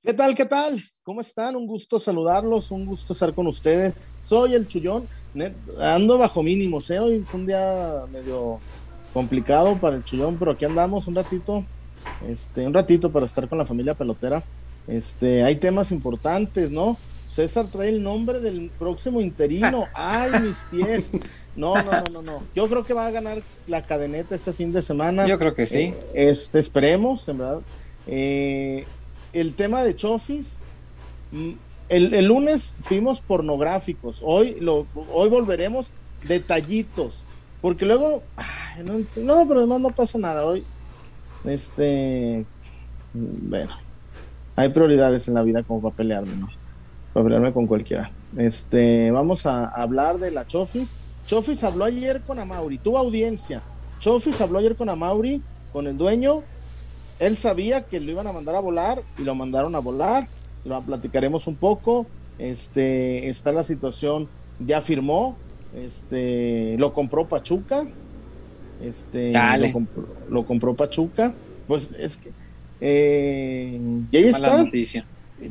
¿Qué tal? ¿Qué tal? ¿Cómo están? Un gusto saludarlos, un gusto estar con ustedes. Soy el Chullón, ando bajo mínimos, ¿eh? Hoy fue un día medio complicado para el Chullón, pero aquí andamos un ratito, este, un ratito para estar con la familia pelotera. Este, hay temas importantes, ¿no? César trae el nombre del próximo interino. ¡Ay, mis pies! No, no, no, no, no. Yo creo que va a ganar la cadeneta este fin de semana. Yo creo que sí. Eh, este, esperemos, en verdad. Eh, el tema de Chofis, mm, el, lunes fuimos pornográficos, hoy, lo, hoy volveremos detallitos, porque luego, no, pero además no pasa nada, hoy, este, bueno, hay prioridades en la vida como para pelearme, ¿no? Para pelearme con cualquiera. Este, vamos a hablar de la Chofis. Chofis habló ayer con Amauri, tuvo audiencia. Chofis habló ayer con Amauri, con el dueño, él sabía que lo iban a mandar a volar y lo mandaron a volar. Lo platicaremos un poco. Este, está la situación, ya firmó, este, lo compró Pachuca. Este, lo compró, Pachuca. Pues es que, eh, y ahí está.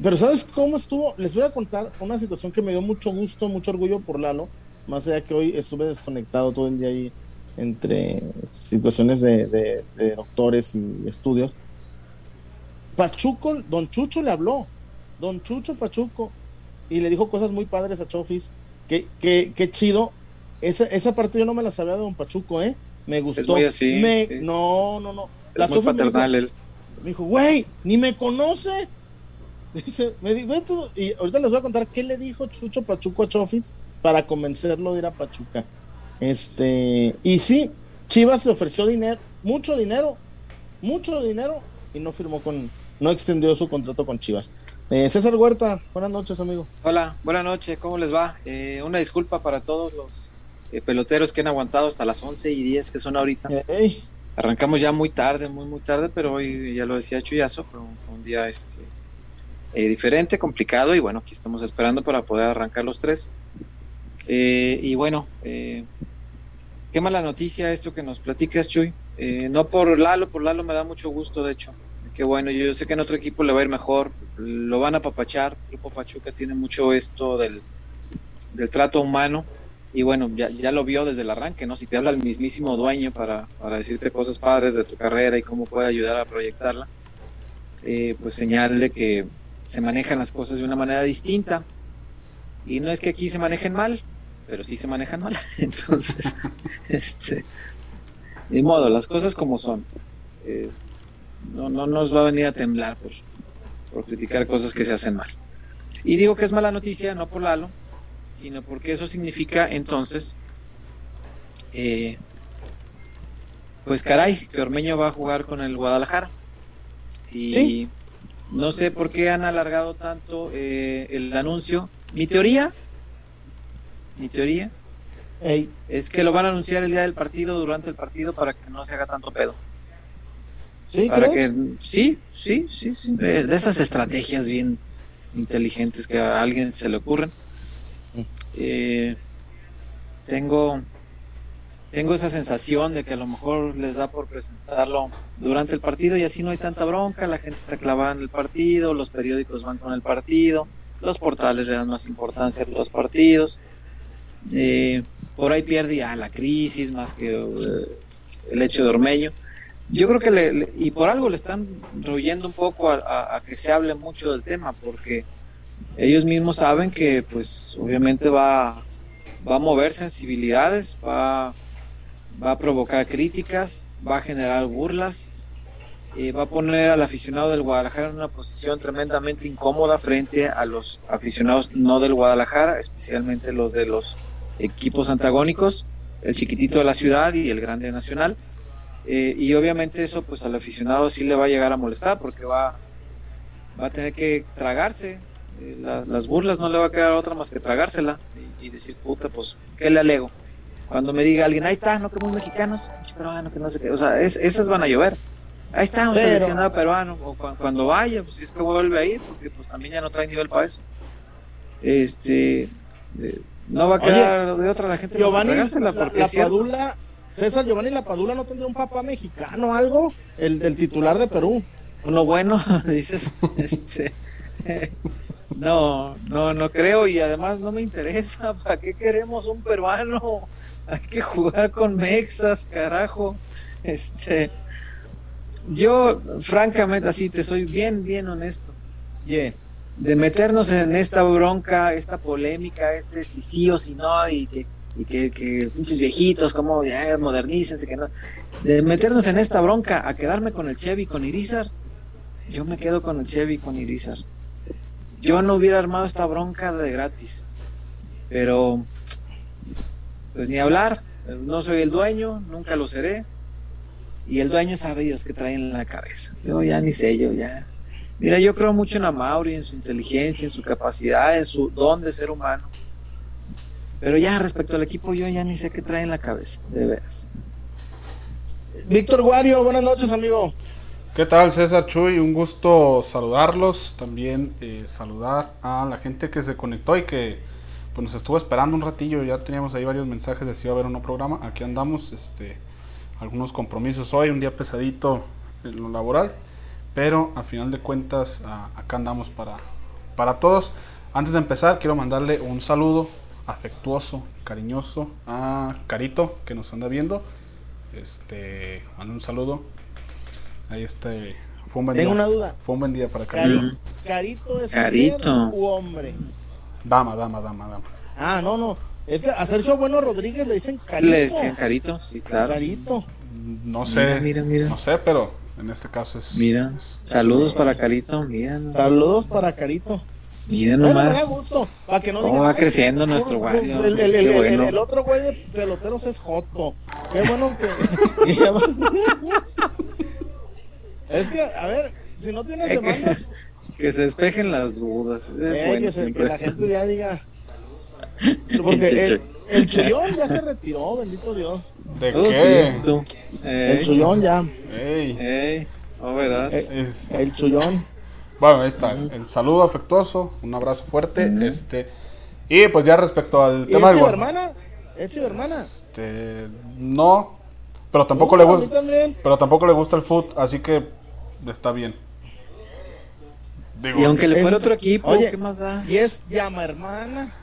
Pero ¿sabes cómo estuvo? Les voy a contar una situación que me dio mucho gusto, mucho orgullo por Lalo, más allá que hoy estuve desconectado todo el día ahí entre situaciones de, doctores y estudios. Pachuco, don Chucho le habló, don Chucho Pachuco, y le dijo cosas muy padres a Chofis, que, que, chido. Esa, esa parte yo no me la sabía de don Pachuco, ¿eh? Me gustó. así. No, no, no. La muy paternal me dijo, Me dijo, güey, ni me conoce. Dice, me dijo, y ahorita les voy a contar qué le dijo Chucho Pachuco a Chofis para convencerlo de ir a Pachuca. Este, y sí, Chivas le ofreció dinero, mucho dinero, mucho dinero, y no firmó con, no extendió su contrato con Chivas. Eh, César Huerta, buenas noches, amigo. Hola, buenas noches, ¿cómo les va? Eh, una disculpa para todos los eh, peloteros que han aguantado hasta las 11 y 10 que son ahorita. Arrancamos ya muy tarde, muy, muy tarde, pero hoy, ya lo decía Chuyazo, fue un, día este, diferente, complicado, y bueno, aquí estamos esperando para poder arrancar los tres. Y bueno, Qué mala noticia esto que nos platicas, Chuy. Eh, no por Lalo, por Lalo me da mucho gusto, de hecho. Qué bueno, yo sé que en otro equipo le va a ir mejor, lo van a papachar. El Grupo Pachuca tiene mucho esto del, trato humano y bueno, ya, ya, lo vio desde el arranque, ¿no? Si te habla el mismísimo dueño para, para decirte cosas padres de tu carrera y cómo puede ayudar a proyectarla, eh, pues señal de que se manejan las cosas de una manera distinta. Y no es que aquí se manejen mal, pero sí se manejan mal. Entonces, este, de modo, las cosas como son. Eh, no, no nos va a venir a temblar por, por criticar cosas que se hacen mal. Y digo que es mala noticia, no por Lalo, sino porque eso significa entonces, eh, pues caray, que Ormeño va a jugar con el Guadalajara. Y no sé por qué han alargado tanto eh, el anuncio. Mi teoría mi teoría, es que lo van a anunciar el día del partido, durante el partido, para que no se haga tanto pedo. ¿Sí? Para que, sí, sí, sí, sí. De esas estrategias bien inteligentes que a alguien se le ocurren. Eh, tengo, tengo esa sensación de que a lo mejor les da por presentarlo durante el partido y así no hay tanta bronca, la gente está clavada en el partido, los periódicos van con el partido, los portales le dan más importancia a los partidos. Eh, por ahí pierde a la crisis más que eh, el hecho de Ormeño. Yo creo que, le, y por algo le están rehuyendo un poco a, que se hable mucho del tema, porque ellos mismos saben que, pues, obviamente va, a mover sensibilidades, va, va a provocar críticas, va a generar burlas, eh, va a poner al aficionado del Guadalajara en una posición tremendamente incómoda frente a los aficionados no del Guadalajara, especialmente los de los equipos antagónicos, el chiquitito de la ciudad y el grande nacional. Eh, y obviamente eso pues al aficionado sí le va a llegar a molestar porque va, va a tener que tragarse eh, las burlas, no le va a quedar otra más que tragársela y, decir, puta, pues, ¿qué le alego? Cuando me diga alguien, ahí está, no que muy mexicanos, peruano, que no sé qué, o sea, esas van a llover. Ahí está un seleccionado peruano, o cuando vaya, pues si es que vuelve a ir, porque pues también ya no trae nivel para eso. Este, eh, no va a quedar de otra la gente. Giovanni, la, la Padula, César Giovanni La Padula no tendrá un papá mexicano algo, el del titular de Perú. Uno bueno, dices, este, no, no, no creo y además no me interesa. ¿Para qué queremos un peruano? Hay que jugar con mexas, carajo. Este, yo, francamente, así te soy bien, bien honesto. Bien. De meternos en esta bronca, esta polémica, este si sí o si no, y que, y que, que viejitos, como ya modernícense, que no. De meternos en esta bronca, a quedarme con el Chevy, con Irizar, yo me quedo con el Chevy, con Irizar. Yo no hubiera armado esta bronca de gratis. Pero, pues ni hablar. No soy el dueño, nunca lo seré. Y el dueño sabe Dios que trae en la cabeza. Yo ya ni sé, yo ya. Mira, yo creo mucho en Amaury, en su inteligencia, en su capacidad, en su don de ser humano. Pero ya respecto al equipo, yo ya ni sé qué trae en la cabeza, de veras. Víctor Guario, buenas noches, amigo. ¿Qué tal, César Chuy? Un gusto saludarlos. También eh, saludar a la gente que se conectó y que pues, nos estuvo esperando un ratillo. Ya teníamos ahí varios mensajes de si iba a haber un programa. Aquí andamos. Este, algunos compromisos hoy, un día pesadito en lo laboral, pero a final de cuentas acá andamos para, para todos. Antes de empezar, quiero mandarle un saludo afectuoso, cariñoso a Carito que nos anda viendo. Este, mando un saludo. Ahí este fue un buen Tengo una duda. Fue un buen día para Carito. Carito es Carito. u hombre. Dama, dama, dama, dama. Ah, no, no. Es que a Sergio Bueno Rodríguez le dicen Carito. Le decían Carito, sí, claro. Carito. No sé, mira, mira, no sé, pero en este caso es. Mira, saludos para Carito, mira. Saludos para Carito. Mira nomás. gusto, para que no ¿Cómo va creciendo nuestro güey? El, el, el, el, otro güey de peloteros es Joto. Qué bueno que. es que, a ver, si no tienes demandas. Que se despejen las dudas. Es eh, que, se, que la gente ya diga. Porque el, el Chuyón ya se retiró, bendito Dios. ¿De oh, qué? el Chuyón ya. Ey. Ey. Verás. El, el Chuyón. Bueno, ahí está. El saludo afectuoso, un abrazo fuerte. Este. Y pues ya respecto al ¿Y tema. ¿Es tu hermana? ¿Es hermana? Este. No. Pero tampoco le gusta. Pero tampoco le gusta el foot, así que está bien. y aunque le fuera otro equipo, ¿qué más da? Y es llama hermana.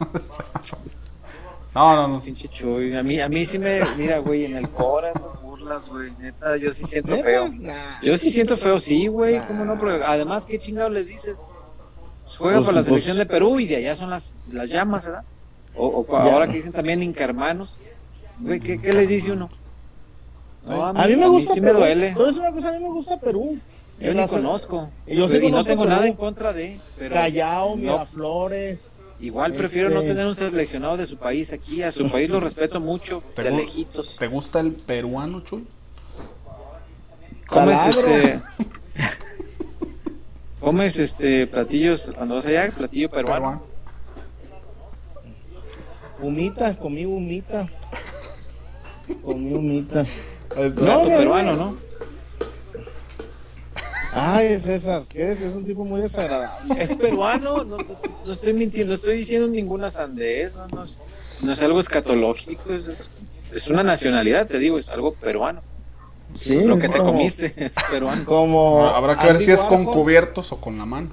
no, no, no. Pinche chuy. A mí, a mí sí me. Mira, güey, en el cora esas burlas, güey. Neta, yo sí siento feo. Yo sí siento feo, sí, güey. ¿Cómo no? Pero además, ¿qué chingados les dices? Juegan para la selección de Perú y de allá son las, las llamas, ¿verdad? O, o ahora que dicen también Inca-hermanos Güey, ¿qué, ¿qué, les dice uno? No, a, mí, me gusta. sí me duele. Todo es una cosa, a mí me gusta Perú. Yo ni conozco. Yo y no tengo nada en contra de. Pero Callao, Miraflores. Igual prefiero no este, tener un seleccionado de su país aquí. A su país lo respeto mucho, de lejitos. ¿Te gusta el peruano, Chuy? ¿Comes este. ¿Comes este platillos cuando vas allá? Platillo peruano. Humita, comí humita. Comí humita. El plato peruano, ¿no? Ay, César, ¿qué es? Es un tipo muy desagradable. Es peruano, no, estoy mintiendo, no estoy diciendo ninguna sandez, no, no, es, no es algo escatológico, es, es, una nacionalidad, te digo, es algo peruano. Sí, lo que te comiste es peruano. Como Habrá que ver si es con cubiertos o con la mano.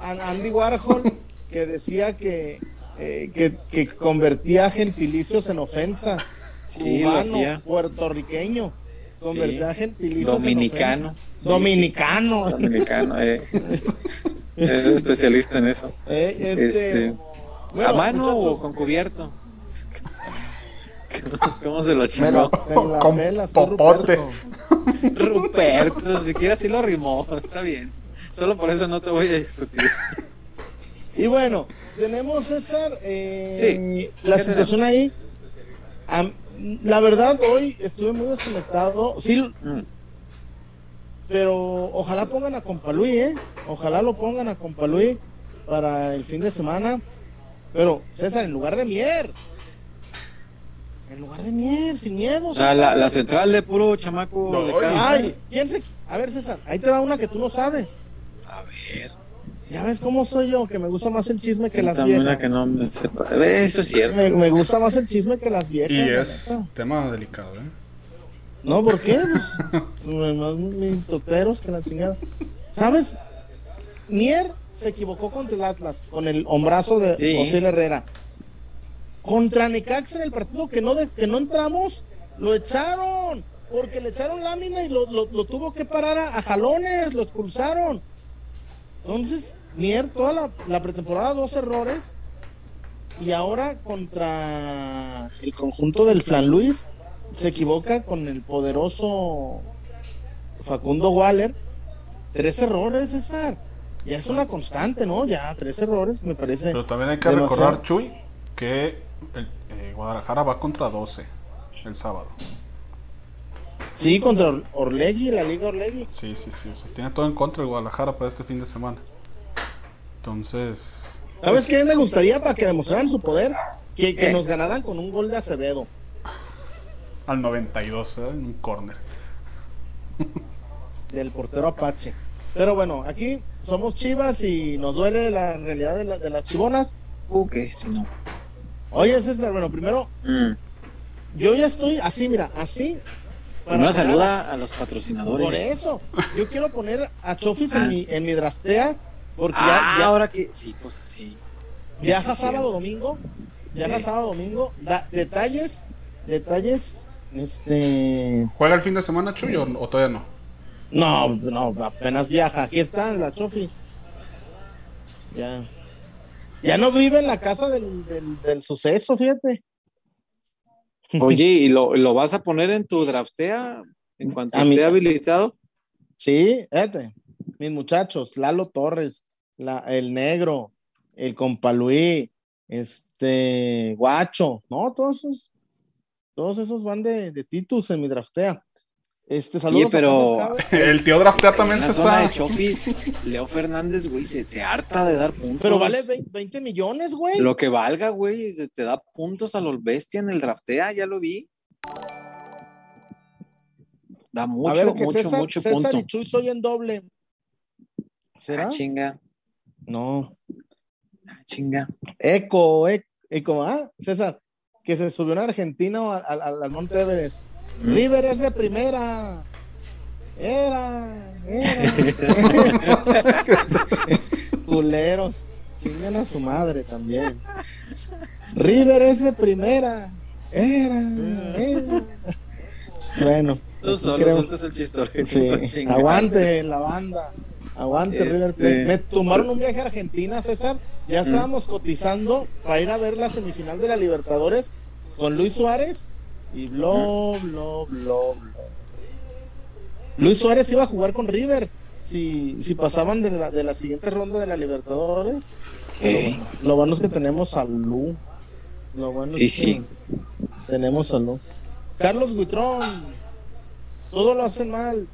Andy Warhol, que decía que, eh, que, que, convertía gentilicios en ofensa. Sí, cubano, puertorriqueño, Dominicano. Dominicano. Dominicano, eh. es especialista en eso. Eh, este, este ¿A mano o con cubierto? ¿Cómo se lo chingó? con Ruperto. Ruperto, siquiera sí lo rimó, está bien. Solo por eso no te voy a discutir. Y bueno, tenemos César, eh, la situación ahí. La verdad, hoy estuve muy desconectado. Sí, mm. Pero ojalá pongan a Compalui, ¿eh? Ojalá lo pongan a Compalui para el fin de semana. Pero, César, en lugar de Mier. En lugar de Mier, sin miedo. O sea, la, central de puro chamaco de casa. Ay, ¿quién se... A ver, César, ahí te va una que tú no sabes. A ver. Ya ves cómo soy yo, que me gusta más el chisme que las viejas. que no me sepa. Eso es cierto. Me, gusta más el chisme que las viejas. Y es tema delicado, ¿eh? No, ¿por qué? Pues, más toteros que la chingada. ¿Sabes? Mier se equivocó contra el Atlas con el hombrazo de José Herrera. Contra Necaxa en el partido que no, que no entramos, lo echaron porque le echaron lámina y lo, tuvo que parar a, jalones, lo expulsaron. Entonces, Mier, toda la, pretemporada, dos errores. Y ahora contra el conjunto del Flan Luis, se equivoca con el poderoso Facundo Waller. Tres errores, César. Ya es una constante, ¿no? Ya, tres errores, me parece. Pero también hay que recordar, Chuy, que el, eh, Guadalajara va contra 12 el sábado. Sí, contra Orlegui, la Liga Orlegui. Sí, sí, sí. O sea, tiene todo en contra el Guadalajara para este fin de semana. Entonces. ¿Sabes qué me gustaría para que demostraran su poder? Que, nos ganaran con un gol de Acevedo. Al 92, ¿eh? en un córner. Del portero Apache. Pero bueno, aquí somos chivas y nos duele la realidad de, las chivonas. Ok, si no. Oye, César, bueno, primero, mm. yo ya estoy así, mira, así Primero saluda a los patrocinadores. Por eso, yo quiero poner a Chofis en, ah. mi, en mi draftea, porque ah, ya, ahora que, sí, pues sí. Viaja sábado, domingo, viaja sábado, domingo, da, detalles, detalles, este... ¿Juega el fin de semana, Chuy, o, todavía no? No, no, apenas viaja, aquí está la Chofi. Ya. Ya no vive en la casa del, del, del suceso, fíjate. Oye, ¿y lo, vas a poner en tu draftea en cuanto esté habilitado? Sí, fíjate. Mis muchachos, Lalo Torres, la, el negro, el Compaluí, este, Guacho, ¿no? Todos esos, todos esos van de, de Titus en mi draftea. Este, saludos pero el tío Draftea también se zona de Chofis, Leo Fernández, güey, se, harta de dar puntos. Pero vale 20 millones, güey. Lo que valga, güey, te da puntos a los bestia en el Draftea, ya lo vi. Da mucho, a ver, mucho, César, mucho César y Chuy soy en doble. ¿Será? Ah, chinga. No. Ah, chinga. Eco, eco, ¿ah? César, que se subió en Argentina al, al, al Monte Everest River es de primera. Era, era. Culeros. Chingan a su madre también. River es de primera. Era, era. Bueno, Tú solo creo... el chistorete. Sí. Aguante la banda. Aguante River este, Me tomaron un viaje a Argentina, César. Ya estábamos cotizando para ir a ver la semifinal de la Libertadores con Luis Suárez y blo, blo, blo, Luis Suárez iba a jugar con River si, si pasaban de la, de la siguiente ronda de la Libertadores. Lo, bueno es que tenemos a Lu. Lo bueno sí, es que sí. tenemos a Lu. Carlos Guitrón. Todo lo hacen mal.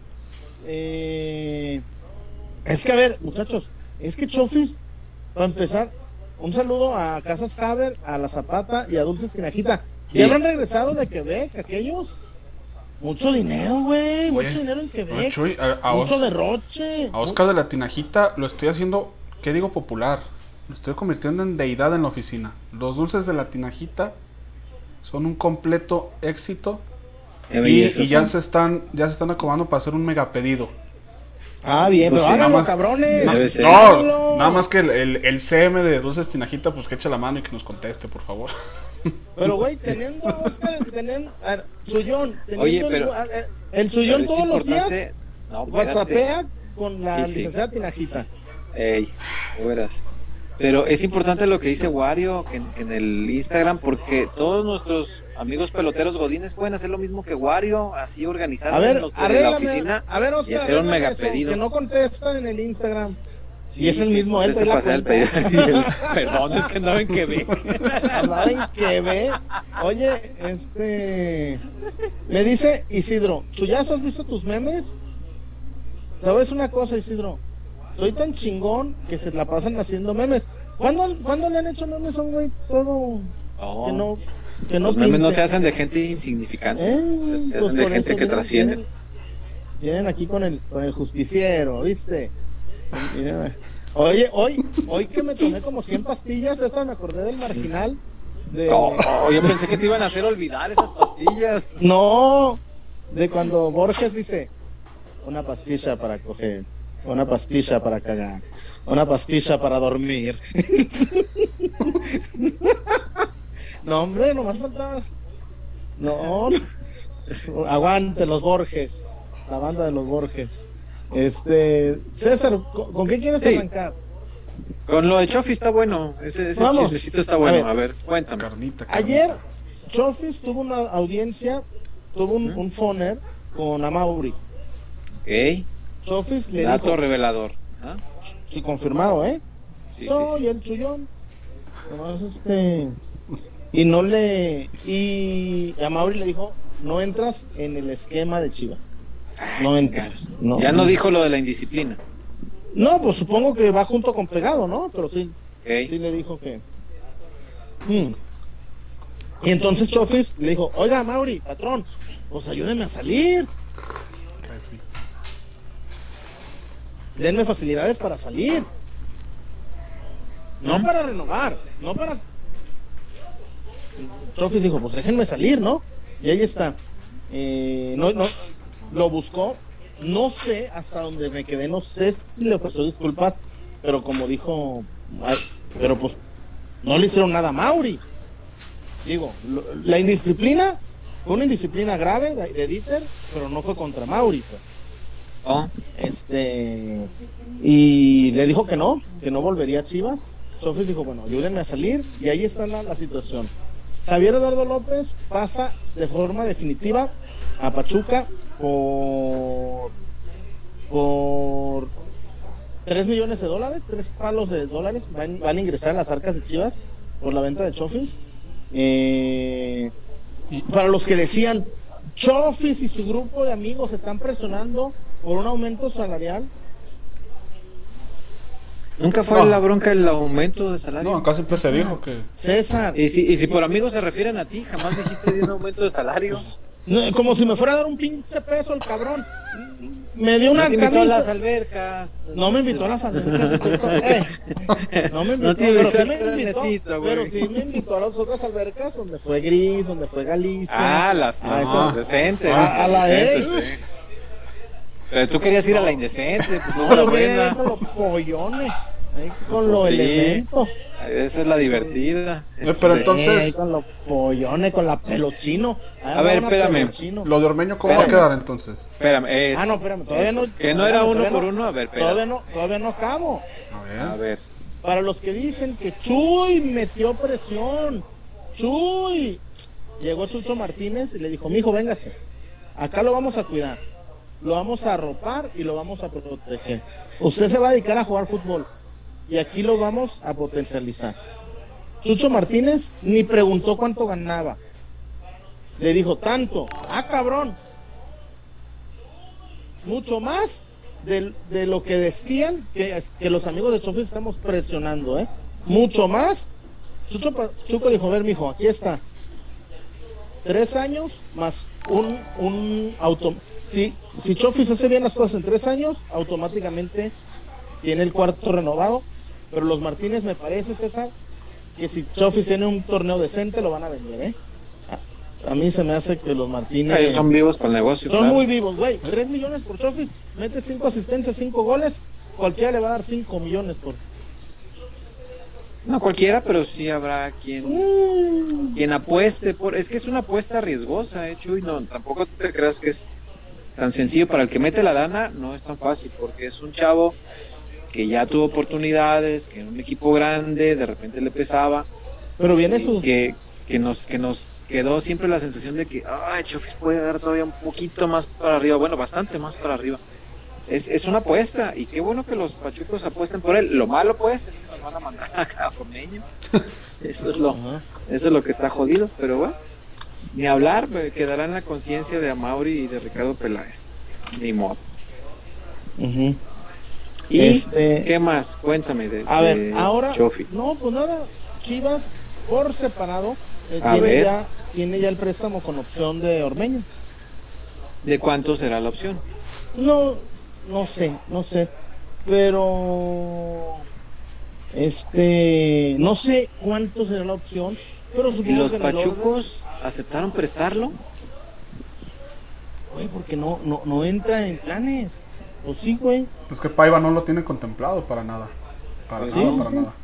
Eh, es que a ver, muchachos, es que Chofis, para empezar, un saludo a Casas Haber, a La Zapata y a Dulces Tinajita. ¿Ya habrán regresado de Quebec aquellos? Mucho dinero, güey. Mucho dinero en Quebec. mucho derroche. A Oscar de la Tinajita lo estoy haciendo, ¿qué digo? Popular. Lo estoy convirtiendo en deidad en la oficina. Los dulces de la Tinajita son un completo éxito. Y, ya se están ya se están acomodando para hacer un mega pedido. Ah, bien, pero háganlo, cabrones. No, nada más que el, el, CM de Dulces Tinajita, pues que eche la mano y que nos conteste, por favor. Pero, güey, teniendo Oscar, teniendo, a teniendo el, el Chuyón todos los días, no, WhatsAppea con la licenciada Tinajita. Ey, verás. Pero es importante lo que dice Wario en, en, el Instagram porque todos nuestros amigos peloteros godines pueden hacer lo mismo que Wario, así organizarse en, los, en la oficina a ver, Oscar, y hacer un mega pedido. Que no contestan en el Instagram y es el mismo él. Perdón, es que andaba en Quebec. andaba en Quebec. Oye, este. Me dice Isidro, ¿Chuyazo has visto tus memes? ¿Sabes una cosa, Isidro? Soy tan chingón que se la pasan haciendo memes. ¿Cuándo, ¿cuándo le han hecho memes a un güey todo oh. que no que Los memes no se hacen de gente insignificante, eh, se, hacen pues de gente que trasciende. Vienen, aquí con el, con el justiciero, ¿viste? Oye, hoy, hoy que me tomé como 100 pastillas, esa me acordé del marginal. De... Oh, yo pensé que te iban a hacer olvidar esas pastillas. No, de cuando Borges dice una pastilla para coger. Una pastilla para cagar. Una pastilla para dormir. no, hombre, nomás faltaba. No, no. Aguante los Borges. La banda de los Borges. Este, César, ¿con, qué quieres Sí. arrancar? Con lo de Chofi está bueno. Ese, ese chismecito está A bueno. ver. A ver, cuéntame. Carnita, carnita. Ayer, Chofis tuvo una audiencia, tuvo un, un phoner con Amauri. Ok. Chofis le Dato dijo, revelador. ¿Ah? sí, confirmado, ¿eh? Sí, Soy sí. el chullón. Nomás este. Y no le. Y a Mauri le dijo: No entras en el esquema de Chivas. No entras. No. Ya no dijo lo de la indisciplina. No, pues supongo que va junto con pegado, ¿no? Pero sí, sí le dijo que. Mm. Y entonces Chofis le dijo: Oiga, Mauri, patrón, pues ayúdeme a salir. Denme facilidades para salir. No ¿Mm? para renovar, no para. Chofis dijo: Pues déjenme salir, ¿no? Y ahí está. Eh, no, no, lo buscó. No sé hasta donde me quedé, no sé si le ofreció disculpas, pero como dijo, pero pues no le hicieron nada a Mauri. Digo, la indisciplina fue una indisciplina grave de Dieter, pero no fue contra Mauri, pues. Este y le dijo que no, que no volvería a Chivas. Chofis dijo, bueno, ayúdenme a salir y ahí está la, la situación. Javier Eduardo López pasa de forma definitiva a Pachuca por por 3 millones de dólares, 3 palos de dólares van, van a ingresar a las arcas de Chivas por la venta de Chofis. Eh, para los que decían, Chofis y su grupo de amigos están presionando por un aumento salarial. Nunca fue No. la bronca el aumento de salario. No, acá siempre se dijo que. César, Y si, y si por amigos se refieren a ti, jamás dijiste de un aumento de salario. no, como si me fuera a dar un pinche peso el cabrón. Me dio una no te invitó a las albercas. No me invitó a las albercas. Eh, no me invitó, No te pero sí me invitó. güey. Pero sí me invitó a las otras albercas donde fue Gris, donde fue Galicia. Ah, las Ah, esas- decentes. a- a la sí. Pero tú querías ir a la indecente, pues No, es la buena. con los pollones, ahí con los sí. elementos. Esa es la divertida. Eh, pero Sí, entonces, con los pollones, con la pelochino. A ver, espérame. lo de Ormeño, ¿cómo va a Espérame. quedar entonces? Espérame, es- Ah, no, espérame, todavía eso. no. Que no era espérame, uno por no- uno, a ver, espérame. Todavía no, todavía no acabo. A ver. A ver. Para los que dicen que Chuy metió presión, Chuy. Llegó Chucho Martínez y le dijo, mijo, véngase. Acá lo vamos a cuidar. Lo vamos a arropar y lo vamos a proteger. Usted se va a dedicar a jugar fútbol. Y aquí lo vamos a potencializar. Chucho Martínez ni preguntó cuánto ganaba. Le dijo, tanto. Ah, cabrón. Mucho más de, de lo que decían que, que los amigos de Chofis estamos presionando, ¿eh? Mucho más. Chucho, Chuco dijo, a ver, mijo, aquí está. Tres años más un, un auto. Si, si Chofis hace bien las cosas en tres años, automáticamente tiene el cuarto renovado. Pero los Martínez, me parece, César, que si Chofis tiene un torneo decente, lo van a vender, ¿eh? A, a mí se me hace que los Martínez. Ellos son vivos para el negocio. Son claro. muy vivos, güey. 3 millones por Chofis, mete 5 asistencias, 5 goles. Cualquiera le va a dar 5 millones por. No cualquiera, pero sí habrá quien, Mm, quien apueste por. Es que es una apuesta riesgosa, eh, Chuy. No, tampoco te creas que es tan sencillo. Para el que mete la lana, no es tan fácil, porque es un chavo que ya tuvo oportunidades, que en un equipo grande de repente le pesaba. Pero viene su. que, que nos que nos quedó siempre la sensación de que ay Chofis puede dar todavía un poquito más para arriba bueno bastante más para arriba es, es una apuesta y qué bueno que los pachucos apuesten por él. Lo malo pues es que nos van a mandar a Ormeño eso es lo eso es lo que está jodido pero bueno ni hablar quedará en la conciencia de Amauri y de Ricardo Peláez. Ni modo. Y Este- qué más cuéntame de, A ver, de ahora. Chofi. No, pues nada. Chivas, por separado, eh, tiene, ya, tiene ya el préstamo con opción de Ormeño. de cuánto será la opción No, no sé, no sé. Pero. Este. No sé cuánto será la opción. Pero y supongo los que orden- pachucos aceptaron prestarlo Güey, porque no, no, no entra en planes. Pues sí, güey. Pues que Paiva no lo tiene contemplado para nada. Para Pues nada, sí, para sí. nada.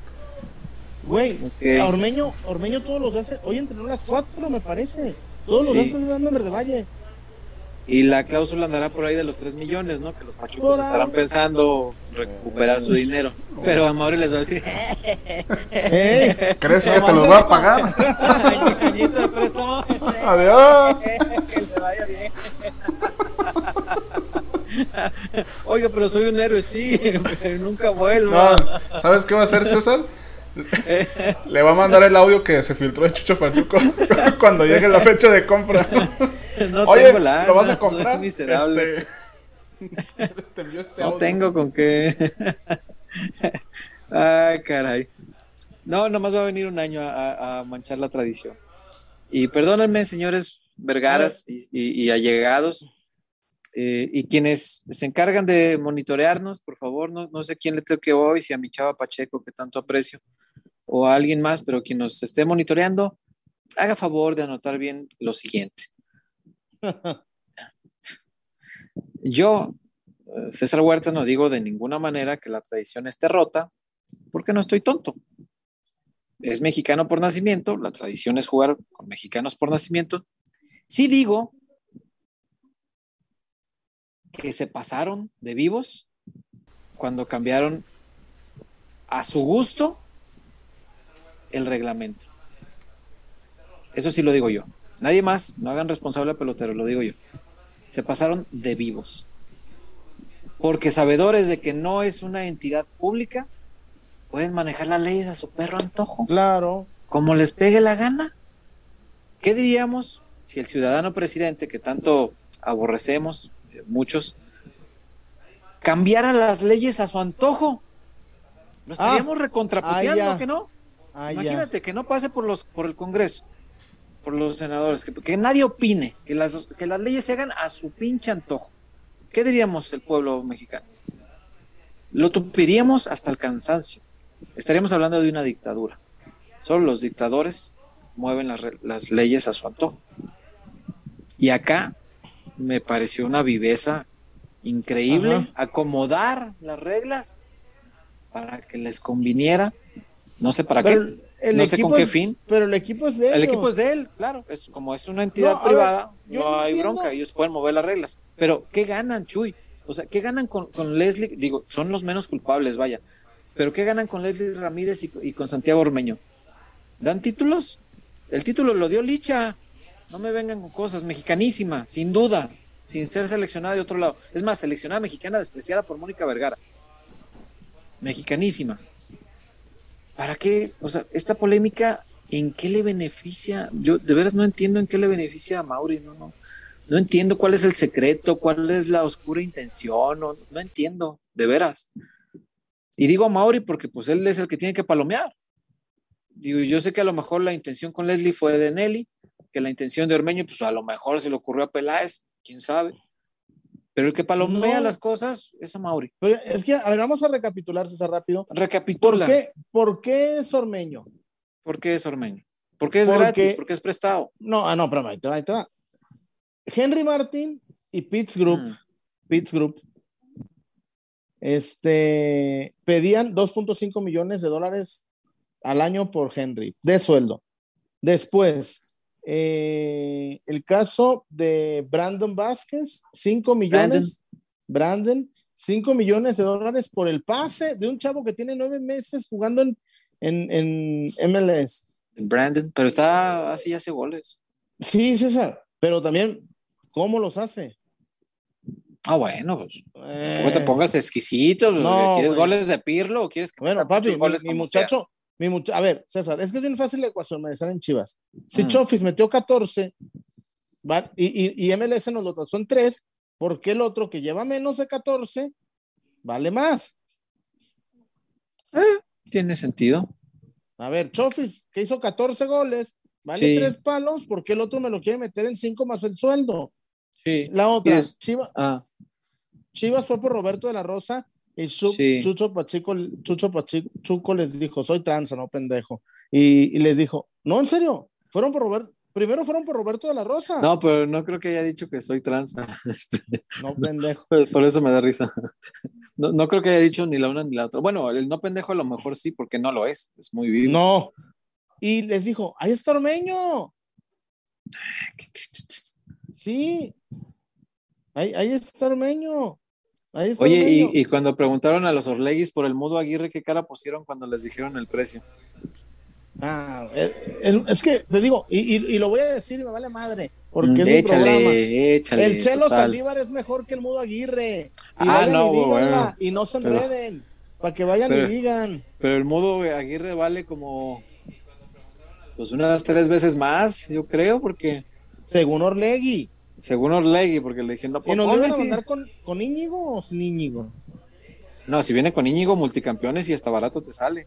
Güey, Ok. a Ormeño, Ormeño todos los hace. Hoy entrenó a las 4, me parece. Todos Sí. los hace dando en Verde Valle. Y la cláusula andará por ahí de los 3 millones, ¿no? Que los pachucos estarán pensando recuperar su dinero. Pero a Mauri les va a decir. ¿Crees que te los va a pagar? añito de préstamo. Adiós. que se vaya bien. Oiga, pero soy un héroe, sí, pero nunca vuelvo. No, ¿Sabes qué va a hacer César? Le va a mandar el audio que se filtró de Chucho Pachuco cuando llegue la fecha de compra. No Oye, tengo lana, ¿lo vas a soy comprar? miserable. Este, te este No audio. tengo con qué. Ay, caray. No, nomás va a venir un año a, a- a manchar la tradición. Y perdónenme, señores vergaras y, y- y allegados, eh, y quienes se encargan de monitorearnos, por favor, no, no sé quién le toque hoy, si a mi chava Pacheco, que tanto aprecio, o a alguien más, pero quien nos esté monitoreando, haga favor de anotar bien lo siguiente. Yo, eh, César Huerta, no digo de ninguna manera que la tradición esté rota, porque no estoy tonto. Es mexicano por nacimiento, la tradición es jugar con mexicanos por nacimiento. Sí digo que se pasaron de vivos cuando cambiaron a su gusto el reglamento. Eso sí lo digo yo. Nadie más, no hagan responsable al pelotero, lo digo yo se pasaron de vivos. Porque sabedores de que no es una entidad pública, pueden manejar las leyes a su perro antojo, Claro. como les pegue la gana. ¿Qué diríamos si el ciudadano presidente, que tanto aborrecemos, muchos, cambiara las leyes a su antojo? ¿Lo Ah, estaríamos recontraputeando, ah, que no? Ah, ya. Imagínate que no pase por los por el Congreso, por los senadores, que, que nadie opine, que las, que las leyes se hagan a su pinche antojo. ¿Qué diríamos el pueblo mexicano? Lo tupiríamos hasta el cansancio. Estaríamos hablando de una dictadura. Solo los dictadores mueven las, las leyes a su antojo. Y acá me pareció una viveza increíble Ajá. acomodar las reglas para que les conviniera. No sé para Pero qué. el, el no sé con qué es- fin. Pero el equipo es de El ellos. equipo es de él, claro. Es, como es una entidad No, a ver, privada, no no hay entiendo. bronca. Ellos pueden mover las reglas. Pero, ¿qué ganan, Chuy? O sea, ¿qué ganan con, con Leslie? Digo, son los menos culpables, vaya. Pero, ¿qué ganan con Leslie Ramírez y, y con Santiago Ormeño? ¿Dan títulos? El título lo dio Licha. No me vengan con cosas. Mexicanísima, sin duda. Sin ser seleccionada de otro lado. Es más, seleccionada mexicana despreciada por Mónica Vergara. Mexicanísima. ¿Para qué? O sea, esta polémica, ¿en qué le beneficia? Yo de veras no entiendo en qué le beneficia a Mauri, no, no. No entiendo cuál es el secreto, cuál es la oscura intención, no, no entiendo, de veras. Y digo a Mauri porque pues él es el que tiene que palomear. Digo, yo sé que a lo mejor la intención con Leslie fue de Nelly, que la intención de Ormeño, pues a lo mejor se le ocurrió a Peláez, quién sabe. Pero el que palomea No. las cosas es a Mauri. Pero es que, a ver, vamos a recapitular, César, rápido. ¿Por Recapitula. qué, ¿Por qué es Ormeño? ¿Por qué es Ormeño? ¿Por qué es Porque- gratis? ¿Por qué es prestado? No, ah, no, pero ahí te va, ahí te va. Henry Martin y Pitts Group, Mm. Pitts Group, este, pedían 2.5 millones de dólares al año por Henry, de sueldo. Después, eh, el caso de Brandon Vázquez, 5 millones. Brandon, 5 millones de dólares por el pase de un chavo que tiene nueve meses jugando en, en, en MLS. Brandon, pero está así hace goles. Sí, César, pero también, ¿cómo los hace? Ah, bueno, pues. Eh, No te pongas exquisito. no, ¿Quieres goles de Pirlo o quieres que Bueno, papi, mi, muchacho, mi mucha- a ver, César, es que es bien fácil la ecuación, me decían en Chivas. Si Mm. Chofis metió 14 va- y, y, y MLS nos lo tasó en 3, ¿por qué el otro que lleva menos de 14 vale más? Tiene sentido. A ver, Chofis, que hizo 14 goles, vale Sí. 3 palos, ¿por qué el otro me lo quiere meter en 5 más el sueldo? Sí. La otra, Es- Chivas, Ah, Chivas fue por Roberto de la Rosa y Chu- Sí. Chucho Pachico, Chucho Pachico les dijo, soy tranza, no pendejo. Y, y les dijo, no, en serio, fueron por Roberto. Primero fueron por Roberto de la Rosa. No, pero no creo que haya dicho que soy trans. Este, no, pendejo. Por eso me da risa. No, no, creo que haya dicho ni la una ni la otra. Bueno, el no pendejo a lo mejor sí, porque no lo es. Es muy vivo. No. Y les dijo, ahí está Ormeño. Sí. Ahí, ahí está Ormeño. Oye, y, y, cuando preguntaron a los Orleguis por el mudo Aguirre, ¿qué cara pusieron cuando les dijeron el precio? Ah, es, que te digo, y, lo voy a decir y me vale madre, porque es échale, Échale, el Chelo Saldívar es mejor que el Mudo Aguirre. Y ah, no, y, no se enreden, para que vayan y digan. Pero el Mudo Aguirre vale como pues unas tres veces más, yo creo, porque. Según Orlegui. Según Orlegui, porque le dije, no, ¿Y nos a mandar con, con Íñigo o sin Íñigo? No, si viene con Íñigo, multicampeones y hasta barato te sale.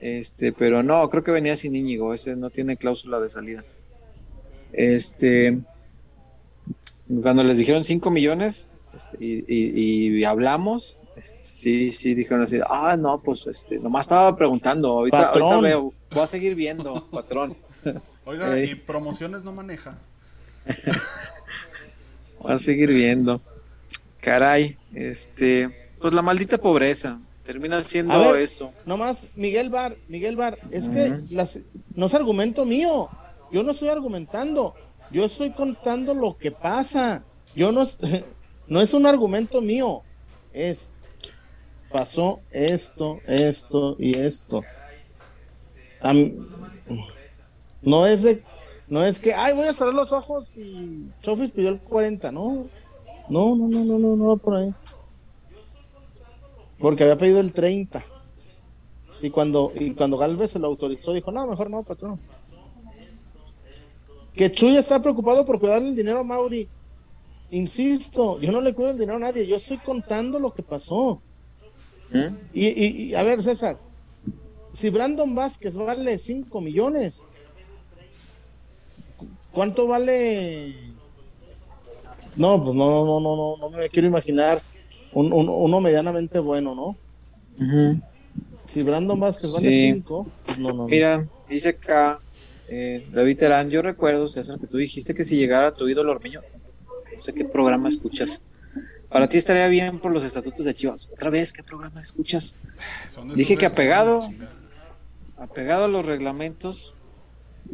Este, pero no, creo que venía sin Íñigo, ese no tiene cláusula de salida. Este, cuando les dijeron 5 millones este, y, hablamos, este, sí, sí, dijeron así, ah, no, pues este, nomás estaba preguntando, ahorita, veo, voy a seguir viendo, patrón. Oiga, ¿y promociones no maneja? voy a seguir viendo. Caray, este, pues la maldita pobreza, Termina siendo eso. Nomás, Miguel Bar, Miguel Bar, es que las, no es argumento mío. Yo no estoy argumentando. Yo estoy contando lo que pasa. Yo no, no es un argumento mío. Es, pasó esto, esto y esto. no es de, no es que, ay, voy a cerrar los ojos y Chofis pidió el 40, no. No, no, no, no, no, no, por ahí. Porque había pedido el 30. Y cuando, y cuando Galvez se lo autorizó, dijo, no, mejor no, patrón. Que Chuy está preocupado por cuidarle el dinero a Mauri. Insisto, yo no le cuido el dinero a nadie, yo estoy contando lo que pasó. ¿Mm? Y, a ver, César, si Brandon Vázquez vale 5 millones, ¿cuánto vale? No, pues no, no, no, no, no me quiero imaginar uno medianamente bueno, ¿no? Si Brandon Vázquez vale 5, pues no, no. Mira, dice acá eh, David Terán, yo recuerdo, César, que tú dijiste que si llegara tu ídolo Ormeño, no sé qué programa escuchas. Para ti estaría bien por los estatutos de Chivas. Otra vez, ¿qué programa escuchas? Dije que apegado, apegado a los reglamentos,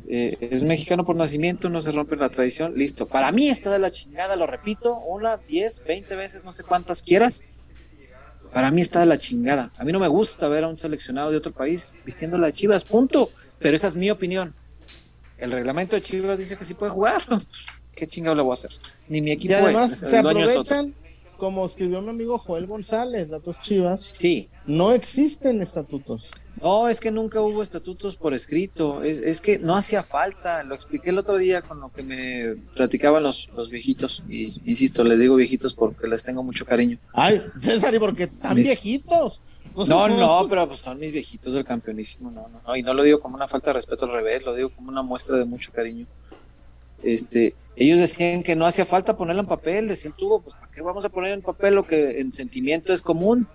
eh, es mexicano por nacimiento, no se rompe la tradición, listo. Para mí está de la chingada, lo repito, una, diez, veinte veces, no sé cuántas quieras. Para mí está de la chingada. A mí no me gusta ver a un seleccionado de otro país vistiendo la Chivas, punto. Pero esa es mi opinión. El reglamento de Chivas dice que sí puede jugar. ¿Qué chingado le voy a hacer? Ni mi equipo y además se aprovechan como escribió mi amigo Joel González, datos chivas, sí. no existen estatutos. No, es que nunca hubo estatutos por escrito, es, que no hacía falta, lo expliqué el otro día con lo que me platicaban los, los viejitos, y insisto, les digo viejitos porque les tengo mucho cariño. Ay, César, ¿y porque están viejitos? No, no, pero pues son mis viejitos del campeonísimo, no, no, no, y no lo digo como una falta de respeto al revés, lo digo como una muestra de mucho cariño. Este, ellos decían que no hacía falta ponerlo en papel, decía el tubo, pues ¿para qué vamos a poner en papel lo que en sentimiento es común?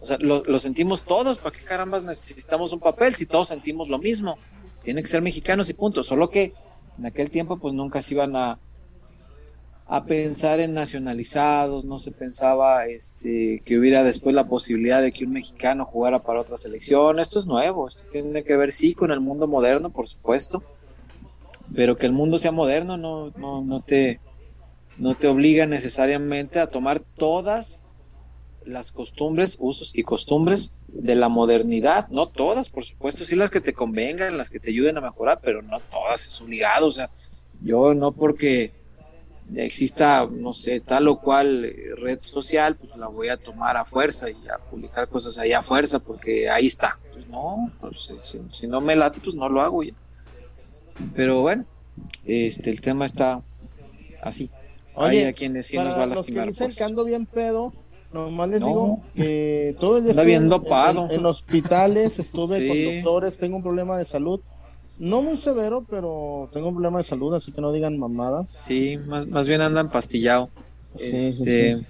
O sea, lo, sentimos todos, ¿para qué carambas necesitamos un papel si todos sentimos lo mismo? Tienen que ser mexicanos y punto, solo que en aquel tiempo pues nunca se iban a, a pensar en nacionalizados, no se pensaba este, que hubiera después la posibilidad de que un mexicano jugara para otra selección, esto es nuevo, esto tiene que ver sí con el mundo moderno, por supuesto, pero que el mundo sea moderno no, no, no, te, no te obliga necesariamente a tomar todas las costumbres, usos y costumbres de la modernidad, no todas, por supuesto, sí las que te convengan, las que te ayuden a mejorar, pero no todas, es obligado, o sea, yo no porque exista, no sé, tal o cual eh, red social, pues la voy a tomar a fuerza y a publicar cosas ahí a fuerza, porque ahí está. Pues no, pues, si, si no me late, pues no lo hago ya. Pero bueno, este, el tema está así. Oye, a quienes sí nos va a lastimar. Los que dicen que ando bien pedo, nomás les digo que todo el día bien dopado. En, hospitales, estuve con doctores, tengo un problema de salud. No muy severo, pero tengo un problema de salud, así que no digan mamadas. Sí, más, más bien andan pastillado. este,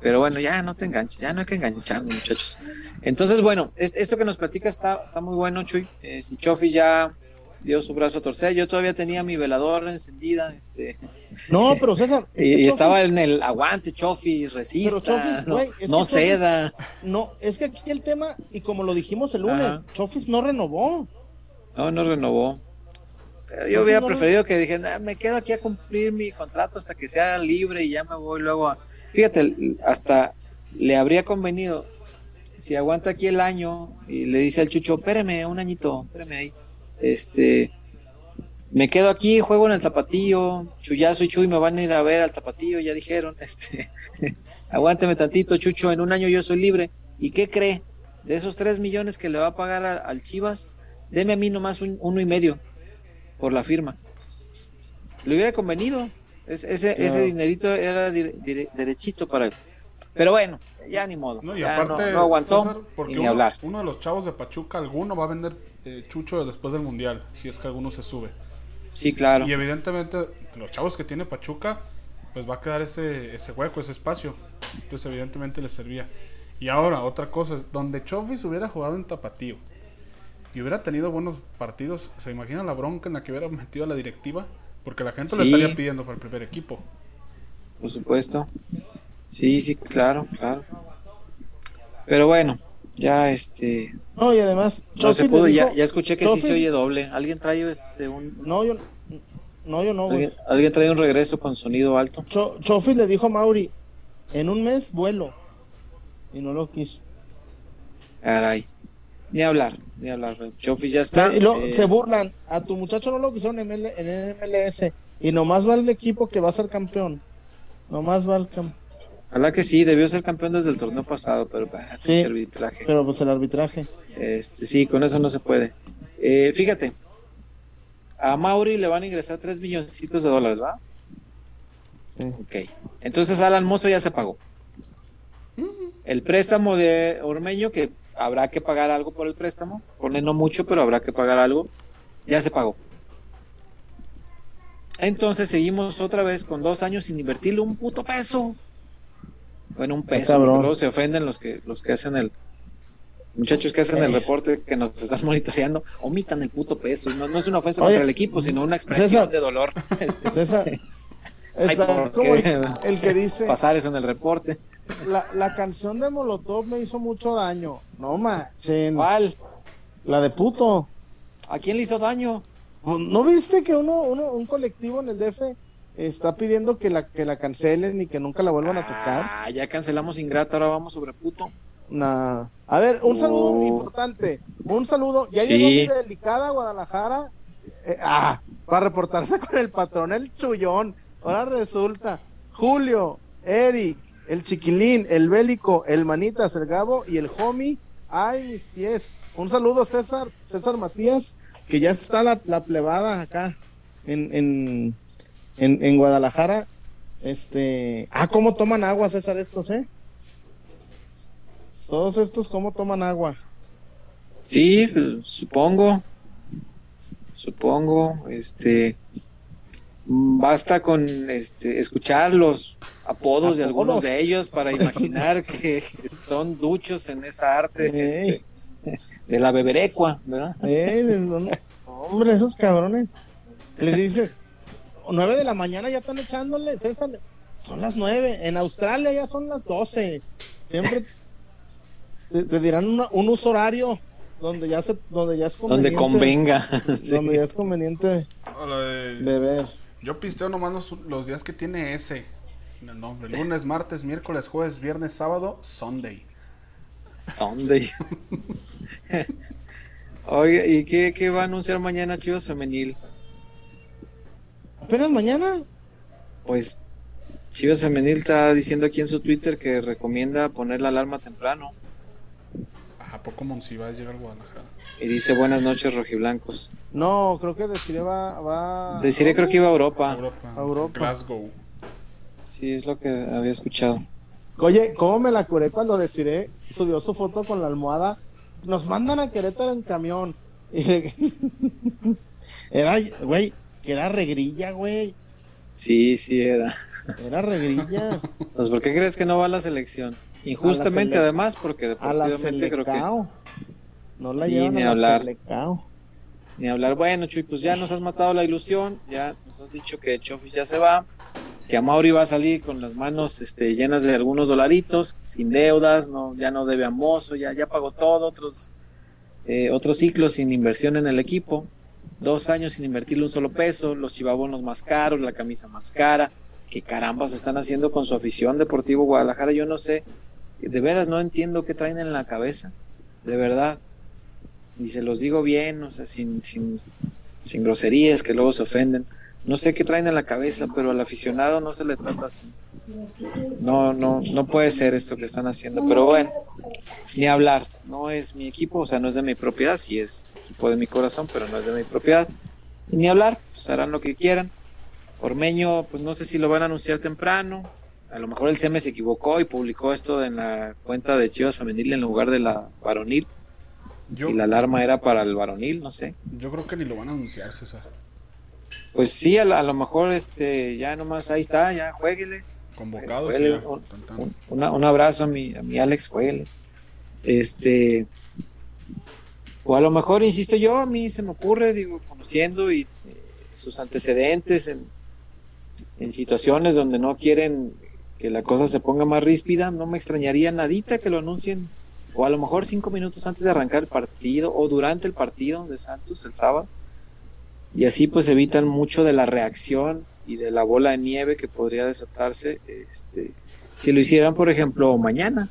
Pero bueno, ya no te enganches, ya no hay que enganchar, muchachos. Entonces, bueno, esto que nos platica está, está muy bueno, Chuy. Eh, si Chofi ya dio su brazo a torcer. Yo todavía tenía mi velador encendida, este. No, pero César. y, estaba en el aguante, Chofis, resista. no, no ceda. no, es que aquí el tema, y como lo dijimos el lunes, Chofis no renovó. No, no renovó. Pero yo hubiera preferido que dije, me quedo aquí a cumplir mi contrato hasta que sea libre y ya me voy luego a. Fíjate, hasta le habría convenido si aguanta aquí el año y le dice al Chucho, espéreme un añito, espéreme ahí. Este, me quedo aquí, juego en el tapatillo, Chuyazo y Chuy me van a ir a ver al tapatillo, ya dijeron, este, aguánteme tantito, Chucho, en un año yo soy libre. ¿Y qué cree? De esos tres millones que le va a pagar al Chivas, deme a mí nomás un, uno y medio por la firma. Le hubiera convenido, ese, ese dinerito era derechito para él. Pero bueno, ya ni modo. No, aguantó porque ni uno, hablar. Uno de los chavos de Pachuca, alguno va a vender eh, Chucho después del Mundial, si es que alguno se sube. Sí, claro. Y evidentemente, los chavos que tiene Pachuca, pues va a quedar ese, ese hueco, ese espacio. Entonces, evidentemente le servía. Y ahora, otra cosa, donde Chofis hubiera jugado en Tapatío y hubiera tenido buenos partidos, ¿se imagina la bronca en la que hubiera metido a la directiva? Porque la gente lo estaría pidiendo para el primer equipo. Por supuesto. Sí, sí, claro, claro. Pero bueno, ya este. No, y además. No se pudo, ya, ya escuché que sí se oye doble. ¿Alguien trae este un. No, yo no. yo no, ¿Alguien, ¿Alguien, trae un regreso con sonido alto? Chofi le dijo a Mauri: en un mes vuelo. Y no lo quiso. Caray. Ni hablar, ni hablar. Chofi ya está. Y eh, Se burlan. A tu muchacho no lo quisieron en, el MLS. Y nomás va el equipo que va a ser campeón. Nomás va el campeón. Ojalá que sí, debió ser campeón desde el torneo pasado, pero bah, sí, arbitraje. Pero pues el arbitraje. Este, sí, con eso no se puede. Eh, fíjate, a Mauri le van a ingresar 3 milloncitos de dólares, ¿va? Sí. Ok. Entonces Alan Mozo ya se pagó. El préstamo de Ormeño, que habrá que pagar algo por el préstamo, pone no mucho, pero habrá que pagar algo, ya se pagó. Entonces seguimos otra vez con dos años sin invertirle un puto peso. Bueno, un peso. Luego se ofenden los que, los que hacen el. Muchachos que hacen el reporte que nos están monitoreando, omitan el puto peso. No, no es una ofensa contra el equipo, sino una expresión de dolor. Este, César, el, que dice. Pasar eso en el reporte. La, la canción de Molotov me hizo mucho daño. No manchen. ¿Cuál? La de puto. ¿A quién le hizo daño? Pues, ¿No viste que uno, uno, un colectivo en el DF está pidiendo que la, que la cancelen y que nunca la vuelvan a tocar. Ah, ya cancelamos Ingrata, ahora vamos sobre puto. Nah. A ver, un saludo importante. Un saludo. Ya llegó mi delicada a Guadalajara. Eh, ah, para reportarse con el patrón, el chullón. Ahora resulta. Julio, Eric, el chiquilín, el bélico, el manitas, el gabo y el homie. Ay, mis pies. Un saludo, César, César Matías, que ya está la, la plebada acá en, en, en, en Guadalajara, este, ah, ¿cómo toman agua, César, estos, eh? Todos estos, ¿cómo toman agua? Sí, supongo, supongo, este, basta con este, escuchar los apodos, de algunos de ellos para imaginar que son duchos en esa arte este, de la beberecua, ¿verdad? hombre, esos cabrones. Les dices, 9 de la mañana ya están echándole, César. Son las 9. En Australia ya son las 12. Siempre te, dirán un uso horario donde ya se donde ya es conveniente. Donde convenga. Donde ya es conveniente beber. Yo pisteo nomás los, los, días que tiene ese en el nombre. Lunes, martes, miércoles, jueves, viernes, sábado, Sunday. Sunday. Oye, ¿y qué, qué va a anunciar mañana Chivas Femenil? ¿Apenas mañana? Pues Chivas Femenil está diciendo aquí en su Twitter que recomienda poner la alarma temprano. ¿A poco si va a llegar a Guadalajara? Y dice buenas noches rojiblancos. No, creo que Desiree va... va... Desiree creo que iba a Europa. A Europa. Glasgow. Sí, es lo que había escuchado. Oye, ¿cómo me la curé cuando Desiree subió su foto con la almohada? Nos mandan a Querétaro en camión. Era, güey, que era regrilla, güey. Sí, sí era. Era regrilla. Pues ¿por qué crees que no va a la selección? Injustamente además, porque a la creo que... No la llevan a la ni hablar. Bueno, Chuy, pues ya nos has matado la ilusión, ya nos has dicho que Chofis ya se va, que Amauri va a salir con las manos este, llenas de algunos dolaritos, sin deudas, no, ya no debe a Mozo, ya, ya pagó todo, otros, eh, otros ciclos sin inversión en el equipo, dos años sin invertirle un solo peso, los chivabonos más caros, la camisa más cara, ¿qué carambas están haciendo con su afición Deportivo Guadalajara? Yo no sé, de veras no entiendo qué traen en la cabeza, de verdad y se los digo bien, o sea, sin, sin, sin groserías que luego se ofenden. No sé qué traen en la cabeza, pero al aficionado no se le trata así. No, no, no puede ser esto que están haciendo. Pero bueno, ni hablar. No es mi equipo, o sea, no es de mi propiedad, sí es equipo de mi corazón, pero no es de mi propiedad. ni hablar, pues harán lo que quieran. Ormeño, pues no sé si lo van a anunciar temprano. A lo mejor el CM se equivocó y publicó esto en la cuenta de Chivas Femenil en lugar de la varonil y la alarma era para el varonil, no sé. Yo creo que ni lo van a anunciar, César. Pues sí, a, lo mejor este ya nomás ahí está, ya jueguele. Convocado. un, abrazo a mi, a mi Alex, jueguele. Este. O a lo mejor, insisto yo, a mí se me ocurre, digo, conociendo y eh, sus antecedentes en, en situaciones donde no quieren que la cosa se ponga más ríspida, no me extrañaría nadita que lo anuncien o a lo mejor cinco minutos antes de arrancar el partido o durante el partido de Santos el sábado. Y así pues evitan mucho de la reacción y de la bola de nieve que podría desatarse este, si lo hicieran, por ejemplo, mañana.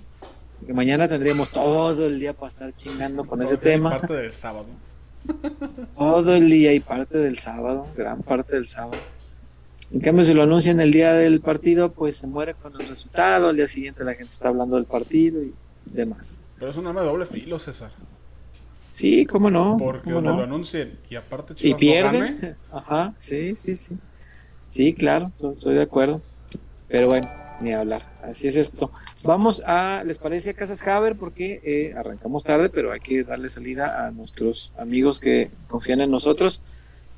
Que mañana tendríamos todo el día para estar chingando con ese tema. Parte del sábado. todo el día y parte del sábado, gran parte del sábado. En cambio, si lo anuncian el día del partido, pues se muere con el resultado. Al día siguiente la gente está hablando del partido y demás. Pero es un arma de doble filo, César. Sí, cómo no. Porque no? lo anuncien y aparte Chivas Y pierden. Ajá, sí, sí, sí. Sí, claro, estoy de acuerdo. Pero bueno, ni hablar. Así es esto. Vamos a, ¿les parece a Casas Haber? Porque eh, arrancamos tarde, pero hay que darle salida a nuestros amigos que confían en nosotros.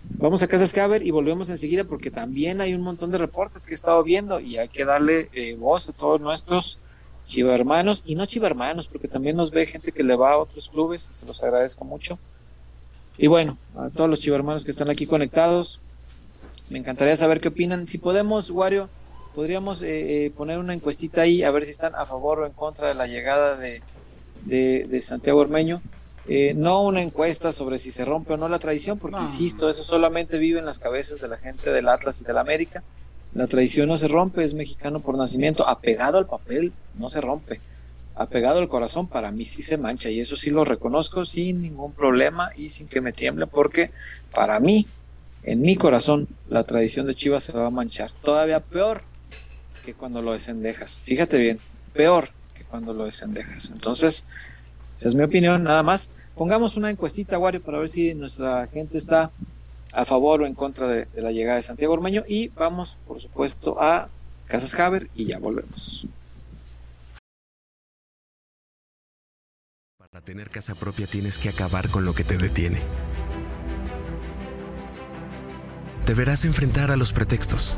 Vamos a Casas Haber y volvemos enseguida porque también hay un montón de reportes que he estado viendo y hay que darle eh, voz a todos nuestros Chiva Hermanos, y no Chiva Hermanos, porque también nos ve gente que le va a otros clubes, se los agradezco mucho. Y bueno, a todos los Chiva Hermanos que están aquí conectados, me encantaría saber qué opinan. Si podemos, Wario, podríamos eh, eh, poner una encuestita ahí a ver si están a favor o en contra de la llegada de, de, Santiago Ormeño. Eh, no una encuesta sobre si se rompe o no la tradición, porque insisto, eso solamente vive en las cabezas de la gente del Atlas y del América. La tradición no se rompe, es mexicano por nacimiento, apegado al papel, no se rompe. Apegado al corazón, para mí sí se mancha y eso sí lo reconozco sin ningún problema y sin que me tiemble, porque para mí, en mi corazón, la tradición de Chivas se va a manchar. Todavía peor cuando lo desendejas. Fíjate bien, peor que cuando lo desendejas. Entonces, esa es mi opinión, nada más. Pongamos una encuestita, Wario, para ver si nuestra gente está a favor o en contra de, la llegada de Santiago Ormeño y vamos, por supuesto, a Casas Haber y ya volvemos. Para tener casa propia tienes que acabar con lo que te detiene. Deberás enfrentar a los pretextos.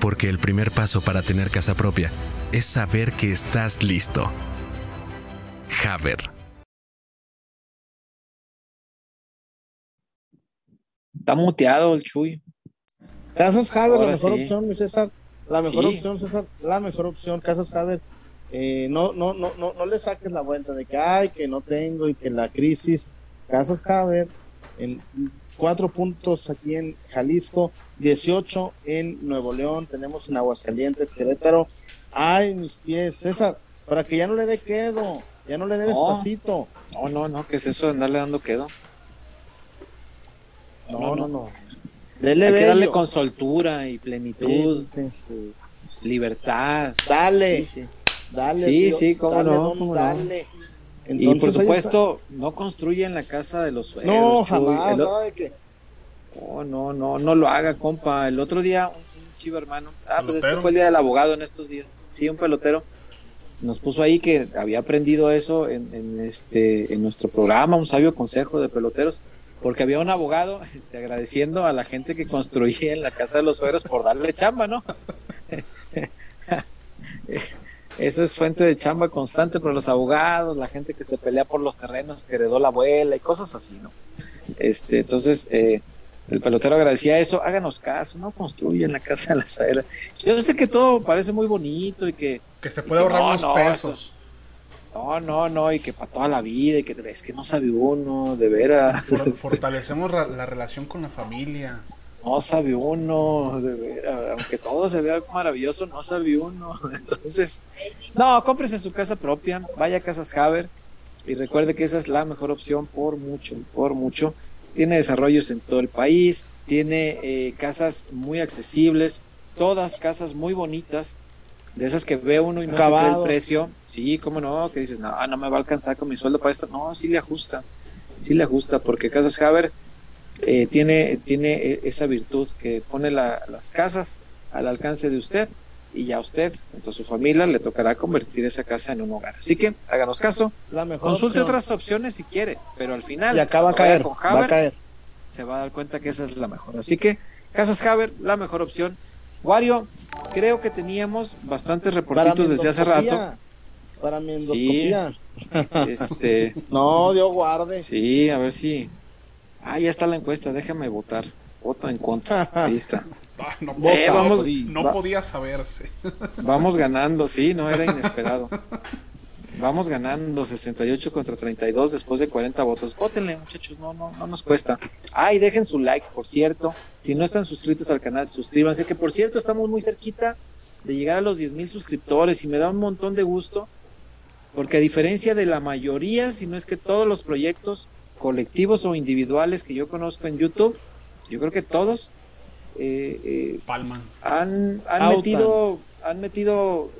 Porque el primer paso para tener casa propia es saber que estás listo. Haber Está muteado el Chuy. Casas Haber, la mejor opción, César. La mejor opción, César. La mejor opción, Casas Haber. Eh, no, no, no, no, no le saques la vuelta de que ay, que no tengo y que la crisis. Casas Haber, en cuatro puntos aquí en Jalisco, 18 en Nuevo León, tenemos en Aguascalientes, Querétaro. Ay, mis pies, César, para que ya no le dé quedo, ya no le dé despacito. No, no, no, ¿qué es eso de andarle dando quedo? No, no, no. Hay que darle con soltura y plenitud, libertad. Dale, dale. Sí, sí, cómo no. dale. y por supuesto, no construyen la casa de los suegros. No, jamás, nada de que... Oh, no, no, no lo haga, compa. El otro día, un, chivo hermano. Ah, pues este fue el día del abogado en estos días. Sí, un pelotero. Nos puso ahí que había aprendido eso en, este, en nuestro programa, un sabio consejo de peloteros, porque había un abogado este, agradeciendo a la gente que construía en la casa de los suegros por darle chamba, ¿no? Eso es fuente de chamba constante para los abogados, la gente que se pelea por los terrenos que heredó la abuela y cosas así, ¿no? Este, entonces, eh, el pelotero agradecía eso, háganos caso, no construyen la casa de la suegra. Yo sé que todo parece muy bonito y que... Que se puede ahorrar unos pesos. no, no, no, y que para toda la vida, y que es que no sabe uno, de veras. Este. fortalecemos la relación con la familia no sabe uno, de ver, aunque todo se vea maravilloso, no sabe uno. Entonces, no, cómprese su casa propia, vaya a Casas Haber y recuerde que esa es la mejor opción por mucho, por mucho. Tiene desarrollos en todo el país, tiene eh, casas muy accesibles, todas casas muy bonitas, de esas que ve uno y no sabe el precio. Sí, cómo no, que dices, no, no me va a alcanzar con mi sueldo para esto. No, sí le ajusta, sí le ajusta, porque Casas Haber eh, tiene, tiene e, esa virtud que pone las casas al alcance de usted y ya a usted, junto a su familia, le tocará convertir esa casa en un hogar. Así que háganos caso, la mejor consulte otras opciones si quiere, pero al final, y acá va a caer, va a caer. se va a dar cuenta que esa es la mejor. Así que Casas Haber, la mejor opción. Wario, creo que teníamos bastantes reportitos desde hace rato. Para mi endoscopía. este, no, Dios guarde. Sí, a ver si Ah, ya está la encuesta, déjame votar. Voto en contra. Ahí está. Ah, no, eh, vamos, no podía saberse. Vamos ganando, sí, no era inesperado. Vamos ganando 68 contra 32 después de 40 votos. Vótenle, muchachos, no, no, no nos cuesta. Ay, dejen su like, por cierto. Si no están suscritos al canal, suscríbanse. Que por cierto, estamos muy cerquita de llegar a los 10 mil suscriptores y me da un montón de gusto. Porque a diferencia de la mayoría, si no es que todos los proyectos colectivos o individuales que yo conozco en YouTube, yo creo que todos eh, eh, han, han metido, han metido,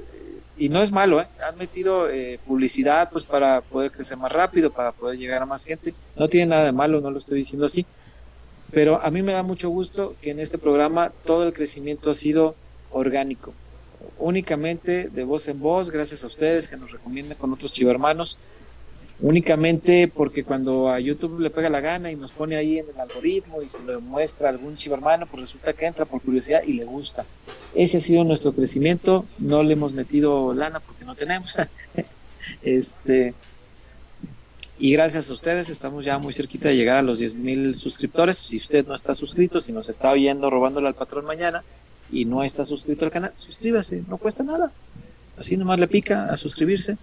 y no es malo, ¿eh? han metido publicidad pues para poder crecer más rápido, para poder llegar a más gente. No tiene nada de malo, no lo estoy diciendo así. Pero a mí me da mucho gusto que en este programa todo el crecimiento ha sido orgánico, únicamente de voz en voz, gracias a ustedes que nos recomiendan con otros chivermanos únicamente porque cuando a YouTube le pega la gana y nos pone ahí en el algoritmo y se lo muestra algún chivo hermano, pues resulta que entra por curiosidad y le gusta. Ese ha sido nuestro crecimiento, no le hemos metido lana porque no tenemos. este y gracias a ustedes estamos ya muy cerquita de llegar a los 10 mil suscriptores. Si usted no está suscrito, si nos está oyendo robándole al patrón mañana y no está suscrito al canal, suscríbase, no cuesta nada. Así nomás le pica a suscribirse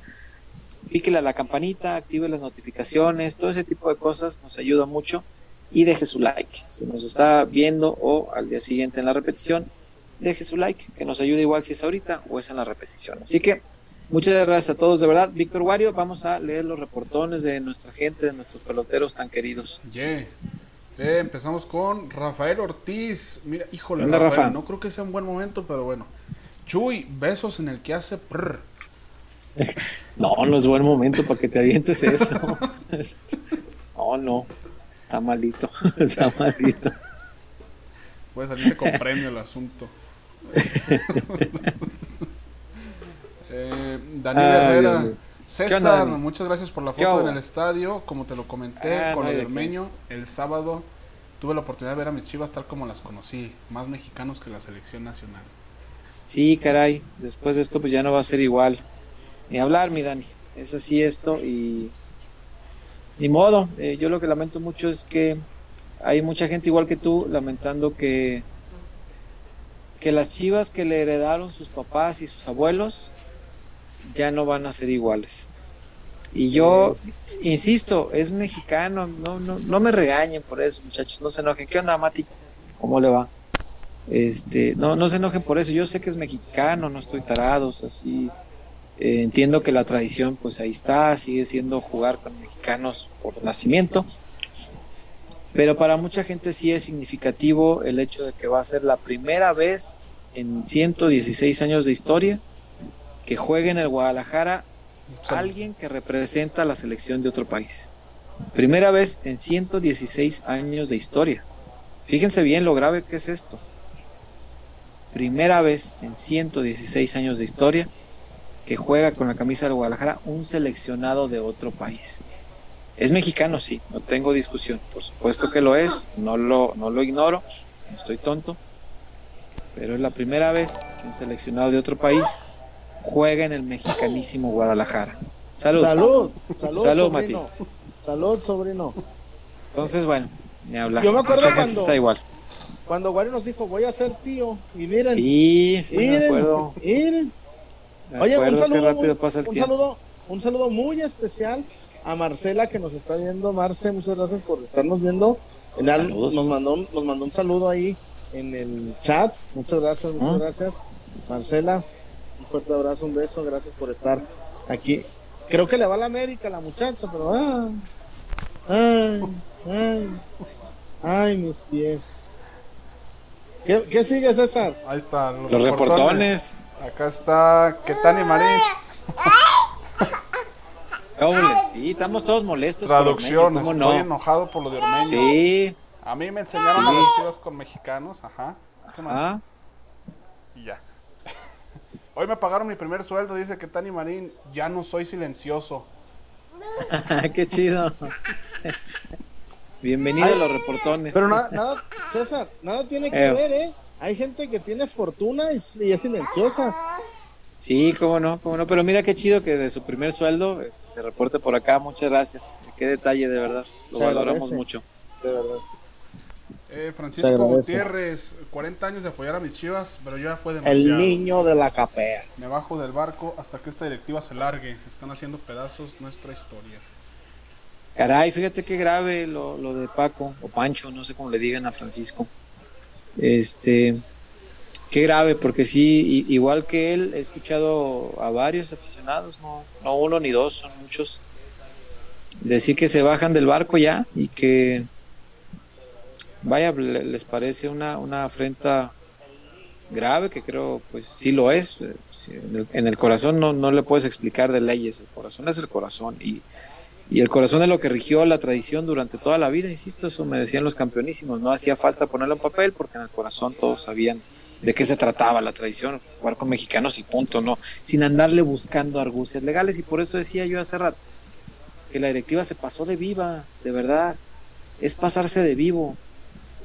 píquele a la campanita, active las notificaciones, todo ese tipo de cosas nos ayuda mucho y deje su like. Si nos está viendo o al día siguiente en la repetición, deje su like, que nos ayuda igual si es ahorita o es en la repetición. Así que muchas gracias a todos, de verdad. Víctor Wario, vamos a leer los reportones de nuestra gente, de nuestros peloteros tan queridos. Yeah. Eh, empezamos con Rafael Ortiz. Mira, híjole, Rafael, no creo que sea un buen momento, pero bueno. Chuy, besos en el que hace prr. No, no es buen momento para que te avientes eso. Este, no, no. Está malito. Está malito. Puede salirse con premio el asunto. eh, Daniel Herrera. César, muchas gracias por la foto en el estadio. Como te lo comenté ah, con el Armeño, el sábado tuve la oportunidad de ver a mis chivas tal como las conocí, más mexicanos que la selección nacional. Sí, caray, después de esto pues ya no va a ser igual ni hablar, mi Dani. Es así esto y ni modo. Eh, yo lo que lamento mucho es que hay mucha gente igual que tú lamentando que que las chivas que le heredaron sus papás y sus abuelos ya no van a ser iguales. Y yo insisto, es mexicano, no, no, no me regañen por eso, muchachos, no se enojen. ¿Qué onda, Mati? ¿Cómo le va? Este, no, no se enojen por eso. Yo sé que es mexicano, no estoy tarados así eh, entiendo que la tradición pues ahí está, sigue siendo jugar con mexicanos por nacimiento, pero para mucha gente sí es significativo el hecho de que va a ser la primera vez en 116 años de historia que juegue en el Guadalajara alguien que representa a la selección de otro país. Primera vez en 116 años de historia. Fíjense bien lo grave que es esto. Primera vez en 116 años de historia que juega con la camisa del Guadalajara un seleccionado de otro país. Es mexicano, sí, no tengo discusión. Por supuesto que lo es, no lo, no lo ignoro, no estoy tonto. Pero es la primera vez que un seleccionado de otro país juega en el mexicanísimo Guadalajara. Salud. Salud, salud, Salud, sobrino. Salud, sobrino. Entonces, bueno, ni hablar. Yo me acuerdo Mucha cuando- está igual. Cuando Wario nos dijo, voy a ser tío, y miren, Sí, sí, me acuerdo. miren. Oye, un saludo, rápido muy- pasa el un saludo, un saludo muy especial a Marcela que nos está viendo. Marce, muchas gracias por estarnos viendo. El al- Saludos. nos mandó, un- nos mandó un saludo ahí en el chat. Muchas gracias, muchas Ah. gracias. Marcela, un fuerte abrazo, un beso, gracias por estar aquí. Creo que le va a la América la muchacha, pero ah, ay, ay, ay, mis pies. ¿Qué, qué sigue, César? Ahí está. Los reportones. Acá está Ketani Marín. ¿Cómo le- Sí, estamos todos molestos. por Traducción. Ormeño, ¿Cómo Estoy no? enojado por lo de Ormeño. Sí. A mí me enseñaron Sí. a con mexicanos. Ajá. ¿Qué más? Ah, Y ya. Hoy me pagaron mi primer sueldo, dice Ketani Marín. Ya no soy silencioso. qué chido. Bienvenido Ay, a los reportones. Pero nada, nada, César, nada tiene que Eh. ver, ¿eh? Hay gente que tiene fortuna y, y es silenciosa. Sí, cómo no, cómo no. Pero mira qué chido que de su primer sueldo este, se reporte por acá. Muchas gracias. Qué detalle, de verdad. Lo Se valoramos agradece. mucho. De verdad. Eh, Francisco. Gutiérrez, 40 años de apoyar a mis chivas, pero ya fue demasiado. El niño de la capea. Me bajo del barco hasta que esta directiva se largue. Están haciendo pedazos nuestra historia. Caray, fíjate qué grave lo, lo de Paco o Pancho, no sé cómo le digan a Francisco. Este, qué grave, porque sí, igual que él, he escuchado a varios aficionados, no, no uno ni dos, son muchos, decir que se bajan del barco ya y que, vaya, le- les parece una, una afrenta grave, que creo, pues sí lo es. eh, en, el, en el corazón no, no le puedes explicar de leyes, el corazón es el corazón y y el corazón es lo que rigió la tradición durante toda la vida, insisto, eso me decían los campeonísimos, no hacía falta ponerlo en papel porque en el corazón todos sabían de qué se trataba la tradición, jugar con mexicanos y punto, no, sin andarle buscando argucias legales. Y por eso decía yo hace rato que la directiva se pasó de viva, de verdad, es pasarse de vivo,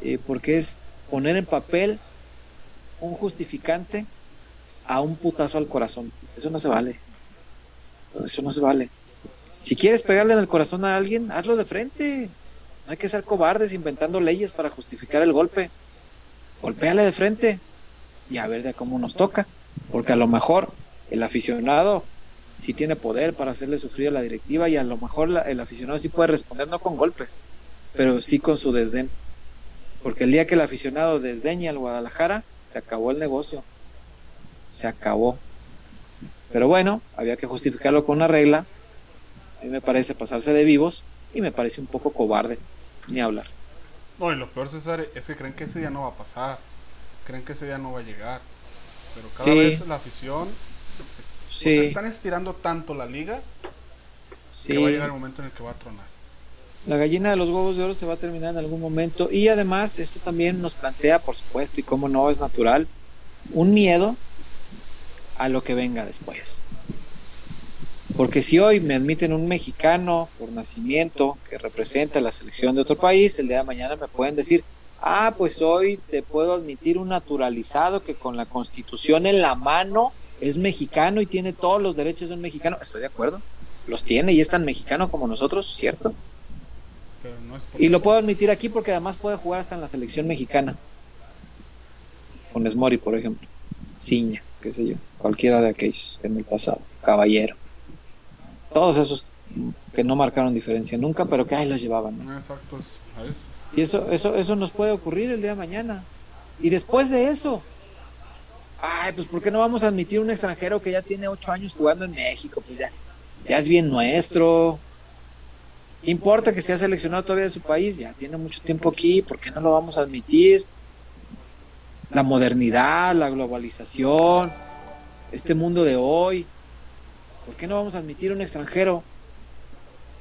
eh, porque es poner en papel un justificante a un putazo al corazón, eso no se vale, eso no se vale. Si quieres pegarle en el corazón a alguien, hazlo de frente. No hay que ser cobardes inventando leyes para justificar el golpe. Golpéale de frente y a ver de cómo nos toca. Porque a lo mejor el aficionado sí tiene poder para hacerle sufrir a la directiva y a lo mejor el aficionado sí puede responder no con golpes, pero sí con su desdén. Porque el día que el aficionado desdeña al Guadalajara, se acabó el negocio. Se acabó. Pero bueno, había que justificarlo con una regla a mí me parece pasarse de vivos y me parece un poco cobarde, ni hablar. No, y lo peor, César, es que creen que ese día no va a pasar. Creen que ese día no va a llegar. Pero cada Sí. vez la afición. es- o Sí. sea, están estirando tanto la liga Sí, que va a llegar el momento en el que va a tronar. la gallina de los huevos de oro se va a terminar en algún momento y además esto también nos plantea, por supuesto, y como no es natural, un miedo a lo que venga después. Porque si hoy me admiten un mexicano por nacimiento que representa la selección de otro país, el día de mañana me pueden decir, ah, pues hoy te puedo admitir un naturalizado que con la constitución en la mano es mexicano y tiene todos los derechos de un mexicano. Estoy de acuerdo, los tiene y es tan mexicano como nosotros, ¿cierto? Pero no es por- Y lo puedo admitir aquí porque además puede jugar hasta en la selección mexicana. Funes Mori, por ejemplo. Ciña, qué sé yo. Cualquiera de aquellos en el pasado. Caballero. Todos esos que no marcaron diferencia nunca, pero que ahí los llevaban. Y eso, eso, eso nos puede ocurrir el día de mañana. Y después de eso, ay, pues ¿por qué no vamos a admitir un extranjero que ya tiene ocho años jugando en México? Pues ya, ya es bien nuestro. Importa que sea seleccionado todavía de su país, ya tiene mucho tiempo aquí, ¿por qué no lo vamos a admitir? La modernidad, la globalización, este mundo de hoy. ¿Por qué no vamos a admitir un extranjero?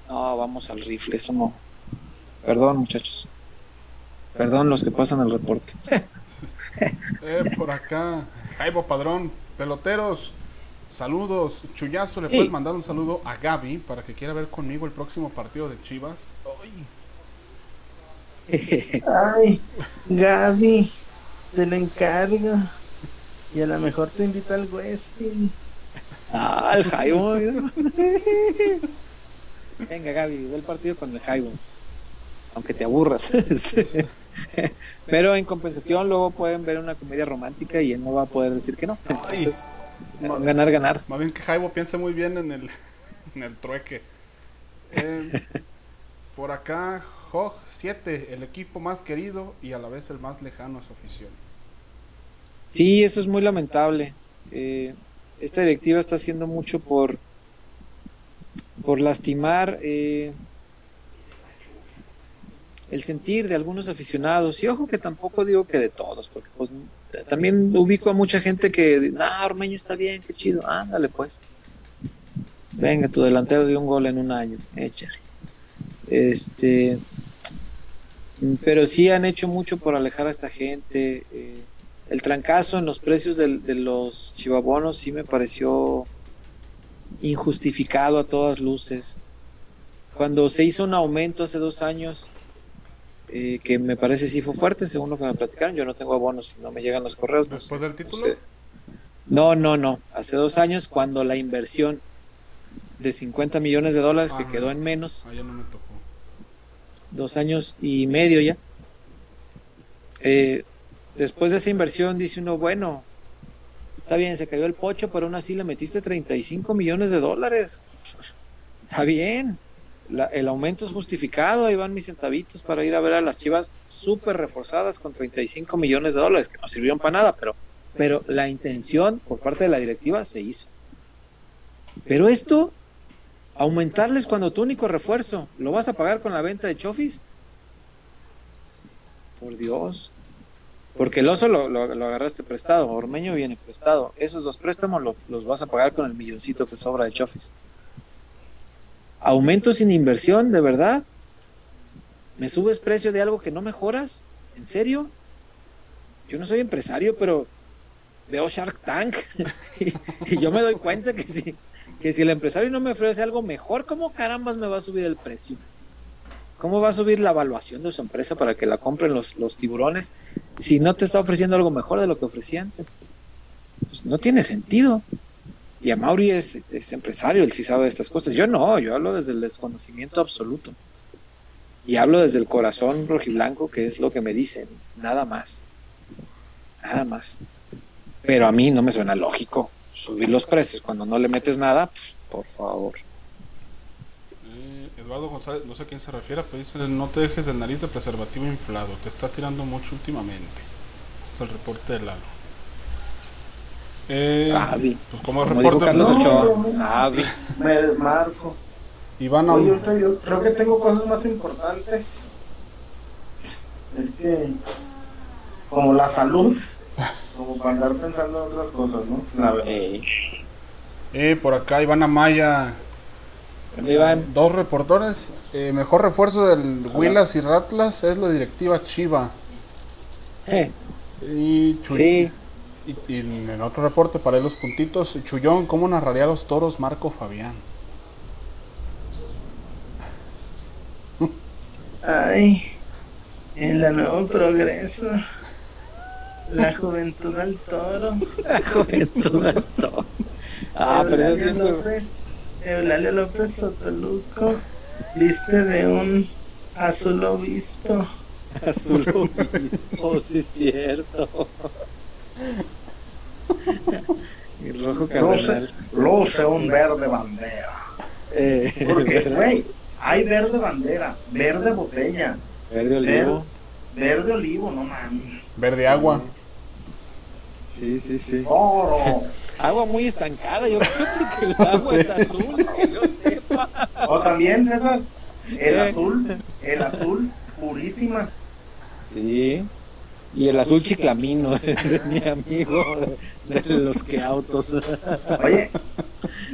No, vamos al rifle, eso no. Perdón, muchachos. Perdón los que pasan el reporte. eh, por acá, Jaibo Padrón, peloteros, saludos. Chuyazo, le puedes mandar un saludo a Gaby para que quiera ver conmigo el próximo partido de Chivas. Ay, Gaby, te lo encargo. Y a lo mejor te invita al Westin. Ah, el Jaibo. Venga, Gaby, ve el partido con el Jaibo. Aunque te aburras. Pero en compensación, luego pueden ver una comedia romántica y él no va a poder decir que no. Entonces, ganar, ganar. Más bien que Jaibo piense muy bien en el, en el trueque. Eh, por acá, Hog 7, el equipo más querido y a la vez el más lejano a su afición. Sí, eso es muy lamentable. Eh, esta directiva está haciendo mucho por, por lastimar eh, el sentir de algunos aficionados. Y ojo que tampoco digo que de todos, porque pues, también ubico a mucha gente que, ah, Ormeño está bien, qué chido, ándale pues. Venga, tu delantero dio un gol en un año, échale. Este, pero sí han hecho mucho por alejar a esta gente. Eh, el trancazo en los precios de, de los chivabonos sí me pareció injustificado a todas luces. Cuando se hizo un aumento hace dos años, eh, que me parece sí fue fuerte, según lo que me platicaron, yo no tengo abonos y no me llegan los correos. No ¿Después sé, del título? no, sé. no, no, no. Hace dos años, cuando la inversión de 50 millones de dólares, que Ah. quedó en menos, Ah, ya no me tocó. dos años y medio ya. Eh, después de esa inversión dice uno, bueno, está bien, se cayó el pocho, pero aún así le metiste 35 millones de dólares. Está bien. El aumento es justificado, ahí van mis centavitos para ir a ver a las chivas súper reforzadas con 35 millones de dólares, que no sirvieron para nada, pero, pero la intención por parte de la directiva se hizo. Pero esto, aumentarles cuando tu único refuerzo lo vas a pagar con la venta de Chofis. Por Dios. Porque el oso lo, agarraste prestado, Ormeño viene prestado. Esos dos préstamos lo- los vas a pagar con el milloncito que sobra de Chofis. Aumento sin inversión, de verdad. ¿Me subes precio de algo que no mejoras? ¿En serio? Yo no soy empresario, pero veo Shark Tank y, y yo me doy cuenta que si, que si el empresario no me ofrece algo mejor, ¿cómo carambas me va a subir el precio? ¿Cómo va a subir la evaluación de su empresa para que la compren los, los tiburones si no te está ofreciendo algo mejor de lo que ofrecía antes? Pues no tiene sentido. Y a Mauri es, es empresario, él sí sabe de estas cosas. Yo no, yo hablo desde el desconocimiento absoluto. Y hablo desde el corazón rojiblanco, que es lo que me dicen, nada más. Nada más. Pero a mí no me suena lógico subir los precios cuando no le metes nada, pf, por favor. Eduardo González, no sé a quién se refiere, pero dice, no te dejes del nariz de preservativo inflado, te está tirando mucho últimamente. Es el reporte de Lalo. Eh, Sabi. Pues como Como dijo reporte, Carlos No, Ochoa, no, no. sabe. Me desmarco. Iván Oye, Aun- ahorita yo creo que tengo cosas más importantes. Es que, como la salud, como para andar pensando en otras cosas, ¿no? La verdad. Eh, eh, por acá Iván Amaya, Iván, dos reportores. Eh, mejor refuerzo del Huilas y Ratlas es la directiva Chiva. eh, Y Chuy- sí, Y, y en el otro reporte, para ir los puntitos, Chullón, ¿cómo narraría los toros Marco Fabián? Ay, en la nuevo progreso, la juventud al toro. la juventud del toro. Ah, pero eso siempre. Eulalio López Sotoluco, viste de un azul obispo. Azul obispo, sí es cierto. Y rojo cardenal. luce un verde bandera. Eh, Porque, güey, hay verde bandera, verde botella, Verde olivo. verde olivo, no mames. Verde agua. Sí, sí, sí. Oro. Agua muy estancada, yo creo que el agua es azul, que yo sepa. O también, César, el Eh. azul, el azul purísima. Sí. Y el azul chiclamino de, de mi amigo de, los que autos. Oye,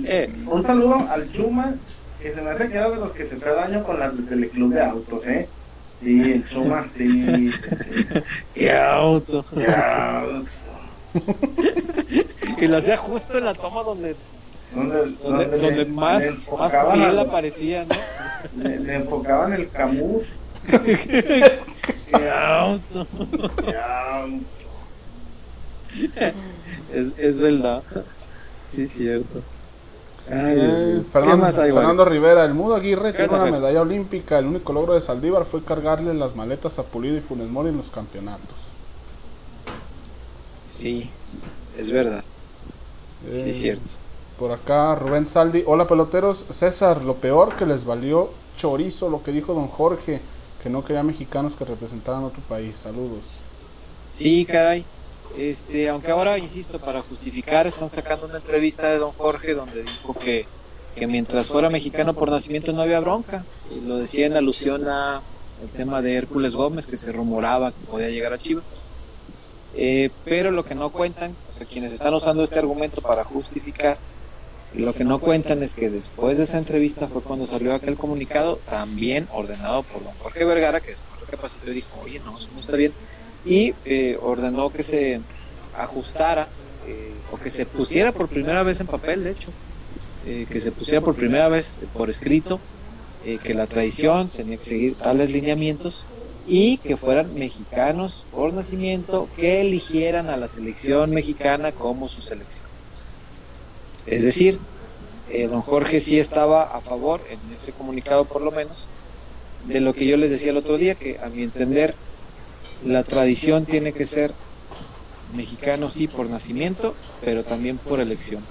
Eh, un saludo al Chuma, que se me hace que era de los que se hace daño con las del Teleclub de Autos, ¿eh? Sí, el Chuma, sí, sí, sí. ¡Qué auto! ¡Qué auto! y lo hacía justo en la toma donde donde, donde, donde le- más, le más piel aparecía, ¿no? le, le enfocaban el camus. ¡Qué auto! ¡Qué auto! Es, es verdad. Sí, es cierto. Ay, Dios Eh, mío. ¿Qué Fernando, más hay, Fernando Rivera, el Mudo Aguirre ¿Qué tiene una medalla olímpica. El único logro de Saldívar fue cargarle las maletas a Pulido y Funes Mori en los campeonatos. Sí, es verdad. Sí, Eh, es cierto. Por acá, Rubén Saldi. Hola, peloteros. César, lo peor que les valió chorizo lo que dijo don Jorge, que no quería mexicanos que representaran otro país. Saludos. Sí, caray. Este, aunque ahora, insisto, para justificar, están sacando una entrevista de don Jorge donde dijo que, que mientras fuera mexicano por nacimiento no había bronca. Y lo decía en alusión a el tema de Hércules Gómez, que se rumoraba que podía llegar a Chivas. Eh, pero lo que no cuentan, o sea, quienes están usando este argumento para justificar, lo que no cuentan es que después de esa entrevista fue cuando salió aquel comunicado, también ordenado por don Jorge Vergara, que después recapacitó y dijo, oye, no, eso no está bien y eh, ordenó que se ajustara eh, o que se pusiera por primera vez en papel, de hecho, eh, que se pusiera por primera vez por escrito que la tradición tenía que seguir tales lineamientos y que fueran mexicanos por nacimiento que eligieran a la selección mexicana como su selección. Es decir, eh, don Jorge sí estaba a favor, en ese comunicado por lo menos, de lo que yo les decía el otro día, que a mi entender la tradición tiene que ser mexicano sí por nacimiento, pero también por elección.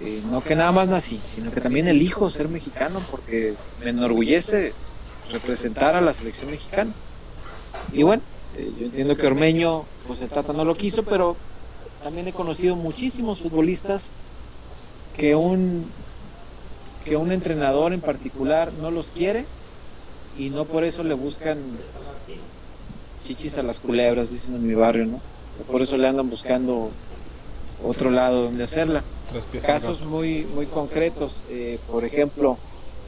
Eh, no que nada más nací, sino que también elijo ser mexicano porque me enorgullece representar a la selección mexicana. Y bueno, eh, yo entiendo que Ormeño, pues el Tata no lo quiso, pero también he conocido muchísimos futbolistas que un que un entrenador en particular no los quiere y no por eso le buscan chichis a las culebras, dicen en mi barrio, ¿no? Por eso le andan buscando otro lado donde hacerla. Casos muy, muy concretos, eh, por ejemplo,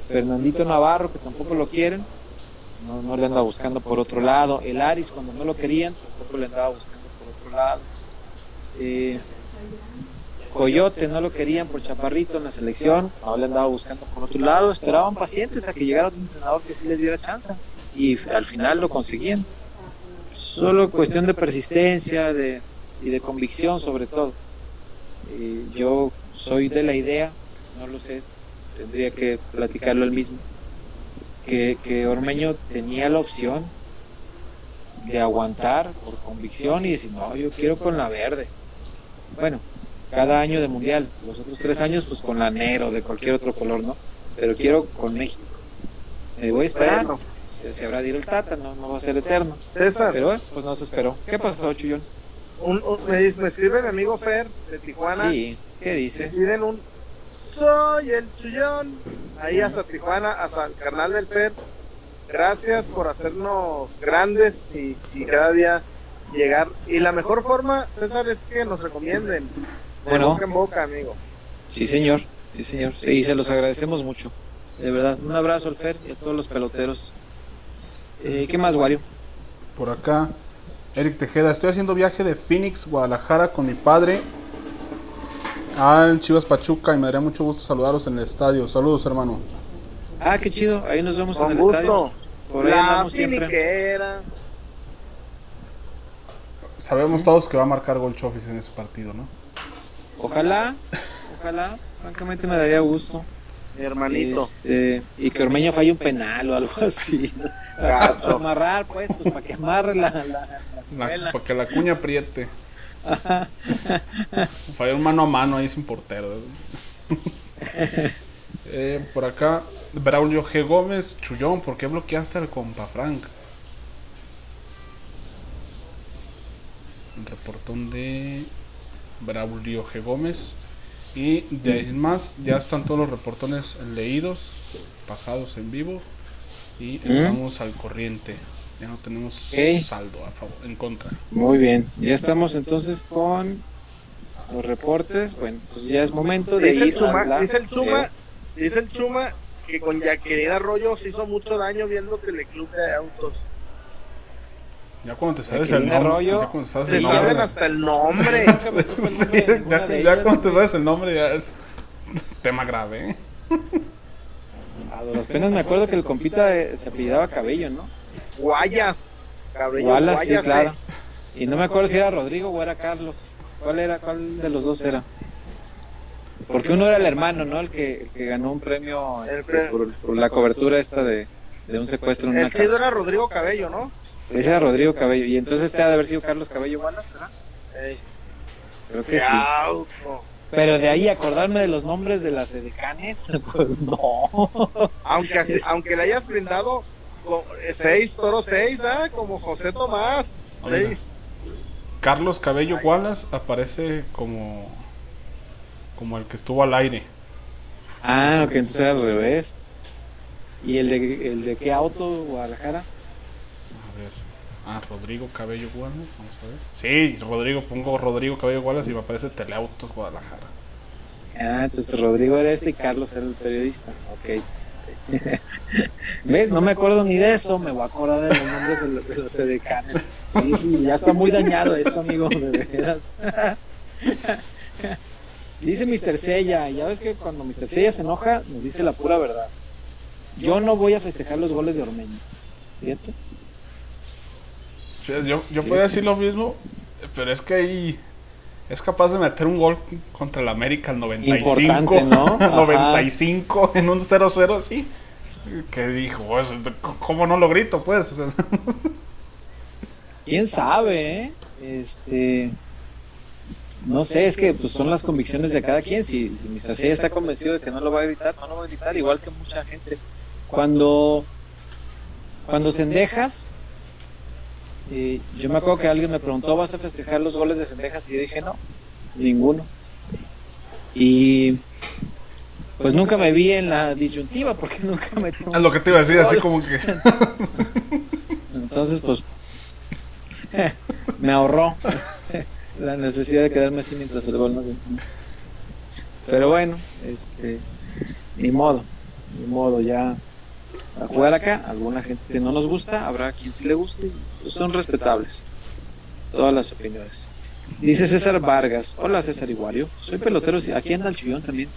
Fernandito Navarro, que tampoco lo quieren, no, le anda buscando por otro lado. El Aris, cuando no lo querían, tampoco le andaba buscando por otro lado. Eh, Coyote, no lo querían por Chaparrito en la selección, no le andaba buscando por otro lado. Esperaban pacientes a que llegara otro entrenador que sí les diera chance. Y al final lo conseguían. Solo cuestión de persistencia de, y de convicción sobre todo. Eh, yo soy de la idea, no lo sé, tendría que platicarlo él mismo, que, que Ormeño tenía la opción de aguantar por convicción y decir, no, yo quiero con la verde. Bueno, cada año de mundial, los otros tres años pues con la negro, de cualquier otro color, ¿no? Pero quiero con México. Me voy a esperar, se, se habrá de ir el Tata, no, no va a ser eterno. César, Pero bueno, pues no se esperó. ¿Qué pasó, Chuyón? un- un- me, me escribe mi amigo Fer de Tijuana. Sí, ¿qué dice? Piden un soy el chullón. Ahí hasta Tijuana, hasta el carnal del Fer. Gracias por hacernos grandes y, y cada día llegar. Y la mejor forma, César, es que nos recomienden. De Bueno. boca en boca, amigo. Sí, señor. Sí, señor. Sí, y se los agradecemos mucho. De verdad. Un abrazo al Fer y a todos los peloteros. Eh, ¿Qué más, Wario? Por acá, Eric Tejeda. Estoy haciendo viaje de Phoenix, Guadalajara con mi padre al Chivas Pachuca y me daría mucho gusto saludaros en el estadio. Saludos, hermano. Ah, qué chido. Ahí nos vemos Con en el gusto. estadio. Por ahí La andamos siempre. Sabemos todos que va a marcar gol Chofis en ese partido, ¿no? Ojalá, ojalá. Francamente me daría gusto. Mi hermanito. Este, y que Ormeño falle un penal o algo así. Para amarrar, pues, pues para que amarre la, la- la para que la cuña apriete. Falló un mano a mano ahí sin portero. Eh, por acá, Braulio G. Gómez, Chullón, ¿por qué bloqueaste al compa Frank? Reportón de Braulio G. Gómez. Y de ahí más, ya están todos los reportones leídos, pasados en vivo. Y estamos al corriente. Ya no tenemos Ok. saldo a favor, en contra. Muy bien. Ya estamos entonces con los reportes, bueno, pues ya es momento de Dice el ir Chuma, a la- el Chuma, dice el Chuma que con Jacqueline Arroyo se hizo mucho daño viendo Teleclub de Autos. Ya cuando te sabes Jacqueline el nombre. Arroyo, ya cuando sabes Se el saben hasta el nombre. ya, cuando te sabes el nombre ya es tema grave, ¿eh? A duras penas me acuerdo que el compita eh, se apellidaba Cabello, ¿no? Guayas. Cabello Wallace, sí, Guayas, claro. eh. Y no me acuerdo si era Rodrigo o era Carlos. ¿Cuál era? ¿Cuál de los dos era? Porque uno era el hermano, ¿no? El que, el que ganó un premio este, por, por la cobertura esta de, de un secuestro en una El era Rodrigo Cabello, ¿no? Ese era Rodrigo Cabello. Y entonces este ha de haber sido Carlos Cabello Wallace. Ey, Creo que sí. auto. Pero de ahí acordarme de los nombres de las edecanes, pues no. Aunque, así- aunque le hayas brindado seis, toro seis, ¿ah? Como José Tomás. Seis. Carlos Cabello Wallace aparece como como el que estuvo al aire. Ah, ok, entonces al revés. ¿Y el de, el de qué auto, Guadalajara? A ver. Ah, Rodrigo Cabello Wallace, vamos a ver. Sí, Rodrigo, pongo Rodrigo Cabello Wallace y me aparece Teleautos Guadalajara. Ah, entonces Rodrigo era este y Carlos era el periodista. Ok. ¿Ves? No me acuerdo ni de eso. Me voy a acordar de los nombres de los, de los edecanes. Sí, sí, ya está muy dañado eso, amigo, de veras. Dice Mr. Sella, ya ves que cuando Mr. Sella se enoja, nos dice la pura verdad. Yo no voy a festejar los goles de Ormeño. Fíjate. Sí, yo, yo podría decir lo mismo, pero es que ahí es capaz de meter un gol contra el América al 95. Importante, ¿no? al Ajá. 95 en un 0-0 así. Que dijo, pues, ¿cómo no lo grito, pues? O sea, ¿Quién sabe, eh? Este. No sé, es que pues, son las convicciones de cada quien. Si, si Mr. Está convencido de que no lo va a gritar, no lo va a gritar, igual que mucha gente. Cuando. Cuando Cendejas. Eh, yo me acuerdo que alguien me preguntó: ¿vas a festejar los goles de Cendejas? Y yo dije: no, ninguno. Y. Pues nunca me vi en la disyuntiva porque nunca un es lo que te iba a decir, así como que. entonces, pues, me ahorró la necesidad de quedarme así mientras el gol no. Pero bueno, este, ni modo, ni modo, ya a jugar acá, alguna gente no nos gusta, habrá quien sí le guste, son respetables todas las opiniones. Dice César Vargas, hola César Iguario, soy pelotero, aquí anda el chullón también.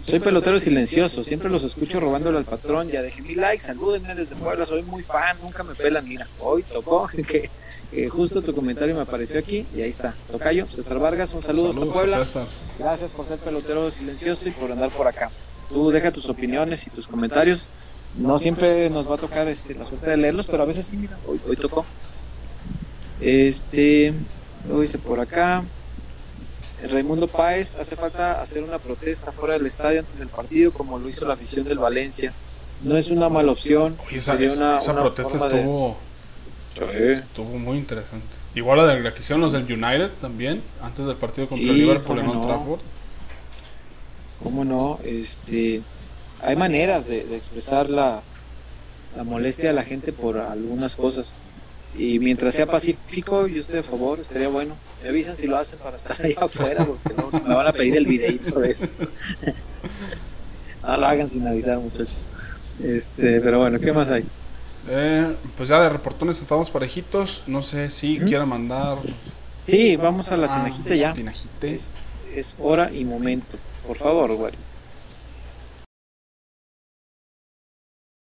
Soy pelotero silencioso, siempre los escucho robándole al patrón. Ya dejé mi like, salúdenme desde Puebla, soy muy fan, nunca me pelan. Mira, hoy tocó que, que justo tu comentario me apareció aquí y ahí está. Tocayo, César Vargas, un saludo hasta Puebla. César. Gracias por ser pelotero silencioso y por andar por acá. Tú deja tus opiniones y tus comentarios. No siempre nos va a tocar este, la suerte de leerlos, pero a veces sí, mira, hoy, hoy tocó. Este, lo dice por acá. Raimundo Páez, hace falta hacer una protesta fuera del estadio antes del partido, como lo hizo la afición del Valencia. No es una mala opción. Oye, esa, sería una, esa una protesta de- estuvo, estuvo muy interesante. Igual la de la que hicieron los del United también, antes del partido contra Sí, el Liverpool en Old. Trafford. ¿Cómo no? Este, hay maneras de, de expresar la, la molestia de la gente por algunas cosas. Y mientras sea pacífico, yo estoy a favor, estaría bueno. Me avisan si lo hacen para estar allá afuera, porque no, me van a pedir el videito de eso. No lo hagan sin avisar, muchachos. Este, pero bueno, ¿qué más hay? Eh, pues ya de reportones estamos parejitos. No sé si Ujú. quiera mandar. Sí, vamos a la Ah, tinajita ya. tinajite. Es, es hora y momento. Por favor, güey.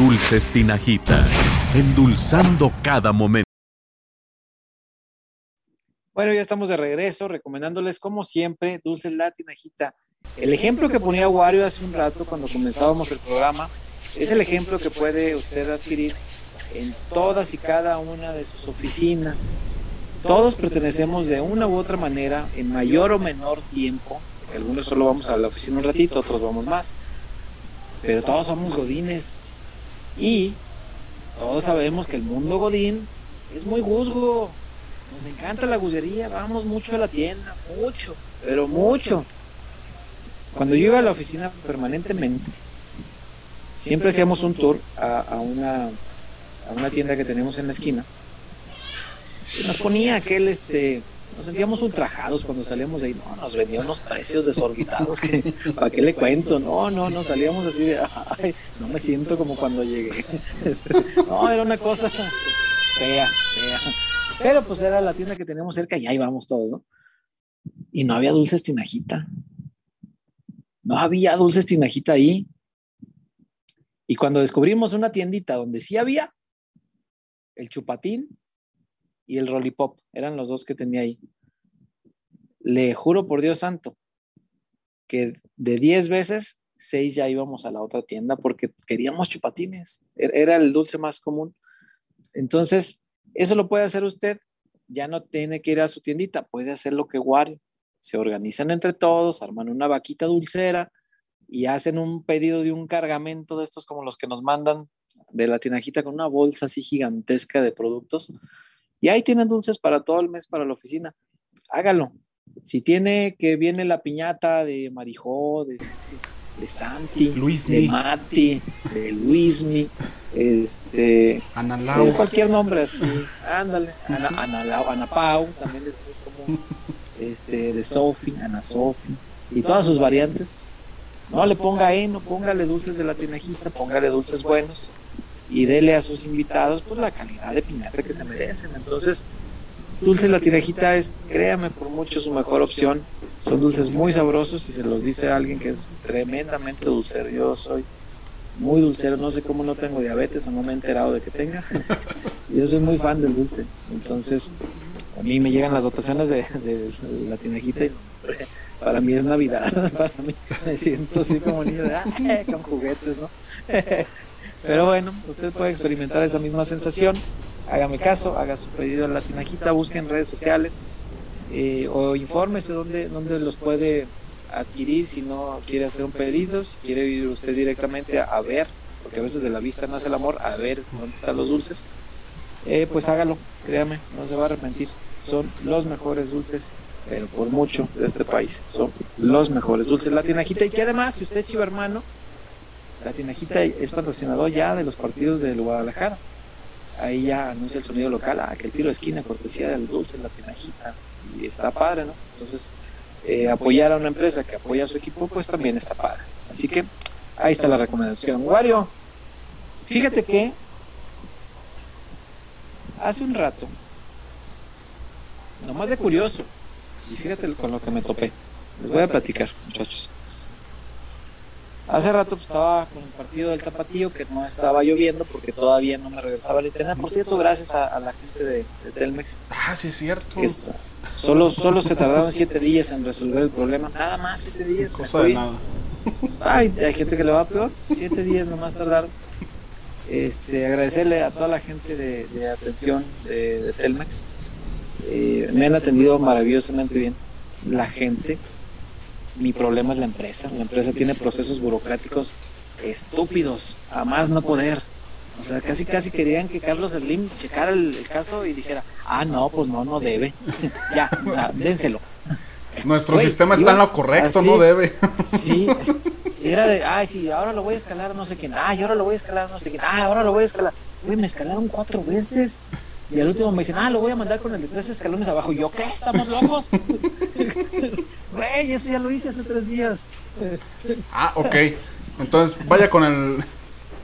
Dulces Tinajita, endulzando cada momento. Bueno, ya estamos de regreso, recomendándoles como siempre Dulces La Tinajita. El ejemplo que ponía Wario hace un rato cuando comenzábamos el programa es el ejemplo que puede usted adquirir en todas y cada una de sus oficinas. Todos pertenecemos de una u otra manera, en mayor o menor tiempo. Algunos solo vamos a la oficina un ratito, otros vamos más. Pero todos somos godines. Y todos sabemos que el mundo godín es muy guzgo. Nos encanta la guzería, vamos mucho a la tienda, mucho, pero mucho. Cuando yo iba a la oficina permanentemente, siempre hacíamos un tour a, una, a una tienda que tenemos en la esquina. Nos ponía aquel, este, nos sentíamos ultrajados cuando salíamos de ahí. No, nos vendían unos precios desorbitados que, ¿para qué le cuento? No, no, nos salíamos así de, ay, no me siento como cuando llegué. Este, no, era una cosa este, fea, fea. Pero pues era la tienda que teníamos cerca y ahí vamos todos, ¿no? Y no había dulces tinajita. No había dulces tinajita ahí. Y cuando descubrimos una tiendita donde sí había, el chupatín y el Rollipop, eran los dos que tenía ahí. Le juro por Dios santo que de 10 veces, 6 ya íbamos a la otra tienda porque queríamos chupatines. Er, era el dulce más común. Entonces, eso lo puede hacer usted. Ya no tiene que ir a su tiendita, puede hacer lo que Wario. Se organizan entre todos, arman una vaquita dulcera, y hacen un pedido de un cargamento de estos como los que nos mandan de la tinajita con una bolsa así gigantesca de productos. Y ahí tienen dulces para todo el mes para la oficina. Hágalo. Si tiene que viene la piñata de Marijó, de, de Santi, de Mati, de Luismi, este, de cualquier nombre así, ándale, Ana, Ana, Ana Pau, también es muy común, este, de Sofi, Ana Sofi, y todas sus variantes. no le ponga E, no póngale dulces de la tinajita, póngale dulces buenos y dele a sus invitados pues la calidad de piñata que se merecen. Entonces, dulces la tinajita es, créame, por mucho su mejor opción. Son dulces muy sabrosos y se los dice a alguien que es tremendamente dulcero. Yo soy muy dulcero, no sé cómo no tengo diabetes o no me he enterado de que tenga. Yo soy muy fan del dulce. Entonces, a mí me llegan las dotaciones de, de la tinajita y para mí es Navidad, para mí me siento así como niño de, ah, con juguetes, ¿no? Pero bueno, usted puede experimentar esa misma sensación, hágame caso, haga su pedido en la tinajita, busque en redes sociales eh, o infórmese dónde, dónde los puede adquirir si no quiere hacer un pedido, si quiere ir usted directamente a, ver, porque a veces de la vista nace el amor, a ver dónde están los dulces, eh, pues hágalo, créame, no se va a arrepentir, son los mejores dulces pero por mucho de este país. Son los mejores dulces. La Tinajita, y que además, si usted es chivo hermano, la Tinajita es patrocinador ya de los partidos del Guadalajara. Ahí ya anuncia el sonido local, ah, que el tiro de esquina, cortesía del dulce, la Tinajita. Y está padre, ¿no? Entonces, eh, apoyar a una empresa que apoya a su equipo, pues también está padre. Así que ahí está la recomendación. Wario, fíjate que hace un rato, nomás de curioso, y fíjate con lo que me topé. Les voy a platicar, muchachos. Hace rato pues, estaba con el partido del Tapatío que no estaba lloviendo porque todavía no me regresaba el internet. Por cierto, gracias a, la gente de, Telmex. Ah, sí, es cierto. solo, solo se tardaron siete días en resolver el problema. Nada más siete días. Ay, hay gente que le va peor. Siete días nomás tardaron. Este, agradecerle a toda la gente de, atención de Telmex eh, me han atendido maravillosamente bien. La gente, mi problema es la empresa. La empresa tiene procesos burocráticos estúpidos, a más no poder. O sea, casi casi querían que Carlos Slim checara el, caso y dijera, ah, no, pues no, no debe. ya, dénselo. Nuestro sistema está en lo correcto, no debe. sí, era de, ay, sí, ahora lo voy a escalar no sé quién, ay, ahora lo voy a escalar no sé quién, ay, ahora lo voy a escalar. Güey, me escalaron cuatro veces. Y al último me dicen, ah, lo voy a mandar con el de tres escalones abajo. Y yo, ¿qué? ¿Estamos locos? Güey, eso ya lo hice hace tres días. Ah, ok. Entonces, vaya con el,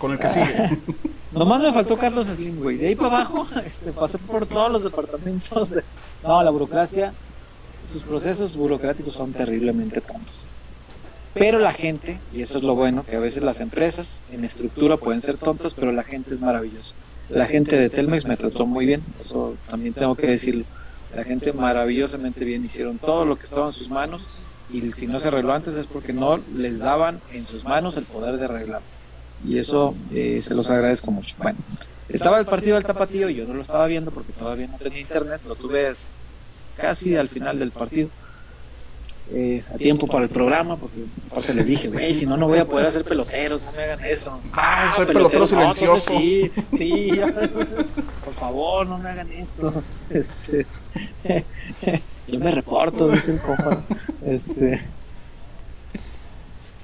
con el que sigue. Nomás me faltó Carlos Slim, güey. De ahí para abajo, este, pasé por todos los departamentos. De... No, la burocracia, sus procesos burocráticos son terriblemente tontos. Pero la gente, y eso es lo bueno, que a veces las empresas en estructura pueden ser tontas, pero la gente es maravillosa. La gente de Telmex me trató muy bien, eso también tengo que decirlo. La gente maravillosamente bien, hicieron todo lo que estaba en sus manos y si no se arregló antes es porque no les daban en sus manos el poder de arreglarlo. Y eso eh, se los agradezco mucho. Bueno, estaba el partido del Tapatío, yo no lo estaba viendo porque todavía no tenía internet, lo tuve casi al final del partido. Eh, a tiempo para el programa, porque aparte les dije, güey, si no, no voy a poder hacer peloteros, no me hagan eso. Ah, soy pelotero no, entonces silencioso. sí, sí, por favor, no me hagan esto. Este, yo me reporto, dice el compa. Este,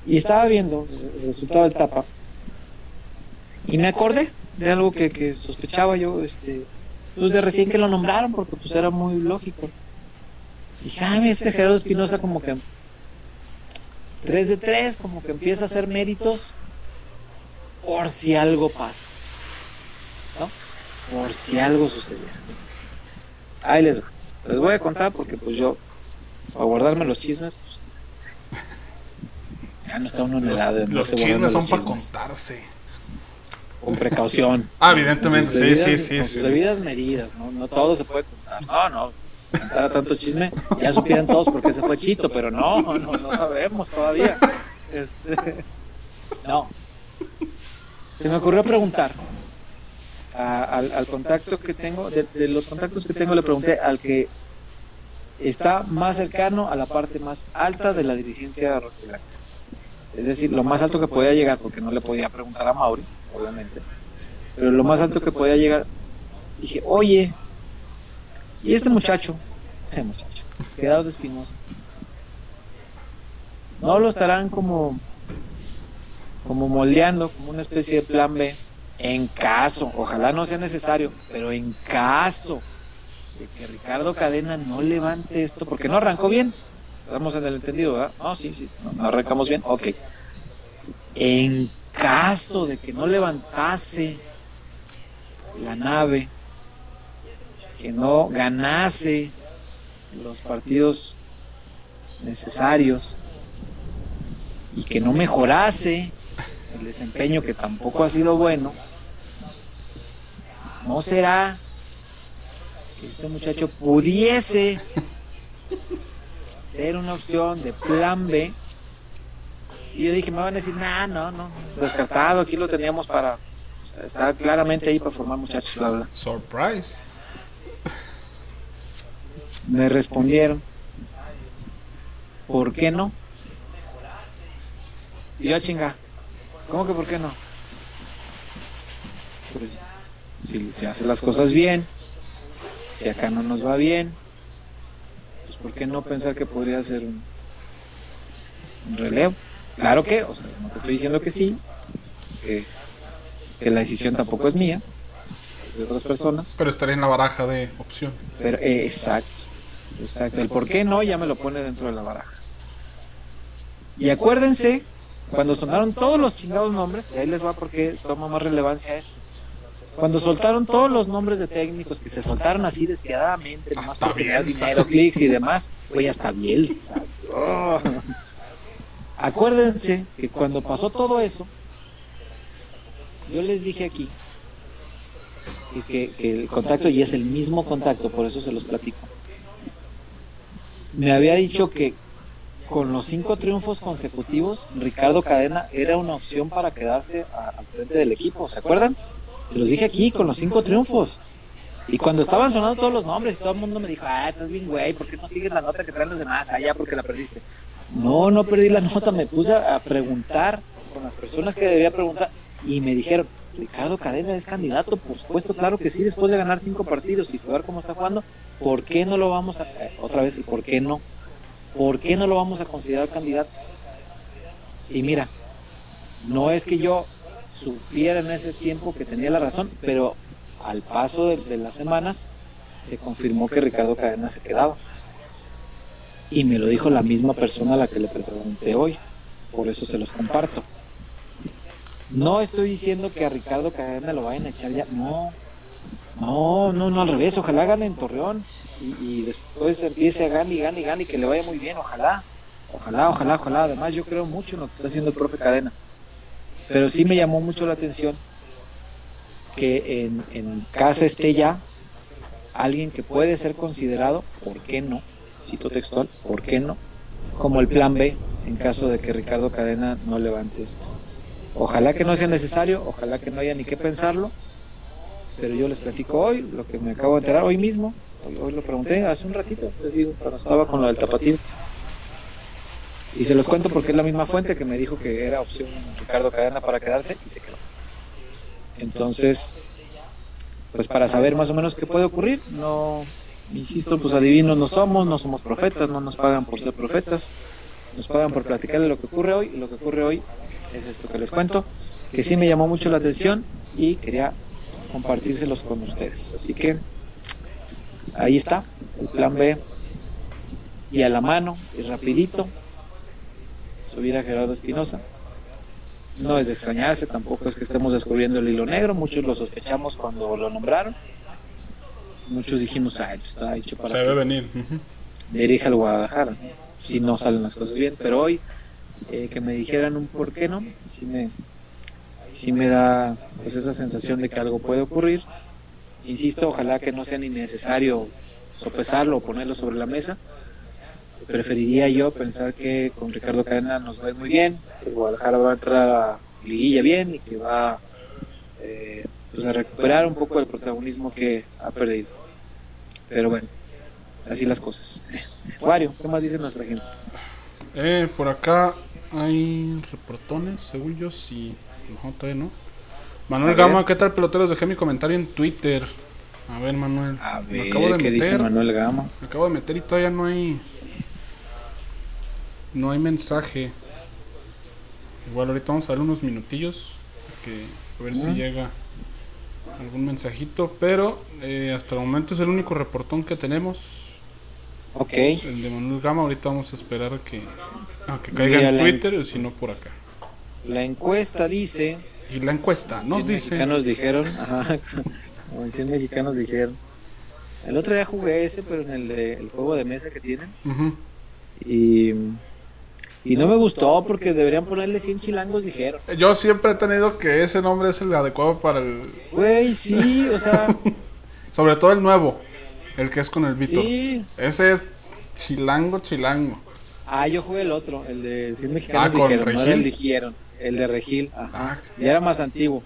y estaba viendo el resultado del tapa y me acordé de algo que, que sospechaba yo, este, pues de recién que lo nombraron, porque pues era muy lógico. Dije, ah, este Gerardo Espinosa como que 3 de 3, como que empieza a hacer méritos por si algo pasa. ¿No? Por si algo sucediera. Ahí les, les voy a contar porque pues yo, para guardarme los chismes, pues ya no está uno en edad de Los andarse guardando chismes son los para chismes. contarse. Con precaución. Ah, evidentemente, sí, sí, sí, Con sí. sus medidas, ¿no? No todo se puede contar. No, no. Contar tanto chisme, ya supieran todos por qué se fue Chito, pero no, no, no sabemos todavía. Este, no. Se me ocurrió preguntar a- al, al contacto que tengo, de, de los contactos que tengo, le pregunté al que está más cercano a la parte más alta de la dirigencia rojiblanca. Es decir, lo más alto que podía llegar, porque no le podía preguntar a Mauri, obviamente, pero lo más alto que podía llegar, dije, oye, ¿y este muchacho? El muchacho, Gerardo Espinosa, ¿no lo estarán como, como moldeando, como una especie de plan B? En caso, ojalá no sea necesario, pero en caso de que Ricardo Cadena no levante esto, porque no arrancó bien. Estamos en el entendido, ¿verdad? No, sí, sí, no arrancamos bien. Ok. En caso de que no levantase la nave, que no ganase los partidos necesarios y que no mejorase el desempeño que tampoco ha sido bueno, ¿no será que este muchacho pudiese ser una opción de plan B? Y yo dije, me van a decir, nah, no, no, descartado, aquí lo teníamos para, está, claramente ahí para formar muchachos, bla, bla. Surprise. Me respondieron, ¿por qué no? Y yo, chinga, ¿cómo que por qué no? Pues, si se hacen las cosas bien, si acá no nos va bien, pues ¿por qué no pensar que podría ser un, un relevo? Claro que, o sea, no te estoy diciendo que sí, que, que la decisión tampoco es mía, es de otras personas, Pero estaría en la baraja de opción. pero eh, exacto, exacto. El por qué no ya me lo pone dentro de la baraja. Y acuérdense, cuando sonaron todos los chingados nombres, y ahí les va porque toma más relevancia esto. Cuando soltaron todos los nombres de técnicos que se soltaron así despiadadamente, nomás por generar dinero, clics y demás, güey, hasta Bielsa. Oh. Acuérdense que cuando pasó todo eso, yo les dije aquí que el contacto, y es el mismo contacto, por eso se los platico, me había dicho que con los cinco triunfos consecutivos, Ricardo Cadena era una opción para quedarse al frente del equipo, ¿se acuerdan? Se los dije aquí, con los cinco triunfos. Y cuando estaban sonando todos los nombres, todo el mundo me dijo, ah, estás bien, güey, ¿por qué no sigues la nota que traen los demás? Ah, ya, porque la perdiste. No, no perdí la nota, me puse a preguntar con las personas que debía preguntar y me dijeron, Ricardo Cadena es candidato, por supuesto, claro que sí, después de ganar cinco partidos y jugar como está jugando, ¿por qué no lo vamos a, eh, otra vez, el por qué no? ¿Por qué no lo vamos a considerar candidato? Y mira, No es que yo supiera en ese tiempo que tenía la razón, pero al paso de, las semanas se confirmó que Ricardo Cadena se quedaba. Y me lo dijo la misma persona a la que le pregunté hoy. Por eso se los comparto. No estoy diciendo que a Ricardo Cadena lo vayan a echar ya. No. No, no, no, al revés. Ojalá gane en Torreón. Y, después empiece a ganar y gane y gane y que le vaya muy bien. Ojalá. Ojalá, ojalá, ojalá. Además, yo creo mucho en lo que está haciendo el profe Cadena. Pero sí me llamó mucho la atención que en, en casa esté ya alguien que puede ser considerado, ¿por qué no? Cito textual, ¿por qué no? Como el plan B en caso de que Ricardo Cadena no levante esto. Ojalá que no sea necesario, ojalá que no haya ni que pensarlo, pero yo les platico hoy lo que me acabo de enterar hoy mismo, hoy, lo pregunté hace un ratito, les digo, cuando estaba con lo del tapatío. Y se los cuento porque es la misma fuente que me dijo que era opción Ricardo Cadena para quedarse y se quedó. Entonces, pues para saber más o menos qué puede ocurrir, no, insisto, pues adivinos no somos, no somos profetas, no nos pagan por ser profetas, nos pagan por platicarle lo que ocurre hoy, y lo que ocurre hoy es esto que les cuento, que sí me llamó mucho la atención y quería compartírselos con ustedes. Así que ahí está, el plan B, y a la mano, y rapidito, subir a Gerardo Espinosa. No es de extrañarse, tampoco es que estemos descubriendo el hilo negro, muchos lo sospechamos cuando lo nombraron. Muchos dijimos, ay, pues está hecho para Se debe venir. dirija al Guadalajara, si no salen las cosas bien, pero hoy eh, que me dijeran un por qué no, sí me, sí me da pues esa sensación de que algo puede ocurrir. Insisto, ojalá que no sea ni necesario sopesarlo o ponerlo sobre la mesa, preferiría yo pensar que con Ricardo Cadena nos va a ir muy bien, que Guadalajara va a entrar a liguilla bien y que va eh, pues a recuperar un poco el protagonismo que ha perdido. Pero bueno, así las cosas. Wario, ¿qué más dice nuestra gente? Eh, por acá hay reportones, según yo, sí. No, todavía no. Manuel Gama, ¿qué tal peloteros? Dejé mi comentario en Twitter. A ver, Manuel. A ver, acabo de ¿qué meter, dice Manuel Gama? Me acabo de meter y todavía no hay no hay mensaje. Igual ahorita vamos a dar unos minutillos que, a ver si llega algún mensajito, pero eh, hasta el momento es el único reportón que tenemos. Ok. El de Manuel Gama, ahorita vamos a esperar a que, que caiga en Twitter o si no por acá. La encuesta dice... Y la encuesta nos dice... mexicanos dijeron, ajá, como 100 mexicanos dijeron. El otro día jugué ese, pero en el, de, el juego de mesa que tienen. Y y no me gustó porque deberían ponerle 100 chilangos, dijeron. Yo siempre he tenido que ese nombre es el adecuado para el. Güey, sí, o sea. Sobre todo el nuevo, el que es con el Víctor. Sí. Ese es chilango, chilango. Ah, yo jugué el otro, el de 100 mexicanos, ah, dijeron. No era el dijeron, el de Regil. Ajá. Ah, ya era más antiguo.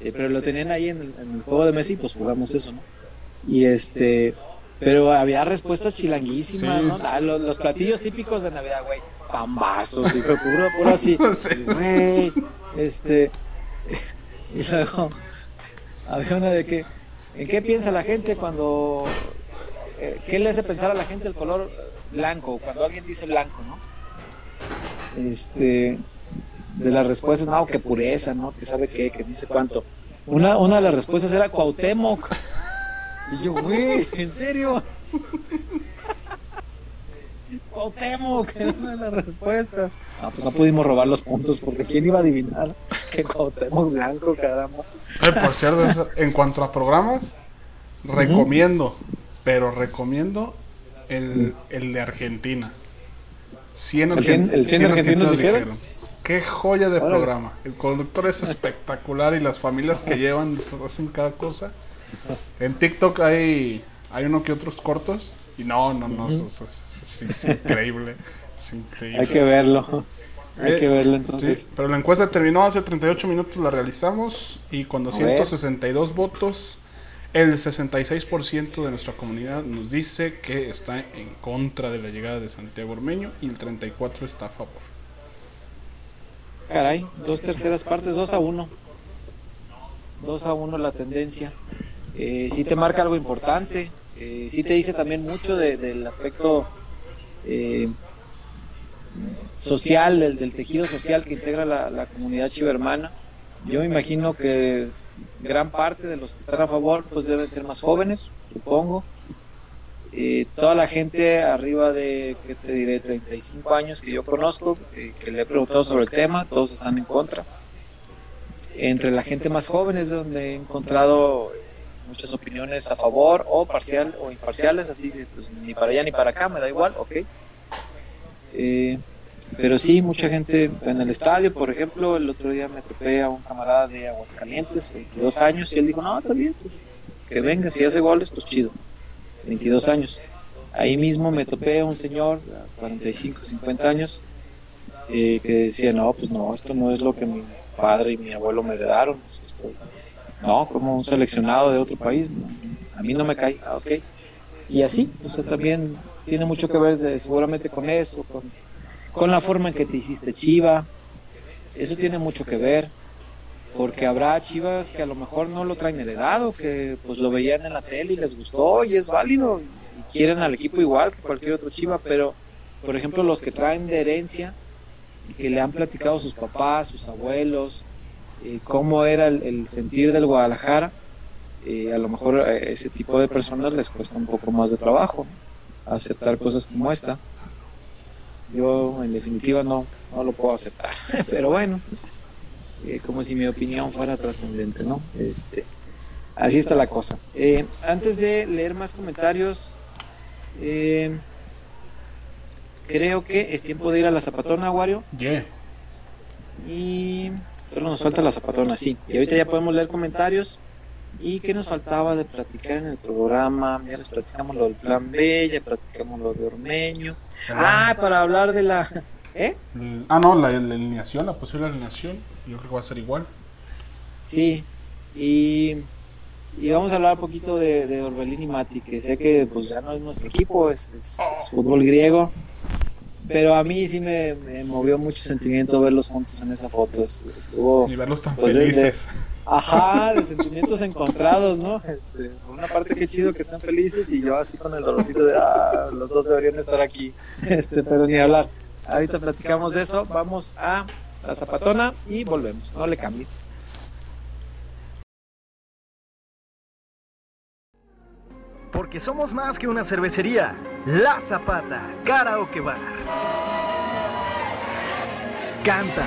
Eh, pero lo tenían ahí en el, en el juego de Messi, pues jugamos eso, ¿no? Y este. Pero había respuestas chilanguísimas, ¿no? Ah, los, platillos típicos de Navidad, güey. Pambazos, y puro, puro así. Güey, este. Y luego, había una de que. ¿En qué piensa la gente cuando. Eh, ¿Qué le hace pensar a la gente el color blanco? Cuando alguien dice blanco, ¿no? Este. De las respuestas, no, que pureza, ¿no? Que sabe qué, que dice cuánto. Una, una de las respuestas era Cuauhtémoc. Y yo, güey, ¿en serio? Cuauhtémoc, era una de las respuestas. Ah, pues no pudimos robar los puntos porque ¿quién iba a adivinar que Cuauhtémoc blanco, caramba? Eh, por cierto, en cuanto a programas, recomiendo, pero recomiendo el, el de Argentina. 100, ¿El 100, el 100 argentinos dijeron? dijeron? Qué joya de programa. El conductor es espectacular y las familias que llevan hacen cada cosa. En TikTok hay, hay uno que otros cortos y no, no, no, es, increíble, Hay que verlo. Hay que verlo entonces. pero la encuesta terminó hace 38 minutos, la realizamos y con 262 votos, el 66% de nuestra comunidad nos dice que está en contra de la llegada de Santiago Ormeño y el 34% está a favor. Caray, dos terceras partes, dos a uno. Dos a uno la tendencia eh, sí te marca algo importante, eh, sí te dice también mucho del aspecto eh, social, del, tejido social que integra la, la comunidad chivermana. Yo me imagino que gran parte de los que están a favor pues deben ser más jóvenes, supongo. Eh, toda la gente arriba de, ¿qué te diré?, 35 años que yo conozco, eh, que le he preguntado sobre el tema, todos están en contra. Entre la gente más joven es donde he encontrado muchas opiniones a favor o parcial o imparciales, así que pues ni para allá ni para acá, me da igual, ok. Eh, pero sí, mucha gente en el estadio, por ejemplo, el otro día me topé a un camarada de Aguascalientes, 22 años, y él dijo, no, está bien, pues, que venga, si hace goles, pues chido, 22 años. Ahí mismo me topé a un señor, 45, 50 años, eh, que decía, no, pues no, esto no es lo que mi padre y mi abuelo me heredaron, pues, no, como un seleccionado de otro país, a mí no me cae, ah, ok. Y así, o sea, también tiene mucho que ver seguramente con eso, con con la forma en que te hiciste Chiva. Eso tiene mucho que ver, porque habrá Chivas que a lo mejor no lo traen heredado, que pues lo veían en la tele y les gustó y es válido y quieren al equipo igual que cualquier otro Chiva, pero por ejemplo los que traen de herencia y que le han platicado sus papás, sus abuelos, eh, cómo era el, sentir del Guadalajara, eh, a lo mejor a ese tipo de personas les cuesta un poco más de trabajo aceptar cosas como esta. Yo en definitiva no, no lo puedo aceptar. Pero bueno, eh, como si mi opinión fuera trascendente, ¿no? Este, así está la cosa. Eh, antes de leer más comentarios, eh, creo que es tiempo de ir a la zapatona, Wario. Y solo nos falta la zapatona, sí. Y ahorita ya podemos leer comentarios. ¿Y qué nos faltaba de platicar en el programa? Ya les platicamos lo del plan B, ya platicamos lo de Ormeño. Ah, para hablar de la... ¿Eh? Ah, no, la, alineación, la posible alineación. Yo creo que va a ser igual. Sí, y, y vamos a hablar un poquito de, de, Orbelín y Mati, que sé que pues ya no es nuestro equipo, es, es, fútbol griego. Pero a mí sí me, movió mucho sentimiento verlos juntos en esa foto. Estuvo. Y verlos tan pues, felices. Ajá, de sentimientos encontrados, ¿no? Este, por una parte qué chido que están felices y yo así con el dolorcito de, ah, los dos deberían estar aquí, este, pero ni hablar. Ahorita platicamos de eso, vamos a la zapatona y volvemos, no le cambie. Porque somos más que una cervecería, La Zapata, Karaoke Bar. Canta,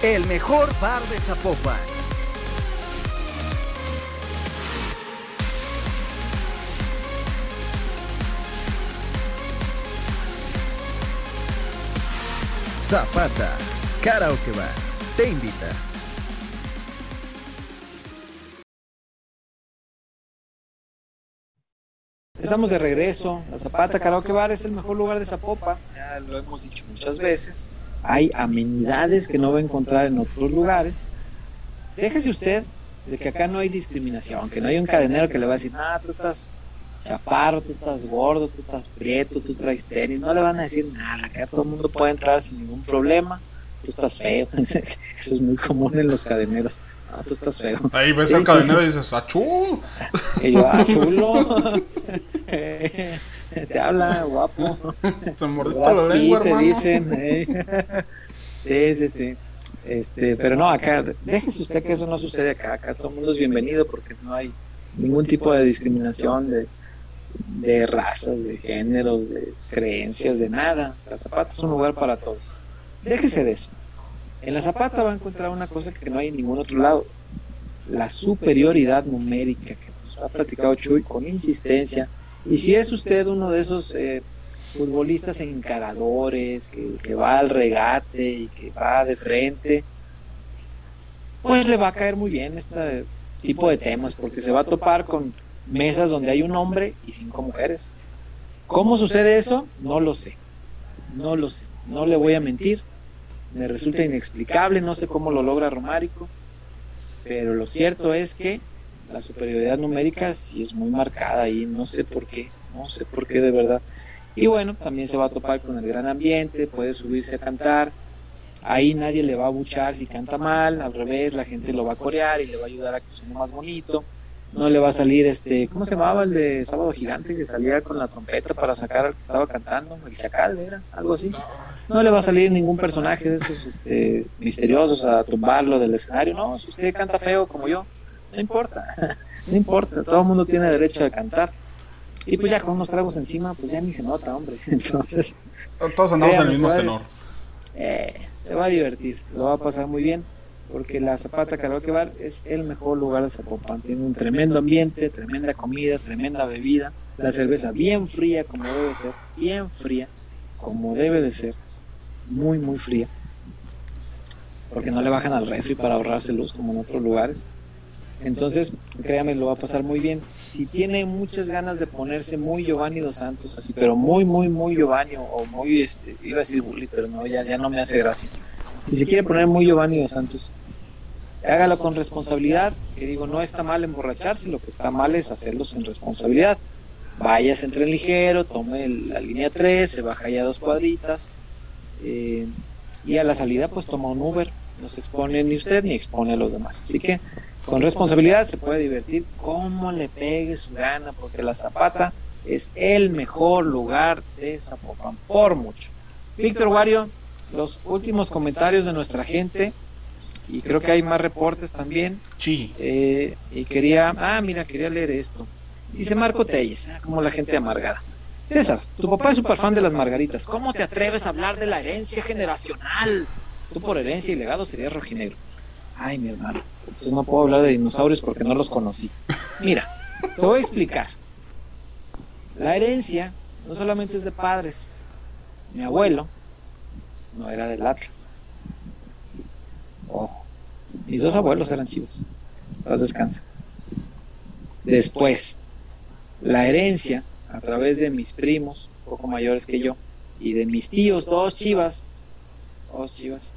El mejor bar de Zapopan. Zapata, Karaoke Bar, te invita. Estamos de regreso. La Zapata Karaoke Bar es el mejor lugar de Zapopan. Ya lo hemos dicho muchas veces hay amenidades que no va a encontrar en otros lugares. Déjese usted de que acá no hay discriminación, que no hay un cadenero que le va a decir, ah, tú estás chaparro, tú estás gordo, tú estás prieto, tú traes tenis, no le van a decir nada, acá todo el mundo puede entrar sin ningún problema, tú estás feo, eso es muy común en los cadeneros. Ah, tú estás feo. Ahí ves al cadenero y dices, ¡achú! Y yo, ¡achulo! te habla, guapo. Te te dicen. Eh. Sí, sí, sí. Este, pero no, acá, déjese usted que eso no sucede acá. Acá todo el mundo es bienvenido porque no hay ningún tipo de discriminación de, de razas, de géneros, de creencias, de nada. La Zapata es un lugar para todos. Déjese de eso. En la Zapata va a encontrar una cosa que no hay en ningún otro lado. La superioridad numérica que nos ha platicado Chuy con insistencia y si es usted uno de esos eh, futbolistas encaradores, que, va al regate y que va de frente, pues le va a caer muy bien este tipo de temas, porque se va a topar con mesas donde hay un hombre y cinco mujeres. ¿Cómo sucede eso? No lo sé. No lo sé. no le voy a mentir, me resulta inexplicable, no sé cómo lo logra Romárico, pero lo cierto es que la superioridad numérica sí es muy marcada y no sé por qué, no sé por qué de verdad. Y bueno, también se va a topar con el gran ambiente, puede subirse a cantar, ahí nadie le va a buchar si canta mal, al revés, la gente lo va a corear y le va a ayudar a que suene más bonito. No le va a salir este, ¿cómo se llamaba el de Sábado Gigante que salía con la trompeta para sacar al que estaba cantando? El Chacal era, algo así. No le va a salir ningún personaje de esos este, misteriosos a tumbarlo del escenario. No, si usted canta feo como yo, no importa, no importa, todo el mundo tiene derecho a cantar. Y pues ya con unos tragos encima, pues ya ni se nota, hombre. Entonces, Todos andamos en el mismo se va- tenor. eh, se va a divertir, lo va a pasar muy bien, porque la Zapata Karaoke Bar es el mejor lugar de Zapopan. Tiene un tremendo ambiente, tremenda comida, tremenda bebida, la cerveza bien fría como debe ser, bien fría como debe de ser, muy muy fría, porque no le bajan al refri para ahorrarse luz como en otros lugares. Entonces, créame, lo va a pasar muy bien. Si tiene muchas ganas de ponerse muy Giovanni dos Santos, así, pero muy, muy, muy Giovanni, o, muy, este, iba a decir bully, pero no, ya, ya no me hace gracia. Si se quiere poner muy Giovanni dos Santos, hágalo con responsabilidad. Que digo, no está mal emborracharse, lo que está mal es hacerlo sin responsabilidad. Váyase en tren ligero, tome la línea 3, se baja ya dos cuadritas, eh, y a la salida, pues toma un Uber. No se expone ni usted ni expone a los demás. Así que con responsabilidad se puede divertir como le pegue su gana, porque la Zapata es el mejor lugar de Zapopan, por mucho. Víctor Wario, los últimos comentarios de nuestra gente, y creo que hay más reportes también, Sí. eh, y quería, ah, mira, quería leer esto. Dice Marco Telles, ah, como la gente amargada. César, tu papá es súper fan de las margaritas. ¿Cómo te atreves a hablar de la herencia generacional? Tú por herencia y legado serías rojinegro. Ay, mi hermano. Entonces no puedo hablar de dinosaurios porque no los conocí. Mira, te voy a explicar. La herencia no solamente es de padres. Mi abuelo no era del Atlas. Ojo. Mis dos abuelos eran chivos. Paz descansen. Después, la herencia a través de mis primos, un poco mayores que yo, y de mis tíos, todos chivas, todos chivas,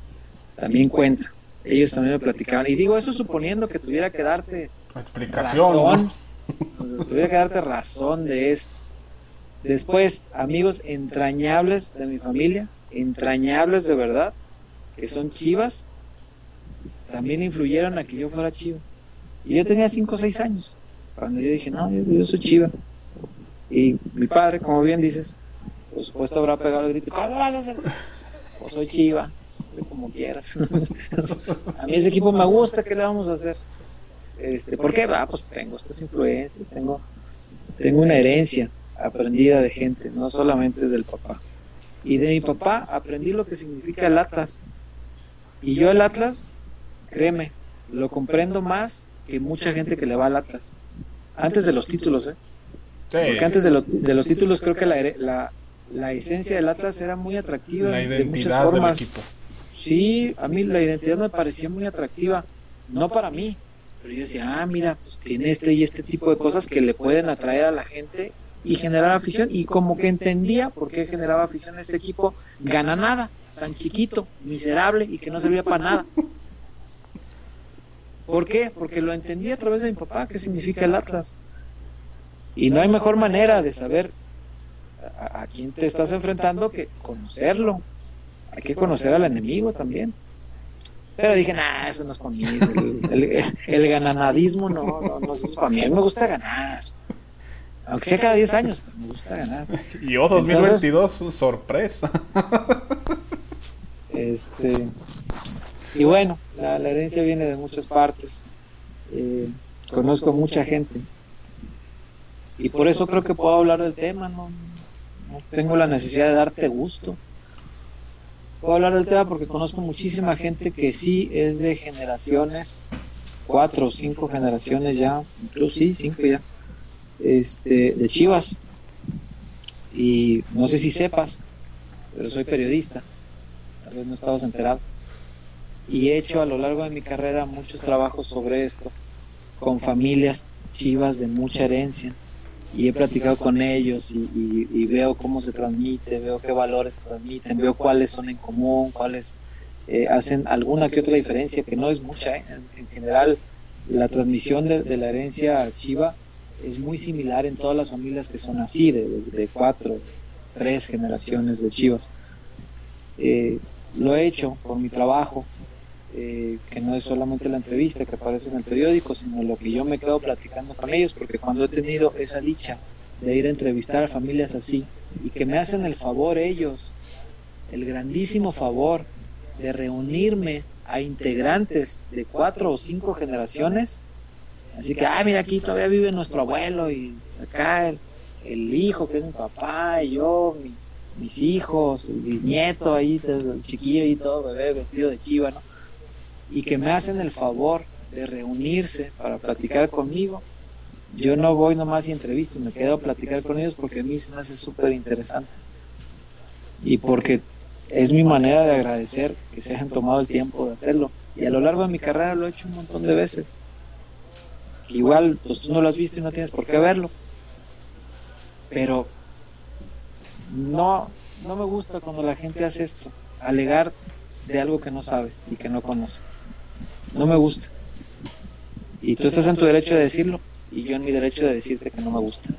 también cuenta. Ellos también me platicaban. Y digo eso suponiendo que tuviera que darte Explicación. razón, ¿no? tuviera que darte razón de esto. Después, amigos entrañables de mi familia, entrañables de verdad, que son chivas, también influyeron a que yo fuera chiva. Y yo tenía 5 o 6 años, cuando yo dije, no, yo, yo soy chiva. Y mi padre, como bien dices, por supuesto habrá pegado el grito, ¿cómo vas a hacer? Pues soy chiva, como quieras. a mí ese equipo me gusta, ¿qué le vamos a hacer? Este, ¿Por qué? Ah, pues tengo estas influencias, tengo, tengo una herencia aprendida de gente, no solamente es del papá. Y de mi papá aprendí lo que significa el Atlas. Y yo el Atlas, créeme, lo comprendo más que mucha gente que le va al Atlas. Antes de los títulos, ¿eh? Porque antes de, lo- de los títulos creo que la, la, la esencia del Atlas era muy atractiva de muchas del formas. Sí, a mí la identidad me parecía muy atractiva, no para mí, pero yo decía, ah, mira, pues tiene este y este tipo de cosas que le pueden atraer a la gente y generar afición. Y como que entendía por qué generaba afición este equipo, gana nada, tan chiquito, miserable y que no servía para nada. ¿Por qué? Porque lo entendí a través de mi papá, qué significa el Atlas. Y no hay mejor manera de saber a quién te estás enfrentando que conocerlo. Hay que conocer al enemigo también. Pero dije, nah, eso no es para mí. El, el- el gananadismo no, no, no es para mí. A mí me gusta ganar. Aunque sea cada 10 años, pero me gusta ganar. Y oh, 2022, sorpresa. Este, y bueno, la, la herencia viene de muchas partes. Eh, conozco mucha gente. Y por eso creo que puedo hablar del tema. No, no tengo la necesidad de darte gusto. Puedo hablar del tema porque conozco muchísima gente que sí es de generaciones, cuatro o cinco generaciones ya, incluso sí, cinco ya, este, de Chivas. Y no sé si sepas, pero soy periodista tal vez no estabas enterado. Y he hecho a lo largo de mi carrera muchos trabajos sobre esto, con familias chivas de mucha herencia. Y he platicado con ellos y, veo cómo se transmite, veo qué valores se transmiten, veo cuáles son en común, cuáles eh, hacen alguna que otra diferencia, que no es mucha. ¿eh? En, general, la transmisión de, la herencia chiva es muy similar en todas las familias que son así, de, cuatro, tres generaciones de chivas. Eh, lo he hecho por mi trabajo, eh, que no es solamente la entrevista que aparece en el periódico, sino lo que yo me quedo platicando con ellos, porque cuando he tenido esa dicha de ir a entrevistar a familias así y que me hacen el favor ellos, el grandísimo favor de reunirme a integrantes de cuatro o cinco generaciones, así que, ah, mira, aquí todavía vive nuestro abuelo y acá el, hijo que es mi papá y yo, mis hijos, el bisnieto ahí, el chiquillo y todo, bebé vestido de chiva, ¿no? Y que me hacen el favor de reunirse para platicar conmigo, yo no voy nomás y entrevisto, me quedo a platicar con ellos porque a mí se me hace súper interesante. Y porque es mi manera de agradecer que se hayan tomado el tiempo de hacerlo. Y a lo largo de mi carrera lo he hecho un montón de veces. Igual, pues tú no lo has visto y no tienes por qué verlo. Pero no, no me gusta cuando la gente hace esto, alegar de algo que no sabe y que no conoce no me gusta. Y tú estás en tu derecho de decirlo y yo en mi derecho de decirte que no me gusta.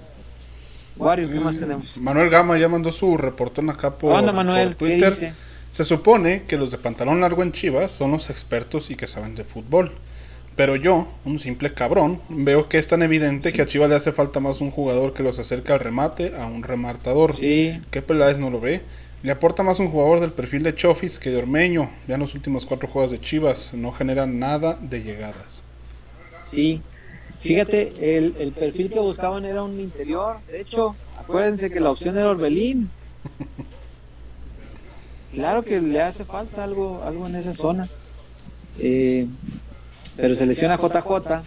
Wario, ¿qué más tenemos? Manuel Gama ya mandó su reportón acá por, Hola, Manuel, Twitter. dice? Se supone que los de pantalón largo en Chivas son los expertos y que saben de fútbol. Pero yo, un simple cabrón, veo que es tan evidente que a Chivas le hace falta más un jugador que los acerca al remate a un remartador. Sí. ¿Qué Peláez no lo ve? Le aporta más un jugador del perfil de Chofis que de Ormeño. Ya en los últimos cuatro juegos de Chivas no genera nada de llegadas. Sí, fíjate, el, el, perfil que buscaban era un interior. De hecho, acuérdense que la opción era Orbelín. Claro que le hace falta algo, algo en esa zona. Eh, pero se lesiona JJ.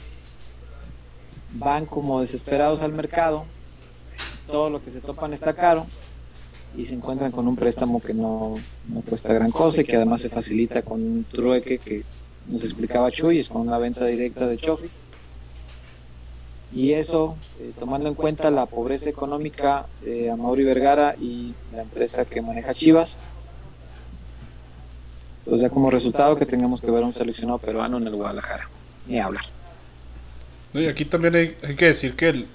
Van como desesperados al mercado. Todo lo que se topan está caro y se encuentran con un préstamo que no, cuesta gran cosa y que además se facilita con un trueque que nos explicaba Chuy, es con una venta directa de Chofis. Y eso, eh, tomando en cuenta la pobreza económica de Amaury Vergara y la empresa que maneja Chivas, pues da como resultado que tengamos que ver a un seleccionado peruano en el Guadalajara. Ni hablar. y aquí también hay, que decir que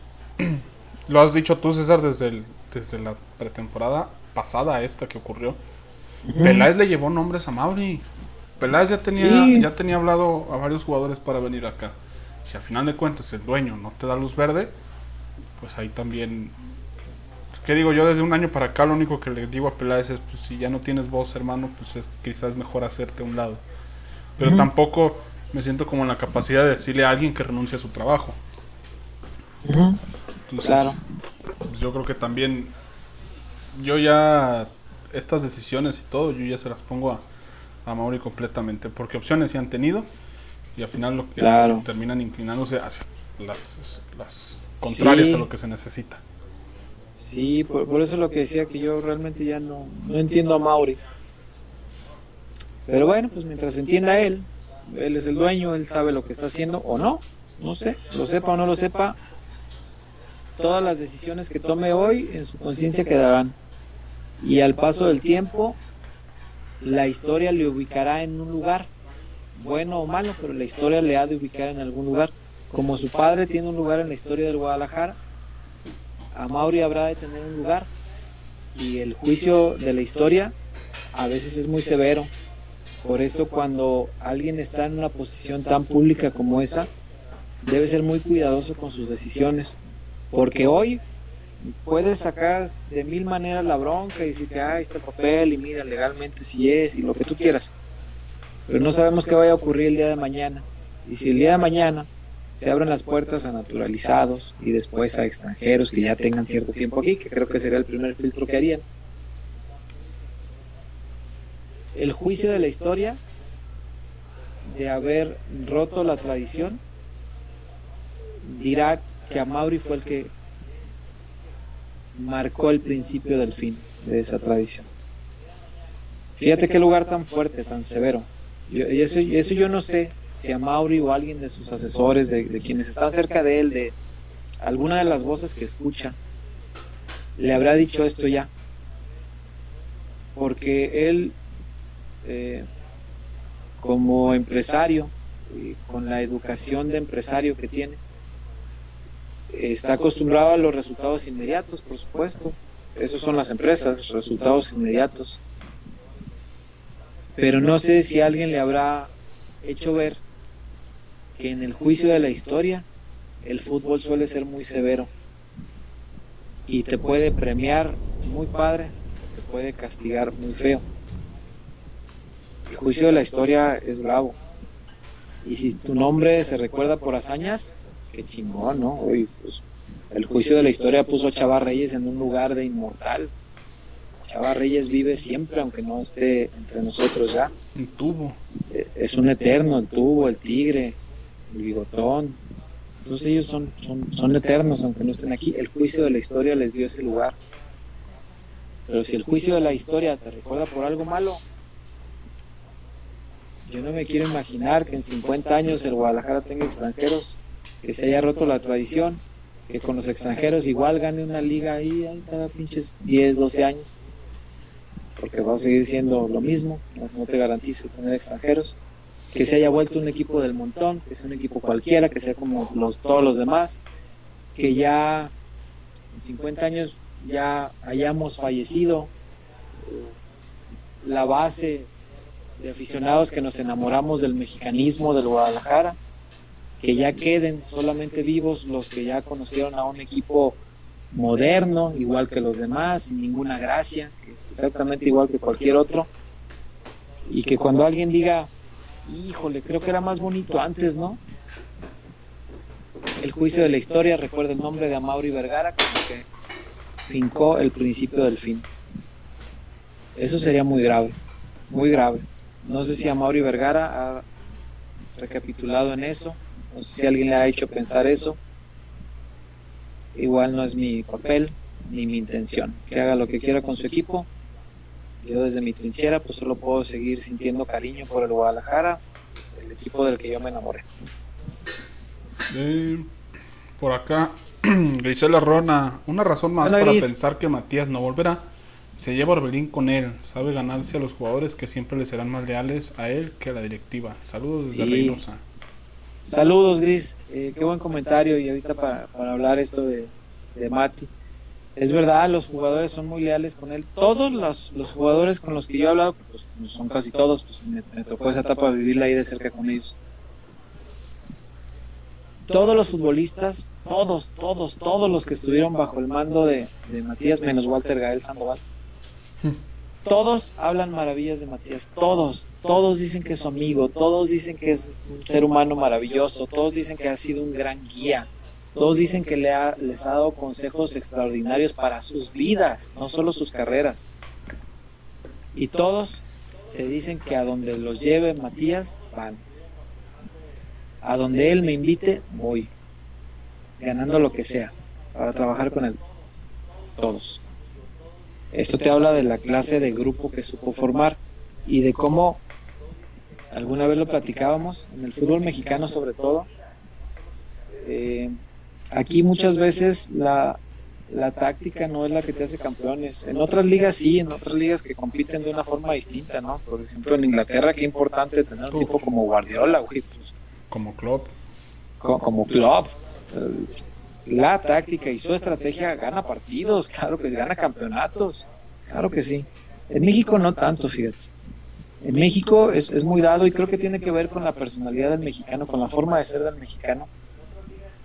lo has dicho tú, César, desde el, desde la pretemporada pasada esta que ocurrió. Peláez le llevó nombres a Mauri. Peláez ya tenía, ya tenía hablado a varios jugadores para venir acá. Si al final de cuentas el dueño no te da luz verde, pues ahí también. ¿Qué digo yo? Desde un año para acá lo único que le digo a Peláez es: pues si ya no tienes voz, hermano, pues es quizás mejor hacerte a un lado. Pero tampoco me siento como en la capacidad de decirle a alguien que renuncie a su trabajo. claro. Pues yo creo que también yo ya estas decisiones y todo, yo ya se las pongo a, a Mauri completamente, porque opciones se han tenido y al final lo que terminan inclinándose hacia las, las contrarias a lo que se necesita. Sí, por, eso es lo que decía que yo realmente ya no, no entiendo a Mauri. Pero bueno, pues mientras entienda él, él es el dueño, él sabe lo que está haciendo o no, no sé, lo sepa o no lo sepa, todas las decisiones que tome hoy en su conciencia quedarán. Y al paso del tiempo, la historia le ubicará en un lugar, bueno o malo, pero la historia le ha de ubicar en algún lugar. Como su padre tiene un lugar en la historia del Guadalajara, a Mauri habrá de tener un lugar. Y el juicio de la historia a veces es muy severo. Por eso cuando alguien está en una posición tan pública como esa, debe ser muy cuidadoso con sus decisiones porque hoy puedes sacar de mil maneras la bronca y decir que ah, está el papel y mira legalmente si es y lo que tú quieras. Pero no sabemos qué vaya a ocurrir el día de mañana. Y si el día de mañana se abren las puertas a naturalizados y después a extranjeros que ya tengan cierto tiempo aquí, que creo que sería el primer filtro que harían. El juicio de la historia de haber roto la tradición dirá que a Mauri fue el que marcó el principio del fin de esa tradición. Fíjate qué lugar tan fuerte, tan severo. y eso, eso, yo no sé si a Mauri o alguien de sus asesores, de, quienes están cerca de él, de, alguna de las voces que escucha le habrá dicho esto ya. Porque él, eh, como empresario, con la educación de empresario que tiene, está acostumbrado a los resultados inmediatos, por supuesto. Esos son las empresas, resultados inmediatos. Pero no sé si alguien le habrá hecho ver que en el juicio de la historia el fútbol suele ser muy severo y te puede premiar muy padre, te puede castigar muy feo. El juicio de la historia es bravo. Y si tu nombre se recuerda por hazañas, qué chingón, ¿no? Hoy, pues, el juicio de la historia puso a Chava Reyes en un lugar de inmortal. Chava Reyes vive siempre, aunque no esté entre nosotros ya. Un tubo. Eh, es un eterno, el tubo, el tigre, el bigotón. Entonces ellos son, son, son eternos, aunque no estén aquí. El juicio de la historia les dio ese lugar. Pero si el juicio de la historia te recuerda por algo malo, yo no me quiero imaginar que en 50 años el Guadalajara tenga extranjeros, que se haya roto la tradición, que con los extranjeros igual gane una liga ahí cada pinches 10, 12 años, porque va a seguir siendo lo mismo, no, te garantiza tener extranjeros, que se haya vuelto un equipo del montón, que sea un equipo cualquiera, que sea como los, todos los demás, que ya en 50 años ya hayamos fallecido la base de aficionados que nos enamoramos del mexicanismo del Guadalajara, que ya queden solamente vivos los que ya conocieron a un equipo moderno, igual que los demás, sin ninguna gracia, es exactamente igual que cualquier otro, y que cuando alguien diga, híjole, creo que era más bonito antes, ¿no? El juicio de la historia recuerda el nombre de Amaury Vergara como que fincó el principio del fin. Eso sería muy grave, muy grave. No sé si Amaury Vergara ha recapitulado en eso, no sé si alguien le ha hecho pensar eso. Igual no es mi papel ni mi intención. Que haga lo que quiera con su equipo. Yo desde mi trinchera pues solo puedo seguir sintiendo cariño por el Guadalajara, el equipo del que yo me enamoré. por acá, Grisela Rona, una razón más para pensar que Matías no volverá se lleva Orbelín con él, sabe ganarse a los jugadores que siempre le serán más leales a él que a la directiva. Saludos desde Reynosa. Saludos, Gris. Eh, qué buen comentario. Y ahorita para, hablar esto de, Mati. Es verdad, los jugadores son muy leales con él. Todos los, jugadores con los que yo he hablado, pues, pues son casi todos, pues me, tocó esa etapa vivirla ahí de cerca con ellos. Todos los futbolistas, todos, todos, todos los que estuvieron bajo el mando de, de Matías, menos Walter Gael Sandoval, todos hablan maravillas de Matías, todos, todos dicen que es su amigo, todos dicen que es un ser humano maravilloso, todos dicen que ha sido un gran guía, todos dicen que le ha, les ha dado consejos extraordinarios para sus vidas, no solo sus carreras. Y todos te dicen que a donde los lleve Matías, van. A donde él me invite, voy. Ganando lo que sea, para trabajar con él. Todos. Esto te habla de la clase de grupo que supo formar y de cómo, alguna vez lo platicábamos, en el fútbol mexicano sobre todo, eh, aquí muchas veces la, la táctica no es la que te hace campeones. En otras ligas sí, en otras ligas que compiten de una forma distinta, ¿no? Por ejemplo, en Inglaterra, qué importante tener un tipo como Guardiola, güey. Como Klopp. Como, como Klopp la táctica y su estrategia gana partidos, claro que gana campeonatos, claro que sí. En México no tanto, fíjate. En México es, es, muy dado y creo que tiene que ver con la personalidad del mexicano, con la forma de ser del mexicano.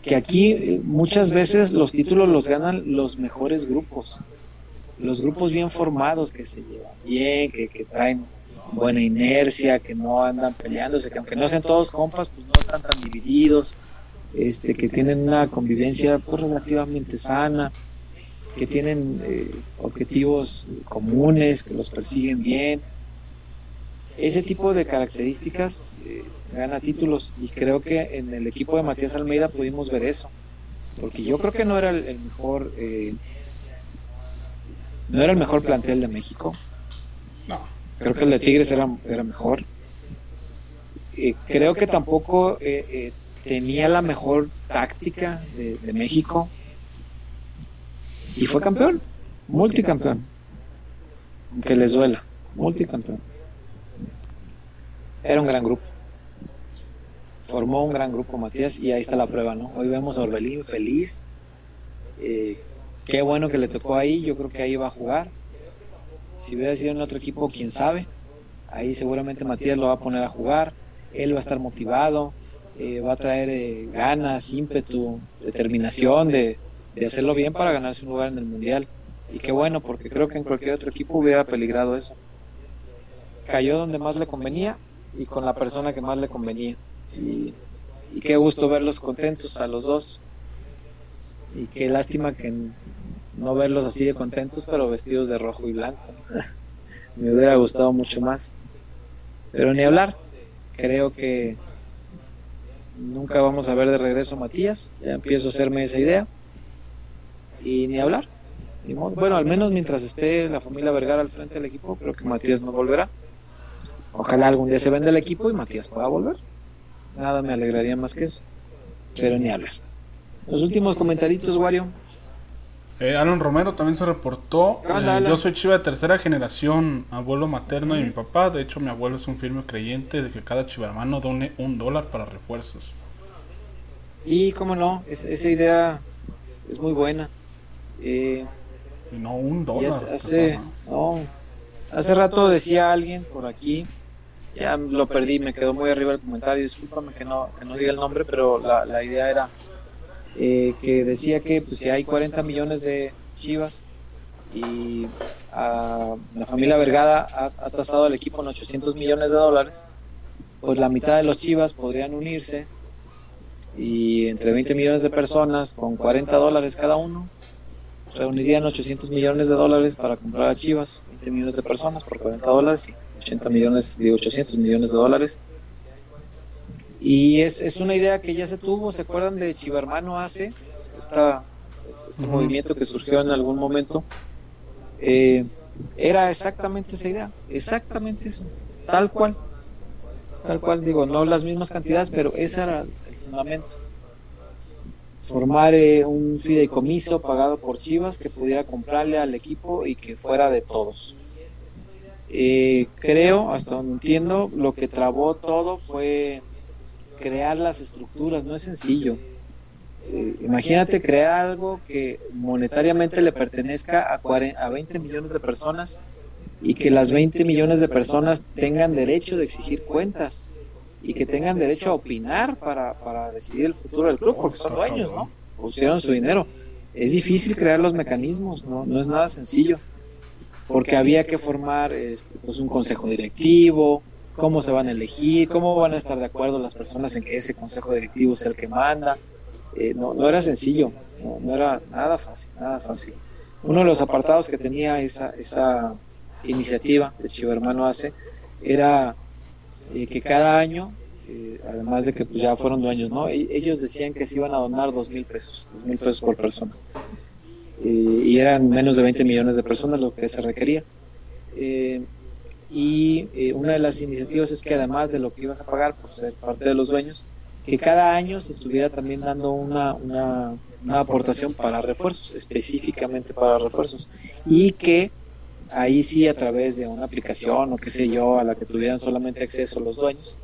Que aquí eh, muchas veces los títulos los ganan los mejores grupos, los grupos bien formados que se llevan bien, que, que traen buena inercia, que no andan peleándose, que aunque no sean todos compas, pues no están tan divididos este, que tienen una convivencia pues, relativamente sana, que tienen eh, objetivos comunes, que los persiguen bien. Ese tipo de características eh, gana títulos y creo que en el equipo de Matías Almeida pudimos ver eso, porque yo creo que no era el, mejor, eh, no era el mejor plantel de México. No. Creo que el de Tigres era, era mejor. creo que tampoco tenía la mejor táctica de, México y fue campeón, multicampeón, aunque les duela, multicampeón. Era un gran grupo. Formó un gran grupo Matías y ahí está la prueba, ¿no? Hoy vemos a Orbelín feliz. Eh, qué bueno que le tocó ahí, yo creo que ahí va a jugar. Si hubiera sido en otro equipo, quién sabe. Ahí seguramente Matías lo va a poner a jugar. Él va a estar motivado, eh, va a traer eh, ganas, ímpetu, determinación de, de hacerlo bien para ganarse un lugar en el Mundial. Y qué bueno, porque creo que en cualquier otro equipo hubiera peligrado eso. Cayó donde más le convenía y con la persona que más le convenía. Y, y qué gusto verlos contentos a los dos. Y qué lástima que no verlos así de contentos, pero vestidos de rojo y blanco. Me hubiera gustado mucho más. Pero ni hablar. Creo que nunca vamos a ver de regreso a Matías. Ya empiezo a hacerme esa idea. Y ni hablar. Bueno, al menos mientras esté la familia Vergara al frente del equipo, creo que Matías no volverá. Ojalá algún día se venda el equipo y Matías pueda volver. Nada me alegraría más que eso. Pero ni hablar. Los últimos comentarios, Wario. Eh, Alan Romero también se reportó. Anda, eh, yo soy chiva de tercera generación, abuelo materno y mi papá. De hecho, mi abuelo es un firme creyente de que cada chivermano done un dólar para refuerzos. Y cómo no, es- esa idea es muy buena. Eh, Y no un dólar. hace, hace- no, hace rato decía alguien por aquí, ya lo perdí, me quedó muy arriba el comentario, discúlpame que no, que no diga el nombre, pero la, la idea era eh, que decía que pues, si hay 40 millones de chivas y ah, la familia Vergada ha, ha tasado al equipo en 800 millones de dólares, pues la mitad de los chivas podrían unirse y entre 20 millones de personas con 40 dólares cada uno reunirían 800 millones de dólares para comprar a Chivas, 20 millones de personas por 40 dólares, y 80 millones, digo 800 millones de dólares. Y es, es una idea que ya se tuvo, ¿se acuerdan de Chivermano hace? Esta, este movimiento que surgió en algún momento. Eh, era exactamente esa idea, exactamente eso, tal cual. Tal cual, digo, no las mismas cantidades, pero ese era el fundamento formar eh, un fideicomiso pagado por Chivas que pudiera comprarle al equipo y que fuera de todos. Eh, creo, hasta donde entiendo, lo que trabó todo fue crear las estructuras, no es sencillo. Eh, imagínate crear algo que monetariamente le pertenezca a, 40 a 20 millones de personas y que las 20 millones de personas tengan derecho de exigir cuentas y que tengan derecho a opinar para, para decidir el futuro del club, porque son dueños, ¿no? Pusieron su dinero. Es difícil crear los mecanismos, no, no es nada sencillo, porque había que formar este, pues un consejo directivo, cómo se van a elegir, cómo van a estar de acuerdo las personas en que ese consejo directivo es el que manda. Eh, no, era sencillo, no, era nada fácil, nada fácil. Uno de los apartados que tenía esa, esa iniciativa de Chivermano hace era eh, que cada año, eh, además de que pues, ya fueron dueños, ¿no? E- ellos decían que se iban a donar dos mil pesos, dos mil pesos por persona. Y eran menos de 20 millones de personas lo que se requería. Y eh, una de las iniciativas es que además de lo que ibas a pagar por ser parte de los dueños, que cada año se estuviera también dando una, una, una aportación para refuerzos, específicamente para refuerzos, y que ahí sí a través de una aplicación o qué sé yo, a la que tuvieran solamente acceso los dueños,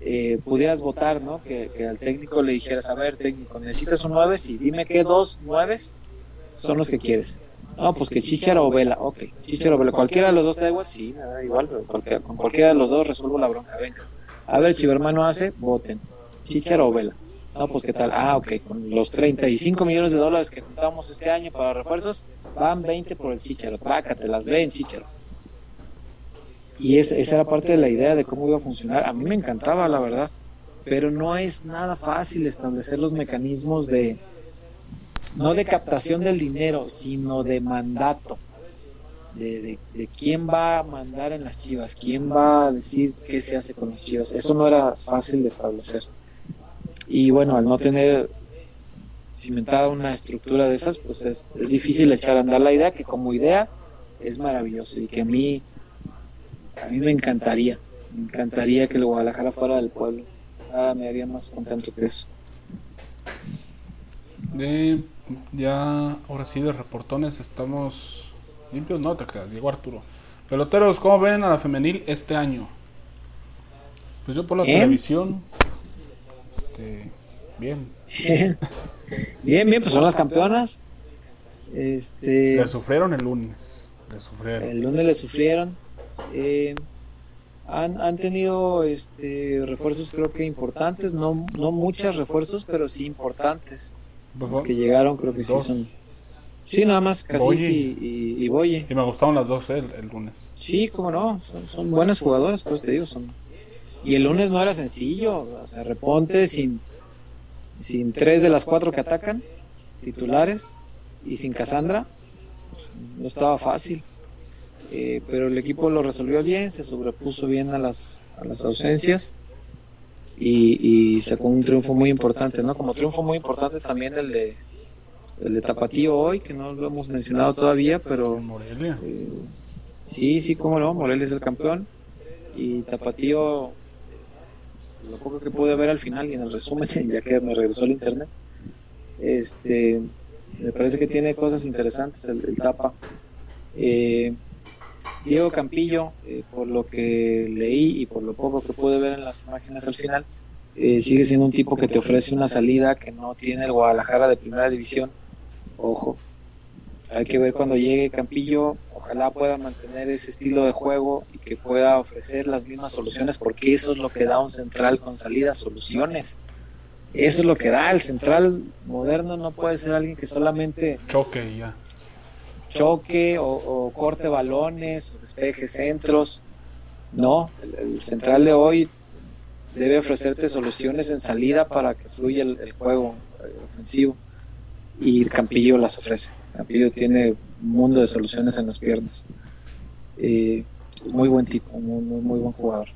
eh, pudieras votar, ¿no? Que, al técnico le dijeras, a ver, técnico, necesitas un 9, sí, dime qué dos nueves son los que quieres. No, pues que Chicharo o Vela, ok, Chicharo o Vela, cualquiera de los dos te da igual, sí, me da igual, pero cualquiera- con cualquiera de los dos resuelvo la bronca, venga. A ver, Chivermano hace, voten, Chicharo o Vela. No, pues qué tal, ah, ok, con los 35 millones de dólares que juntamos este año para refuerzos, van 20 por el Chicharo, trácate, las ven, Chicharo. Y es- esa era parte de la idea de cómo iba a funcionar. A mí me encantaba, la verdad, pero no es nada fácil establecer los mecanismos de, no de captación del dinero, sino de mandato. De, de, quién va a mandar en las chivas, quién va a decir qué se hace con las chivas. Eso no era fácil de establecer. Y bueno, al no tener cimentada una estructura de esas, pues es, es difícil echar a andar la idea, que como idea es maravilloso y que a mí, a mí me encantaría, me encantaría que el Guadalajara fuera del pueblo. Ah, me haría más contento que eso. De, ya, ahora sí, de reportones estamos limpios, no te creas, Diego Arturo. Peloteros, ¿cómo ven a la femenil este año? Pues yo por la televisión, este, bien. Bien, bien, bien, pues son las campeonas. Este, Le sufrieron el lunes, le sufrieron. el lunes le sufrieron. Eh, han, han tenido este, refuerzos creo que importantes, no, no muchos refuerzos, pero sí importantes. Los que llegaron creo que sí son. Sí, nada más, Casis y, y Boye. Y me gustaron las dos eh, el, el lunes. Sí, cómo no, son, son buenas jugadoras, pues te digo, son. Y el lunes no era sencillo, o sea, reponte sin, sin tres de las cuatro que atacan, titulares, y sin Cassandra, pues, no estaba fácil. Eh, pero el equipo lo resolvió bien, se sobrepuso bien a las, a las ausencias y, y sacó un triunfo muy importante, ¿no? Como triunfo muy importante también el de, el de Tapatío hoy, que no lo hemos mencionado todavía, pero Morelia. eh, sí, sí, cómo no, Morelia es el campeón. Y Tapatío, lo poco que pude ver al final y en el resumen, ya que me regresó el internet, este, me parece que tiene cosas interesantes el, el Tapa. Eh, Diego Campillo, eh, por lo que leí y por lo poco que pude ver en las imágenes al final, eh, sigue siendo un tipo que te ofrece una salida que no tiene el Guadalajara de primera división. Ojo, hay que ver cuando llegue Campillo, ojalá pueda mantener ese estilo de juego y que pueda ofrecer las mismas soluciones, porque eso es lo que da un central con salida, soluciones. Eso es lo que da. El central moderno no puede ser alguien que solamente Choque y ya. Choque o, o corte balones o despeje centros. No, el, el central de hoy debe ofrecerte soluciones en salida para que fluya el, el juego eh, ofensivo. Y Campillo las ofrece. Campillo tiene un mundo de soluciones en las piernas. Eh, muy buen tipo, muy, muy, muy buen jugador.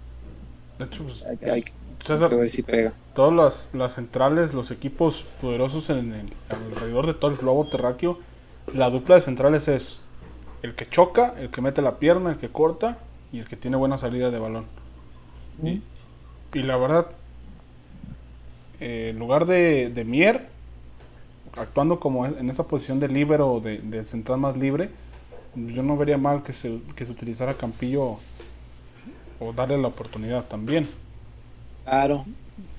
De hecho, pues, Hay, César, hay que ver si pega. todas las, las centrales, los equipos poderosos en el, alrededor de todo el globo terráqueo, la dupla de centrales es el que choca, el que mete la pierna, el que corta y el que tiene buena salida de balón. Y, y la verdad, eh, en lugar de, de Mier, actuando como en esa posición de líbero o de, de central más libre, yo no vería mal que se, que se utilizara Campillo o darle la oportunidad también. Claro,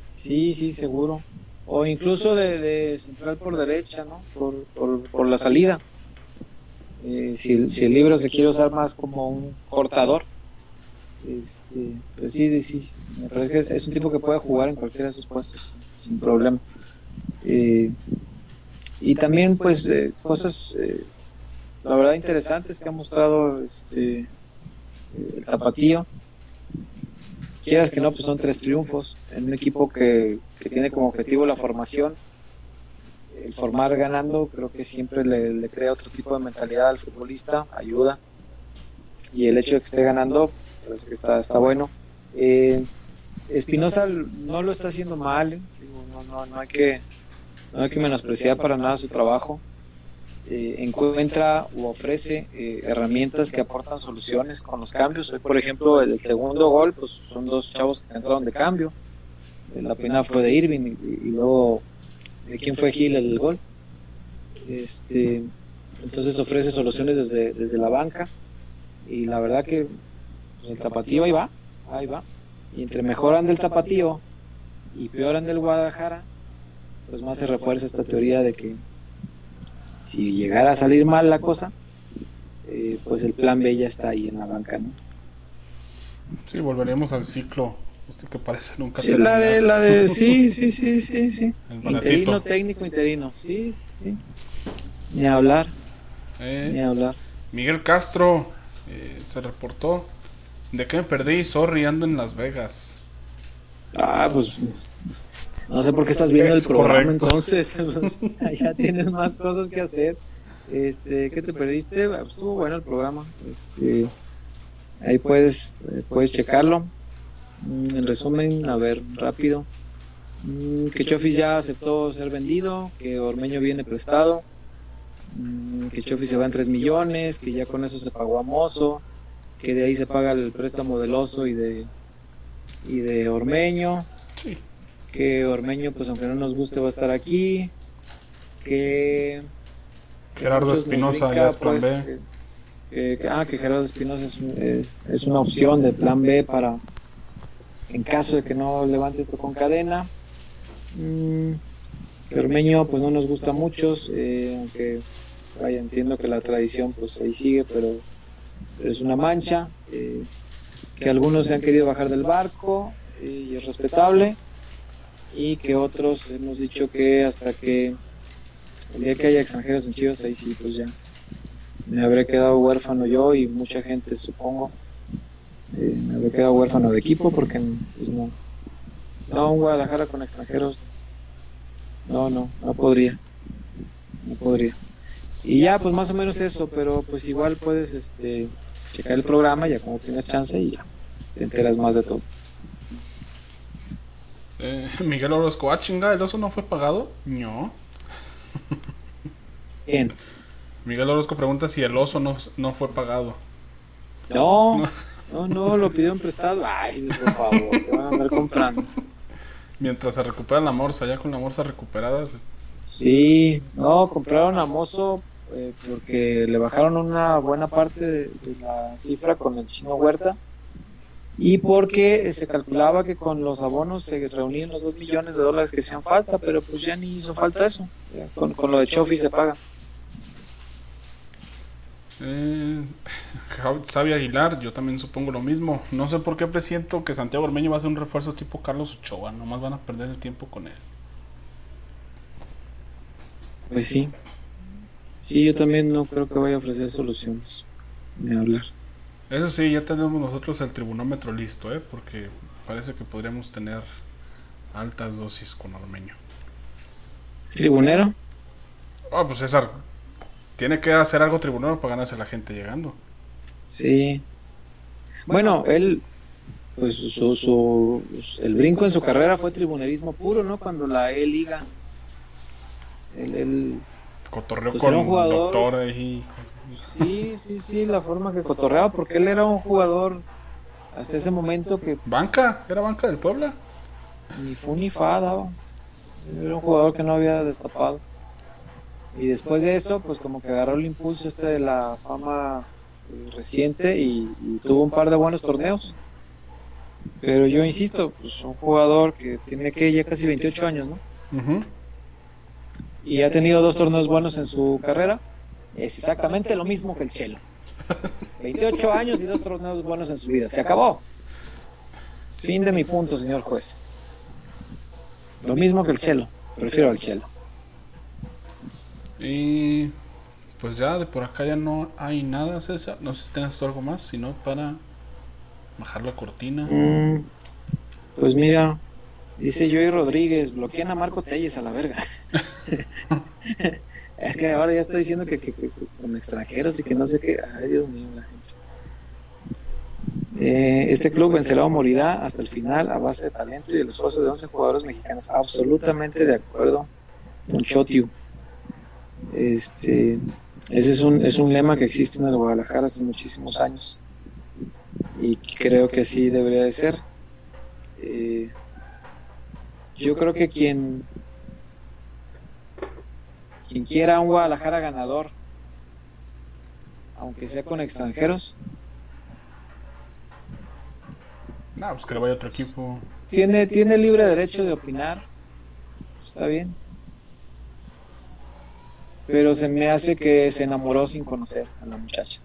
sí, sí, seguro. O incluso de, de central por derecha, ¿no? Por, por, por la salida. Eh, si, el- si el libro se quiere usar más como un cortador, este, pues sí, sí, me parece que es, es un tipo que puede jugar en cualquiera de sus puestos sin problema. Eh, y también, pues, eh, cosas, la verdad, interesantes que ha mostrado este, el Tapatío quieras que no, pues son tres triunfos en un equipo que, que tiene como objetivo la formación. El formar ganando creo que siempre le, crea otro tipo de mentalidad al futbolista, ayuda. Y el hecho de que esté ganando, que está, está bueno. Eh, Espinosa no lo está haciendo mal, ¿eh? No, no, no hay que, no hay que menospreciar para nada su trabajo. Eh, encuentra o ofrece herramientas que aportan soluciones con los cambios. Hoy, por ejemplo, el segundo gol, pues son dos chavos que entraron de cambio. La pena fue de Irving y, y luego, ¿de quién fue Gil el gol? Este, entonces ofrece soluciones desde, desde la banca y la verdad que el tapatío ahí va, ahí va. Y entre mejor anda el tapatío y peor anda el Guadalajara, pues más se refuerza esta teoría de que si llegara a salir mal la cosa, eh, pues el plan B ya está ahí en la banca, ¿no? Sí, volveremos al ciclo este que parece nunca Sí, la de, la de, sí, sí, sí, sí, sí. Interino, técnico, interino, sí, sí, sí. Ni hablar, Eh, ni hablar. Miguel Castro eh, se reportó. ¿De qué me perdí? Sorry, ando en Las Vegas. Ah, pues no sé por qué estás viendo el programa correcto. entonces, pues, ya tienes más cosas que hacer. Este, ¿qué te perdiste? Ah, pues, estuvo bueno el programa. Este, ahí puedes, eh, puedes checarlo. Mm, En resumen, a ver, rápido. Mm, Que Chofis ya aceptó ser vendido, que Ormeño viene prestado, mm, que Chofis se va en 3 millones, que ya con eso se pagó a Mozo, que de ahí se paga el préstamo del Oso y de, y de Ormeño. Que Ormeño, pues aunque no nos guste, va a estar aquí, que... Gerardo Espinosa ya es plan pues, B. que- que- ah, que Gerardo Espinosa es, eh, es una opción de plan B para, en caso de que no levante esto con cadena. Mm, que Ormeño, pues no nos gusta mucho, eh, aunque, vaya, entiendo que la tradición, pues ahí sigue, pero es una mancha. eh, que algunos se han querido bajar del barco eh, y es respetable y que otros hemos dicho que hasta que el día que haya extranjeros en Chivas ahí sí pues ya me habré quedado huérfano yo y mucha gente supongo eh, me habré quedado huérfano de equipo porque pues no no un Guadalajara con extranjeros no no no podría no podría y ya pues más o menos eso pero pues igual puedes este checar el programa ya cuando tengas chance y ya te enteras más de todo Eh, Miguel Orozco, ah, chinga, ¿el oso no fue pagado? No. bien Miguel Orozco pregunta si el oso no, no fue pagado. No, no, no, lo pidieron prestado. Ay, por favor, te van a andar comprando. Mientras se recupera la morsa, ya con la morsa recuperada. Sí, no, compraron a Mozo eh, porque le bajaron una buena parte de, de la cifra con el chino Huerta y porque se calculaba que con los abonos se reunían los 2 millones de dólares que hacían falta, pero pues ya ni hizo falta eso. Con, con lo de Chofi se paga. Eh, Xavi Aguilar, yo también supongo lo mismo. No sé por qué presiento que Santiago Ormeño va a ser un refuerzo tipo Carlos Ochoa. Nomás van a perder el tiempo con él. Pues sí. Sí, yo también no creo que vaya a ofrecer soluciones. Ni hablar. Eso sí, ya tenemos nosotros el tribunómetro listo, ¿eh? Porque parece que podríamos tener altas dosis con Ormeño. ¿Tribunero? Ah, pues César, tiene que hacer algo tribunero para ganarse a la gente llegando. Sí. Bueno, él, pues su, su, el brinco en su carrera fue tribunerismo puro, ¿no? Cuando la E-Liga. Él, él- Cotorreo Pues con era un jugador- doctor ahí. sí, sí, sí, la forma que cotorreaba, porque él era un jugador hasta ese momento que Banca, era banca del Puebla. ni fu ni fa daba. Era un jugador que no había destapado. Y después de eso, pues como que agarró el impulso este de la fama eh, reciente y, y tuvo un par de buenos torneos. Pero yo insisto, pues un jugador que tiene que ya casi 28 años, ¿no? Y ha tenido dos torneos buenos en su carrera. Es exactamente lo mismo que el Chelo. 28 años y dos torneos buenos en su vida. Se acabó. Fin de mi punto, señor juez. Lo mismo que el Chelo. Prefiero al Chelo. Y pues ya de por acá ya no hay nada, César. No sé si tengas algo más, sino para bajar la cortina. Mm, pues mira, dice Joey Rodríguez, bloquean a Marco Telles a la verga. es que ahora ya está diciendo que, que- que- que con extranjeros y que no sé qué. Ay, Dios mío, la gente. Eh, este club vencerá o morirá hasta el final a base de talento y el esfuerzo de 11 jugadores mexicanos. Absolutamente de acuerdo con Chotiu. Este, ese es un, es un lema que existe en el Guadalajara hace muchísimos años y creo que así debería de ser. Eh, yo creo que quien quien quiera un Guadalajara ganador, aunque sea con extranjeros, No, pues que le vaya a otro equipo. tiene, tiene libre derecho de opinar. Está bien. Pero se me hace que se enamoró sin conocer a la muchacha.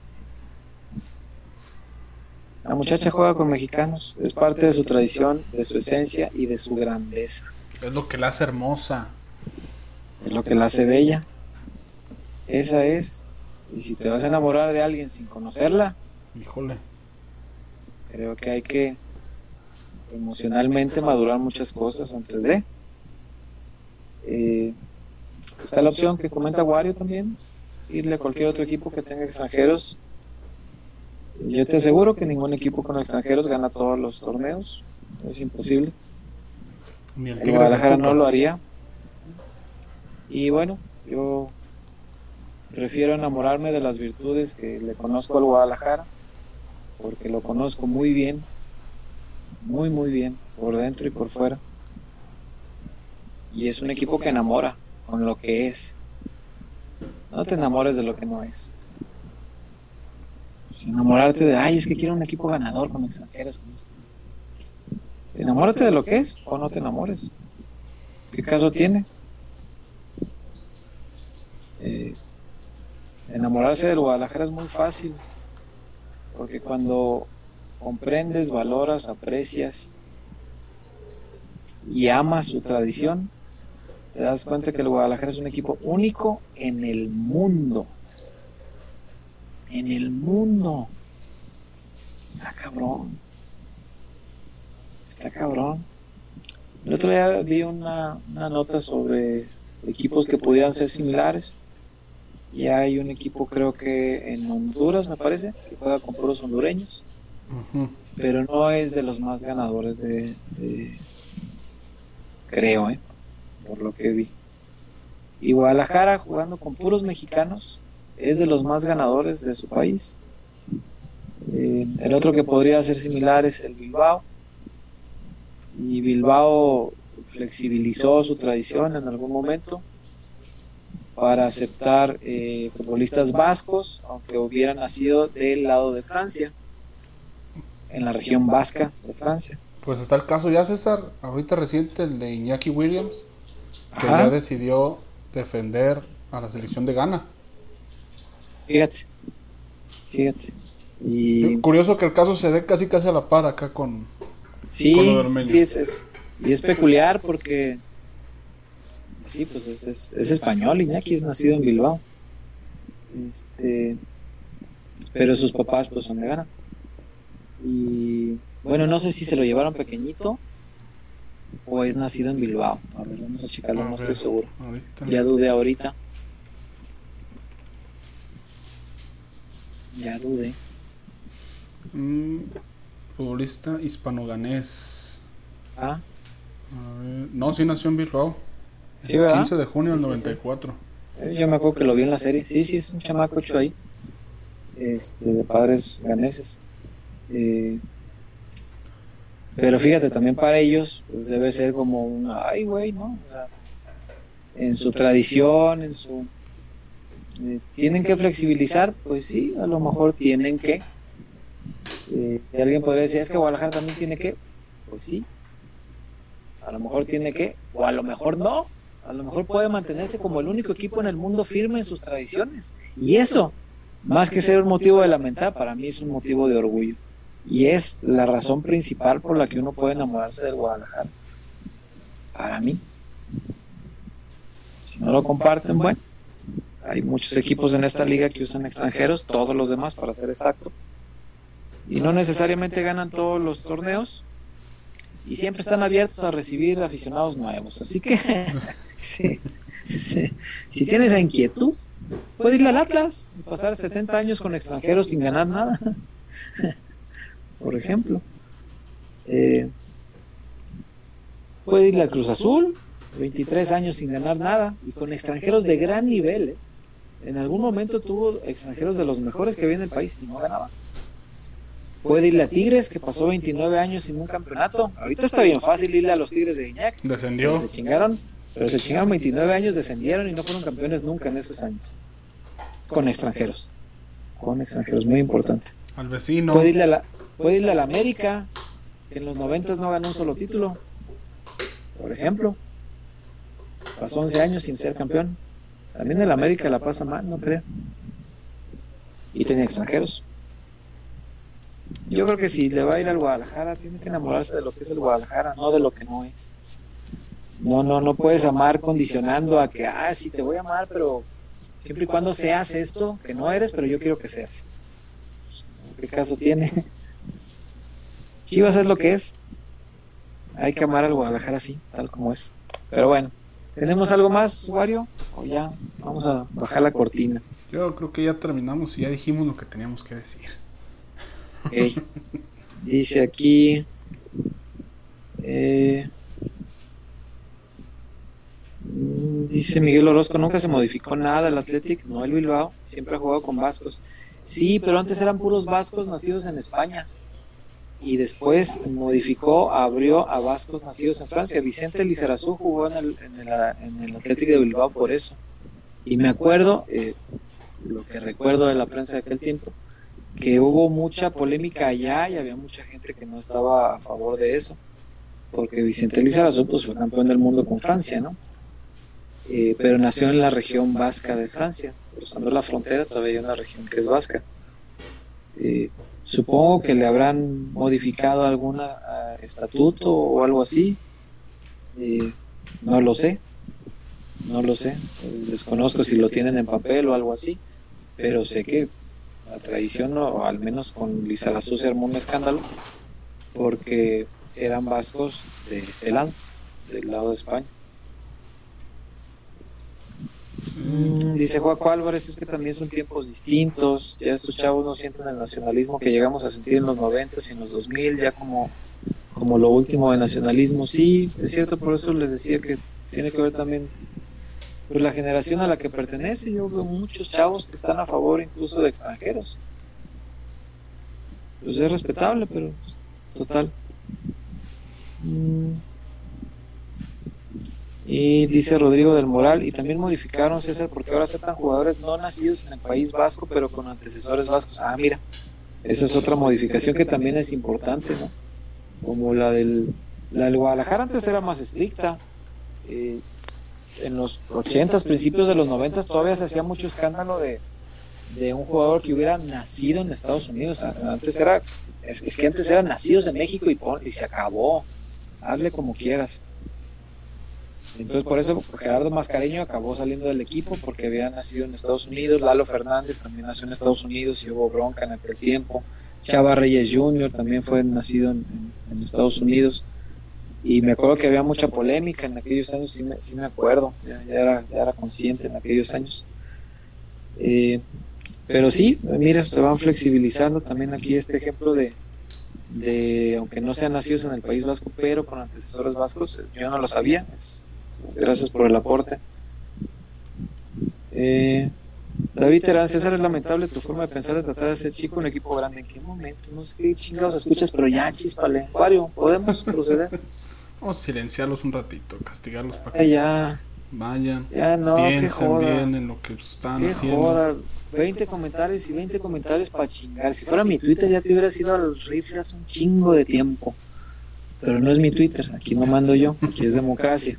La muchacha juega con mexicanos, es parte de su tradición, de su esencia y de su grandeza. Es lo que la hace hermosa. Es lo que la hace bella. Esa es. Y si te vas a enamorar de alguien sin conocerla, Híjole. creo que hay que emocionalmente madurar muchas cosas antes de. Eh, está la opción que comenta Wario también, irle a cualquier otro equipo que tenga extranjeros. Yo te aseguro que ningún equipo con extranjeros gana todos los torneos, es imposible. El Guadalajara no lo haría. Y bueno, yo prefiero enamorarme de las virtudes que le conozco al Guadalajara, porque lo conozco muy bien, muy, muy bien, por dentro y por fuera. Y es un equipo que enamora con lo que es. No te enamores de lo que no es. Pues enamorarte de, ay, es que quiero un equipo ganador con extranjeros. Enamórate de lo que es o no te enamores. ¿Qué caso tiene? Eh, enamorarse del Guadalajara es muy fácil, porque cuando comprendes, valoras, aprecias y amas su tradición, te das cuenta que el Guadalajara es un equipo único en el mundo. En el mundo. Está cabrón. Está cabrón. El otro día vi una, una nota sobre equipos que pudieran ser similares. Y hay un equipo, creo que en Honduras, me parece, que juega con puros hondureños. Pero no es de los más ganadores de, de creo, ¿eh? Por lo que vi. Y Guadalajara jugando con puros mexicanos es de los más ganadores de su país. Eh, el otro que podría ser similar es el Bilbao. Y Bilbao flexibilizó su tradición en algún momento para aceptar eh, futbolistas vascos, aunque hubieran nacido del lado de Francia, en la región vasca de Francia. Pues está el caso ya, César, ahorita reciente, el de Iñaki Williams, que ya decidió defender a la selección de Ghana. Fíjate, fíjate. Y... Curioso que el caso se dé casi casi a la par acá con... Sí, sí es, es, y es peculiar porque... Sí, pues es, es, es español, Iñaki es nacido en Bilbao. Este, pero sus papás pues son de Ghana. Y bueno, no sé si se lo llevaron pequeñito o es nacido en Bilbao. A ver, vamos a checarlo, no estoy seguro. Ahorita. Ya dudé ahorita. Ya dudé. Mm, futbolista hispano-ganés. Ah, A ver, No, sí nació en Bilbao. sí, ¿verdad? 15 de junio del Sí, sí, sí. 94. Eh, Yo me acuerdo que lo vi en la serie. Sí, sí, es un chamaco hecho ahí. Este, de padres ganeses. Eh, pero fíjate, también para ellos pues debe ser como un, ay, güey, ¿no? En su tradición, en su... eh, ¿Tienen que flexibilizar? Pues sí, a lo mejor tienen que. Eh, alguien podría decir, es que Guadalajara también tiene que. Pues sí. A lo mejor tiene que, o a lo mejor no. A lo mejor puede mantenerse como el único equipo en el mundo firme en sus tradiciones. Y eso, más que ser un motivo de lamentar, para mí es un motivo de orgullo. Y es la razón principal por la que uno puede enamorarse del Guadalajara. Para mí. Si no lo comparten, bueno. Hay muchos equipos en esta liga que usan extranjeros, todos los demás, para ser exacto. Y no necesariamente ganan todos los torneos. Y siempre están abiertos a recibir aficionados nuevos. Así que, sí, sí. si tienes esa inquietud, puedes ir al Atlas y pasar 70 años con extranjeros sin ganar nada. Por ejemplo. Eh, puede ir al Cruz Azul, 23 años sin ganar nada y con extranjeros de gran nivel. ¿eh? En algún momento tuvo extranjeros de los mejores que había en el país y no ganaba. Puede irle a Tigres, que pasó 29 años sin un campeonato. Ahorita está bien fácil irle a los Tigres de. Pero Descendió. se chingaron, pero se chingaron 29 años, descendieron y no fueron campeones nunca en esos años. Con extranjeros. Con extranjeros, muy importante. Al vecino. Puede irle a la, puede irle a la América, que en los 90 no ganó un solo título. Por ejemplo. Pasó 11 años sin ser campeón. También el América la pasa mal, no creo. Y tenía extranjeros. Yo creo que si le va a ir al Guadalajara, tiene que enamorarse de lo que es el Guadalajara, no de lo que no es. No, no, no puedes amar condicionando a que, ah, sí, te voy a amar, pero siempre y cuando seas esto, que no eres, pero yo quiero que seas. ¿Qué caso tiene? Chivas es lo que es. Hay que amar al Guadalajara así, tal como es. Pero bueno, ¿tenemos algo más, Wario? O ya vamos a bajar la cortina. Yo creo que ya terminamos y ya dijimos lo que teníamos que decir. Ok. Dice aquí. eh, dice Miguel Orozco: nunca se modificó nada el Athletic, no el Bilbao, siempre ha jugado con vascos. Sí, pero antes eran puros vascos nacidos en España. Y después modificó, abrió a vascos nacidos en Francia. Vicente Lizarazu jugó en el, en el, en el Atlético de Bilbao por eso. Y me acuerdo, eh, lo que recuerdo de la prensa de aquel tiempo, que hubo mucha polémica allá y había mucha gente que no estaba a favor de eso, porque Vicente Lizarazu pues, fue campeón del mundo con Francia, ¿no? Eh, pero nació en la región vasca de Francia, cruzando la frontera todavía hay una región que es vasca. Eh, Supongo que le habrán modificado algún estatuto o algo así. Eh, no lo sé. No lo sé. Desconozco si lo tienen en papel o algo así. Pero sé que la tradición, o al menos con Lizarazu se armó un escándalo, porque eran vascos de este lado, del lado de España. Mm, dice Juaco Álvarez, es que también son tiempos distintos, ya estos chavos no sienten el nacionalismo que llegamos a sentir en los 90 y en los 2000, ya como, como lo último de nacionalismo. Sí, es cierto, por eso les decía que tiene que ver también pues, la generación a la que pertenece. Yo veo muchos chavos que están a favor incluso de extranjeros. Pues es respetable, pero pues, total. Mm. Y dice Rodrigo del Moral, y también modificaron César porque ahora aceptan jugadores no nacidos en el país vasco, pero con antecesores vascos. Ah, mira, esa es otra modificación que también es importante, ¿no? Como la del, la Guadalajara antes era más estricta. Eh, en los 80 principios de los 90 todavía se hacía mucho escándalo de, de un jugador que hubiera nacido en Estados Unidos. Antes era, es, que antes eran nacidos en México y, y se acabó. Hazle como quieras. Entonces por eso Gerardo Mascareño acabó saliendo del equipo porque había nacido en Estados Unidos, Lalo Fernández también nació en Estados Unidos y hubo bronca en aquel tiempo, Chava Reyes Jr. también fue nacido en, Estados Unidos y me acuerdo que había mucha polémica en aquellos años, sí me, sí me acuerdo, ya, era, ya, era, consciente en aquellos años. Eh, pero sí, mira, se van flexibilizando también aquí este ejemplo de, de, aunque no sean nacidos en el País Vasco, pero con antecesores vascos, yo no lo sabía, Gracias por el aporte. Eh, David Terán, César, es lamentable tu forma de pensar de tratar de ser chico un equipo grande. ¿En qué momento? No sé qué chingados escuchas, pero ya, chispale. Wario, ¿podemos proceder? Vamos a silenciarlos un ratito, castigarlos para que ya. vayan. Ya no, qué joda. bien en lo que están qué joda. 20 comentarios y 20 comentarios para chingar. Si fuera mi Twitter ya te hubiera sido al rifle hace un chingo de tiempo. Pero no es mi Twitter, aquí no mando yo, aquí es democracia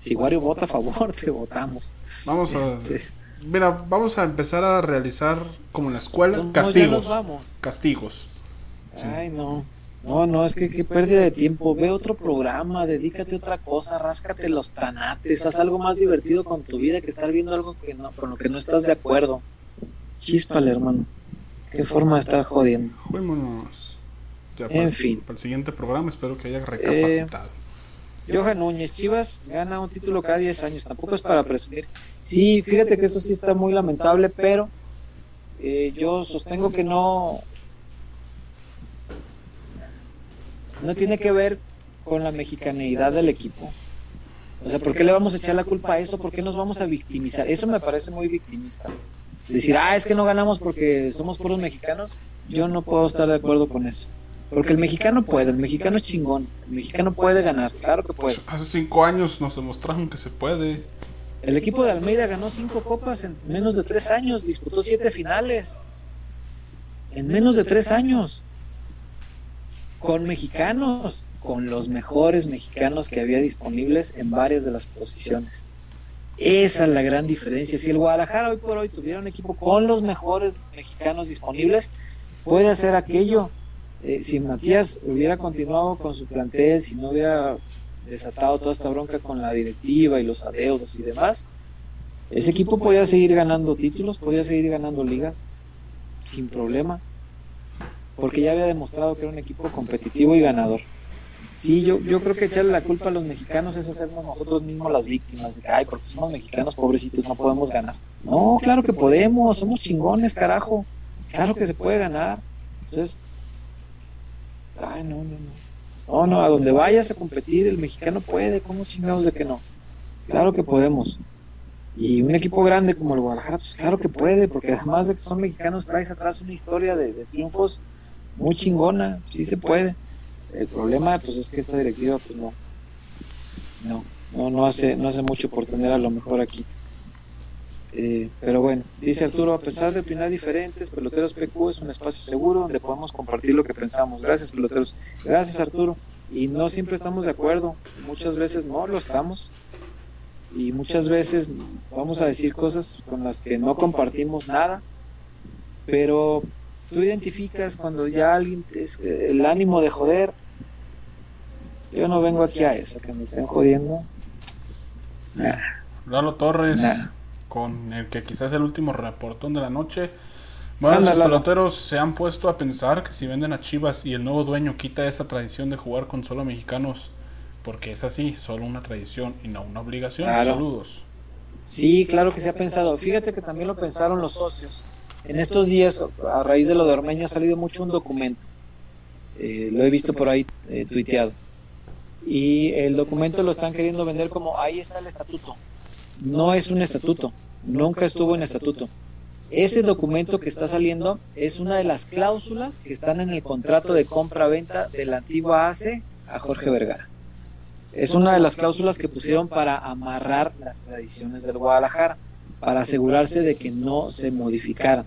si Wario vota a favor, te votamos. Vamos a. Este, mira, vamos a empezar a realizar como en la escuela castigos. vamos. Castigos. Ay, no. No, no, es que qué pérdida de tiempo. Ve otro programa, dedícate a otra cosa, ráscate los tanates, haz algo más divertido con tu vida que estar viendo algo que no, con lo que no estás de acuerdo. Chíspale, hermano. Qué forma de estar jodiendo. Juémonos. en fin. Para el siguiente programa espero que haya recapacitado. Johan Núñez, Chivas gana un título cada 10 años, tampoco es para presumir. Sí, fíjate que eso sí está muy lamentable, pero eh, yo sostengo que no, no tiene que ver con la mexicaneidad del equipo. O sea, ¿por qué le vamos a echar la culpa a eso? ¿Por qué nos vamos a victimizar? Eso me parece muy victimista. Decir, ah, es que no ganamos porque somos puros mexicanos, yo no puedo estar de acuerdo con eso. Porque el mexicano puede, el mexicano es chingón, el mexicano puede ganar, claro que puede. Hace cinco años nos demostraron que se puede. El equipo de Almeida ganó cinco copas en menos de tres años, disputó siete finales. En menos de tres años. Con mexicanos, con los mejores mexicanos que había disponibles en varias de las posiciones. Esa es la gran diferencia. Si el Guadalajara hoy por hoy tuviera un equipo con los mejores mexicanos disponibles, puede hacer aquello eh, si Matías hubiera continuado con su plantel, si no hubiera desatado toda esta bronca con la directiva y los adeudos y demás, ese equipo podía seguir ganando títulos, podía seguir ganando ligas sin problema, porque ya había demostrado que era un equipo competitivo y ganador. Sí, yo, yo creo que echarle la culpa a los mexicanos es hacernos nosotros mismos las víctimas de que, ay, porque somos mexicanos pobrecitos, no podemos ganar. No, claro que podemos, somos chingones, carajo. Claro que se puede ganar. Entonces, Ay, no, no, no. No, no, a donde vayas a competir, el mexicano puede, ¿cómo chingados de que no? Claro que podemos. Y un equipo grande como el Guadalajara, pues claro que puede, porque además de que son mexicanos, traes atrás una historia de, triunfos muy chingona, sí se puede. El problema pues es que esta directiva pues no, no, no, no hace, no hace mucho por tener a lo mejor aquí. Eh, pero bueno, dice Arturo, a pesar de opinar diferentes, Peloteros PQ es un espacio seguro donde podemos compartir lo que pensamos. Gracias, peloteros. Gracias, Arturo. Y no siempre estamos de acuerdo, muchas veces no lo estamos. Y muchas veces vamos a decir cosas con las que no compartimos nada, pero tú identificas cuando ya alguien es el ánimo de joder. Yo no vengo aquí a eso, que me estén jodiendo. Lalo Torres, con el que quizás el último reportón de la noche. Bueno, los peloteros se han puesto a pensar que si venden a Chivas y el nuevo dueño quita esa tradición de jugar con solo mexicanos, porque es así, solo una tradición y no una obligación. Saludos. Sí, claro que se ha pensado. Fíjate que también lo pensaron los socios. En estos días, a raíz de lo de Ormeño, ha salido mucho un documento. Eh, lo he visto por ahí eh, tuiteado. Y el documento lo están queriendo vender como ahí está el estatuto. No es un estatuto, nunca estuvo en estatuto. Ese documento que está saliendo es una de las cláusulas que están en el contrato de compra-venta de la antigua ACE a Jorge Vergara. Es una de las cláusulas que pusieron para amarrar las tradiciones del Guadalajara para asegurarse de que no se modificaran.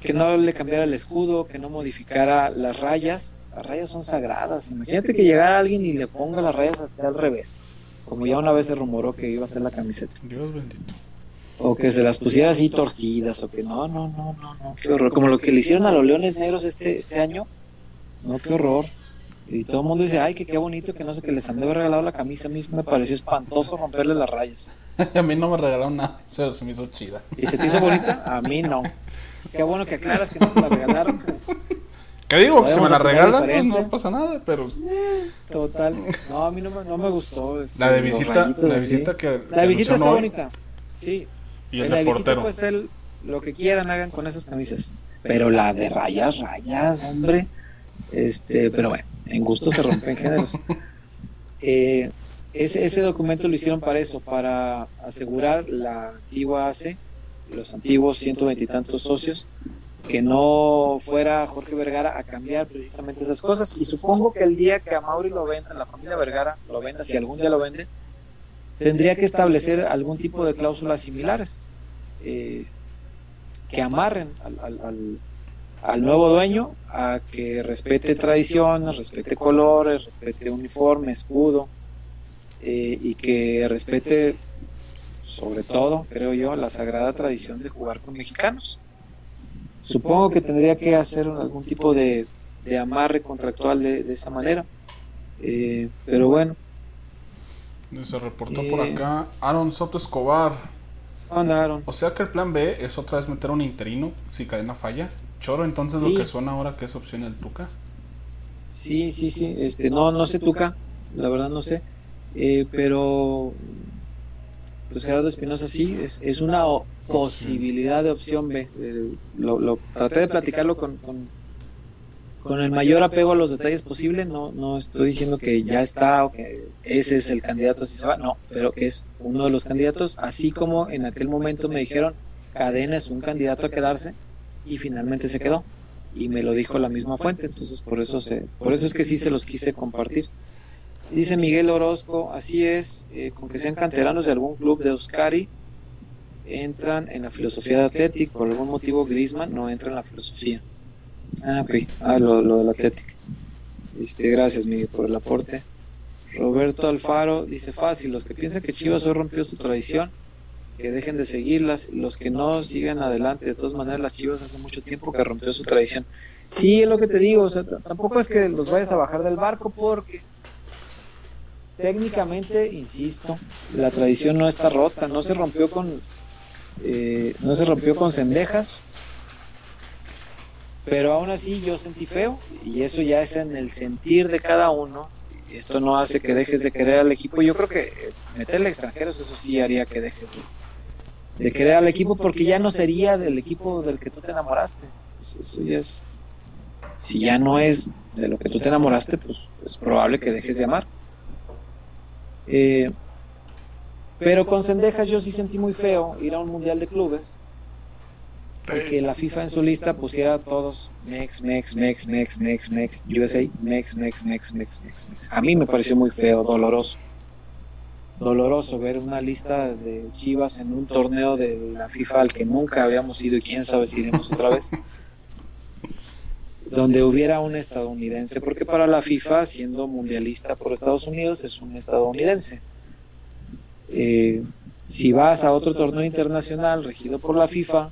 Que no le cambiara el escudo, que no modificara las rayas. Las rayas son sagradas. Imagínate que llegara alguien y le ponga las rayas hacia al revés. Como ya una vez se rumoró que iba a ser la camiseta. Dios bendito. O que se las pusiera así torcidas, o que no, no, no, no, no, qué horror. Como lo que le hicieron a los Leones Negros este, este año. No, qué horror. Y todo el mundo dice, ay, que qué bonito, que no sé, que les han de haber regalado la camisa. A mí me pareció espantoso romperle las rayas. a mí no me regalaron nada, eso se me hizo chida. ¿Y se te hizo bonita? A mí no. Qué bueno que aclaras que no te la regalaron. Pues. ¿Qué digo? Que se me la regalan, no pasa nada, pero... Total. No, a mí no me, no me gustó. Este, la de visita, la visita que... La de visita está bonita, sí. Y el la visita puede ser lo que quieran hagan con esas camisas. Pero la de rayas, rayas, hombre. Este, pero bueno en gusto se rompen géneros. Eh, ese, ese documento lo hicieron para eso, para asegurar la antigua ACE, los antiguos ciento veintitantos socios, que no fuera Jorge Vergara a cambiar precisamente esas cosas. Y supongo que el día que a Mauri lo venda, la familia Vergara lo venda, si algún día lo vende, tendría que establecer algún tipo de cláusulas similares eh, que amarren al, nuevo dueño a que respete tradiciones, respete colores, respete uniforme, escudo eh, y que respete sobre todo, creo yo, la sagrada tradición de jugar con mexicanos. Supongo que tendría que hacer algún tipo de, amarre contractual de, esa manera. Eh, pero bueno. Se reportó por eh, acá Aaron Soto Escobar. Aaron? O sea que el plan B es otra vez meter un interino si cadena falla. Choro, entonces lo que suena ahora que es opción el Tuca. Sí, sí, sí. Este, no, no sé Tuca, la verdad no sé. Eh, pero pues Gerardo Espinosa sí, es, es una posibilidad de opción B. Eh, lo, lo, traté de platicarlo con, con, con, el mayor apego a los detalles posible. No, no estoy diciendo que ya está o que ese es el candidato si se va, no, pero que es uno de los candidatos, así como en aquel momento me dijeron Cadena es un candidato a quedarse y finalmente se quedó y me lo dijo la misma fuente, entonces por eso se, por eso es que sí se los quise compartir. Dice Miguel Orozco, así es, eh, con que sean canteranos de algún club de Euskari, entran en la filosofía de Athletic, por algún motivo Grisman no entra en la filosofía. Ah, ok, ah, lo, lo del Athletic. Este, gracias Miguel por el aporte. Roberto Alfaro dice fácil, los que piensan que Chivas hoy rompió su tradición, que dejen de seguirlas, los que no sigan adelante. De todas maneras, las Chivas hace mucho tiempo que rompió su tradición. Sí, es lo que te digo, o sea, tampoco es que los vayas a bajar del barco porque técnicamente, insisto, la tradición no está rota, no se rompió con eh, no se rompió con cendejas, pero aún así yo sentí feo y eso ya es en el sentir de cada uno. Esto no hace que dejes de querer al equipo. Yo creo que meterle extranjeros, eso sí haría que dejes de, de querer al equipo porque ya no sería del equipo del que tú te enamoraste. Eso ya es. Si ya no es de lo que tú te enamoraste, pues es probable que dejes de amar. Eh, pero con Cendejas yo sí sentí muy feo ir a un mundial de clubes que la FIFA en su lista pusiera todos Mex, Mex, Mex, Mex, Mex, Mex, USA, Mex, Mex, Mex, Mex, Mex, Mex. A mí me pareció muy feo, doloroso. Doloroso ver una lista de Chivas en un torneo de la FIFA al que nunca habíamos ido y quién sabe si iremos otra vez. Donde hubiera un estadounidense, porque para la FIFA, siendo mundialista por Estados Unidos, es un estadounidense. Eh, si vas a otro torneo internacional regido por la FIFA,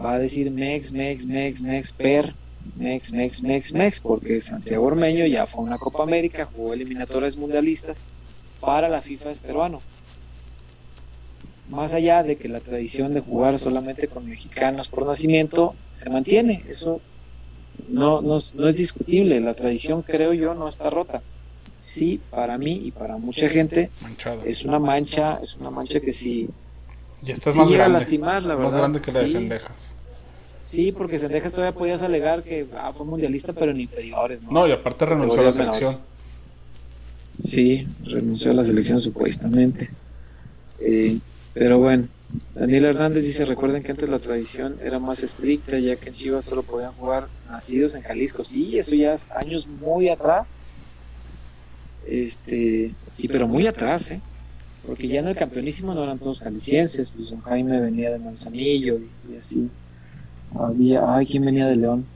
va a decir Mex, Mex, Mex, Mex, Per, Mex, Mex, Mex, Mex, porque Santiago Ormeño ya fue a una Copa América, jugó eliminatorias mundialistas, para la FIFA es peruano. Más allá de que la tradición de jugar solamente con mexicanos por nacimiento se mantiene, eso no, no, no es discutible, la tradición creo yo no está rota. Sí, para mí y para mucha gente es una mancha, es una mancha que sí, ya estás más llega grande, a lastimar, la verdad. Más grande que la de Sí. Cendejas. Sí, porque Sendejas todavía podías alegar que ah, fue mundialista, pero en inferiores, ¿no? No, y aparte renunció a la menores. selección. Sí, renunció a la selección supuestamente. Eh, pero bueno, Daniel Hernández dice, recuerden que antes la tradición era más estricta, ya que en Chivas solo podían jugar nacidos en Jalisco. Sí, eso ya es años muy atrás. Este, sí, pero muy atrás, ¿eh? Porque ya en el campeonísimo no eran todos jaliscienses, pues don Jaime venía de Manzanillo y, y así. Había, ay, ¿quién venía de León?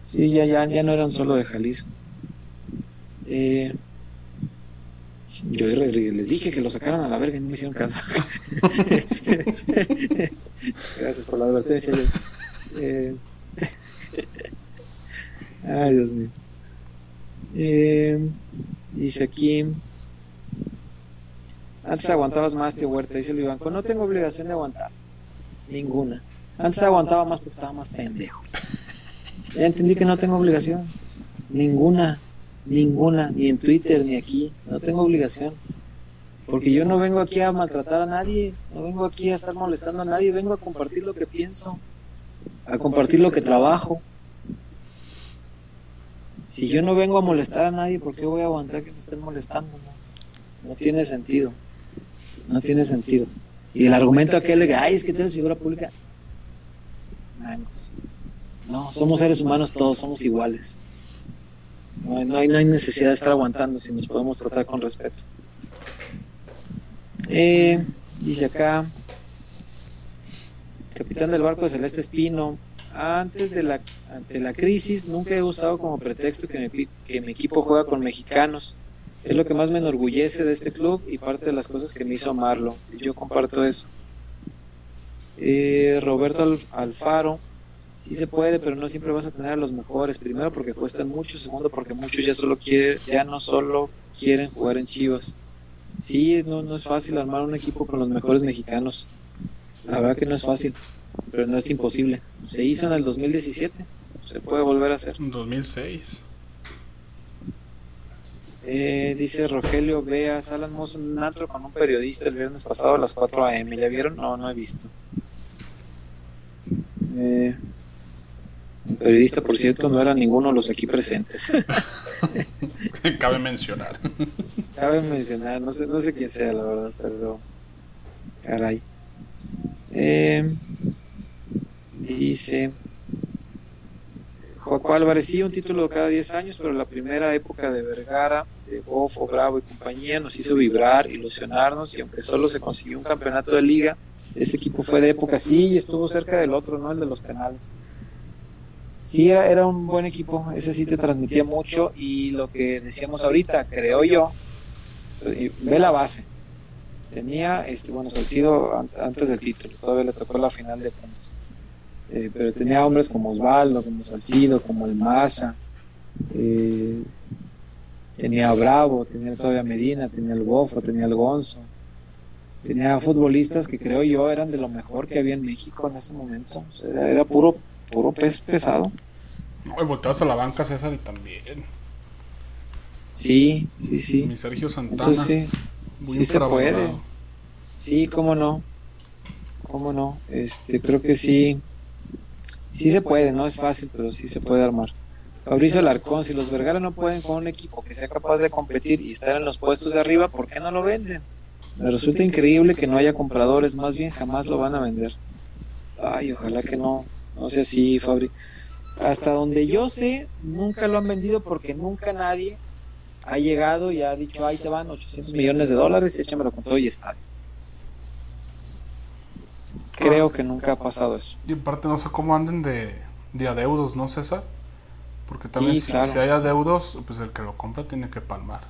Sí, ya, ya, ya no eran solo de Jalisco. Eh, yo les dije que lo sacaran a la verga y no me hicieron caso. Gracias por la advertencia. Eh, ay, Dios mío. Eh, dice aquí. Antes aguantabas más, tío Huerta, dice el Vivanco. No tengo obligación de aguantar. Ninguna. Antes aguantaba más porque estaba más pendejo. Ya entendí que no tengo obligación. Ninguna. Ninguna. Ni en Twitter, ni aquí. No tengo obligación. Porque yo no vengo aquí a maltratar a nadie. No vengo aquí a estar molestando a nadie. Vengo a compartir lo que pienso. A compartir lo que trabajo. Si yo no vengo a molestar a nadie, ¿por qué voy a aguantar que me estén molestando? No, no tiene sentido. No tiene sentido. Y el argumento aquel de que, ay, es que tú eres figura pública. No, somos seres humanos todos, somos iguales. No hay, no hay, no hay necesidad de estar aguantando si nos podemos tratar con respeto. Eh, dice acá, capitán del barco de Celeste Espino, antes de la, ante la crisis nunca he usado como pretexto que mi, que mi equipo juega con mexicanos. Es lo que más me enorgullece de este club y parte de las cosas que me hizo amarlo. Yo comparto eso. Eh, Roberto Al- Alfaro, sí se puede, pero no siempre vas a tener a los mejores. Primero porque cuestan mucho, segundo porque muchos ya solo quieren, ya no solo quieren jugar en Chivas. Sí, no, no es fácil armar un equipo con los mejores mexicanos. La verdad que no es fácil, pero no es imposible. Se hizo en el 2017, se puede volver a hacer. En 2006. Eh, dice Rogelio, veas Alan Moss en un antro con un periodista el viernes pasado a las 4 a.m. ¿Ya vieron? No, no he visto. Eh, el periodista, por cierto, no era ninguno de los aquí presentes. Cabe mencionar. Cabe mencionar, no sé, no sé quién sea, la verdad, pero. Caray. Eh, dice. Joaco Álvarez, sí, un título cada 10 años, pero la primera época de Vergara, de Bofo, Bravo y compañía nos hizo vibrar, ilusionarnos, y aunque solo se consiguió un campeonato de liga, ese equipo fue de época, sí, y estuvo cerca del otro, ¿no? El de los penales. Sí, era, era un buen equipo, ese sí te transmitía mucho, y lo que decíamos ahorita, creo yo, ve la base. Tenía, este, bueno, Salcido an- antes del título, todavía le tocó la final de Pumas. Eh, pero tenía hombres como Osvaldo, como Salcido, como el Maza, eh, tenía a Bravo, tenía todavía Medina, tenía el Bofo, tenía el Gonzo, tenía futbolistas que creo yo eran de lo mejor que había en México en ese momento. O sea, era, era puro, puro pez pesado. No, y volteabas a la banca César y también. Sí, sí, sí. Mi Sergio Santana. Entonces sí, muy sí se puede. Sí, cómo no. Cómo no. Este, creo que sí. Sí se puede, no es fácil, pero sí se puede armar. Fabricio Alarcón, si los Vergara no pueden con un equipo que sea capaz de competir y estar en los puestos de arriba, ¿por qué no lo venden? Me resulta increíble que no haya compradores, más bien jamás lo van a vender. Ay, ojalá que no, no sea así, Fabri. Hasta donde yo sé, nunca lo han vendido porque nunca nadie ha llegado y ha dicho, ahí te van 800 millones de dólares, échamelo con todo y está. Creo que nunca ha pasado eso. Y en parte no sé cómo anden de, de adeudos, ¿no, César? Porque también si, si hay adeudos, pues el que lo compra tiene que palmar.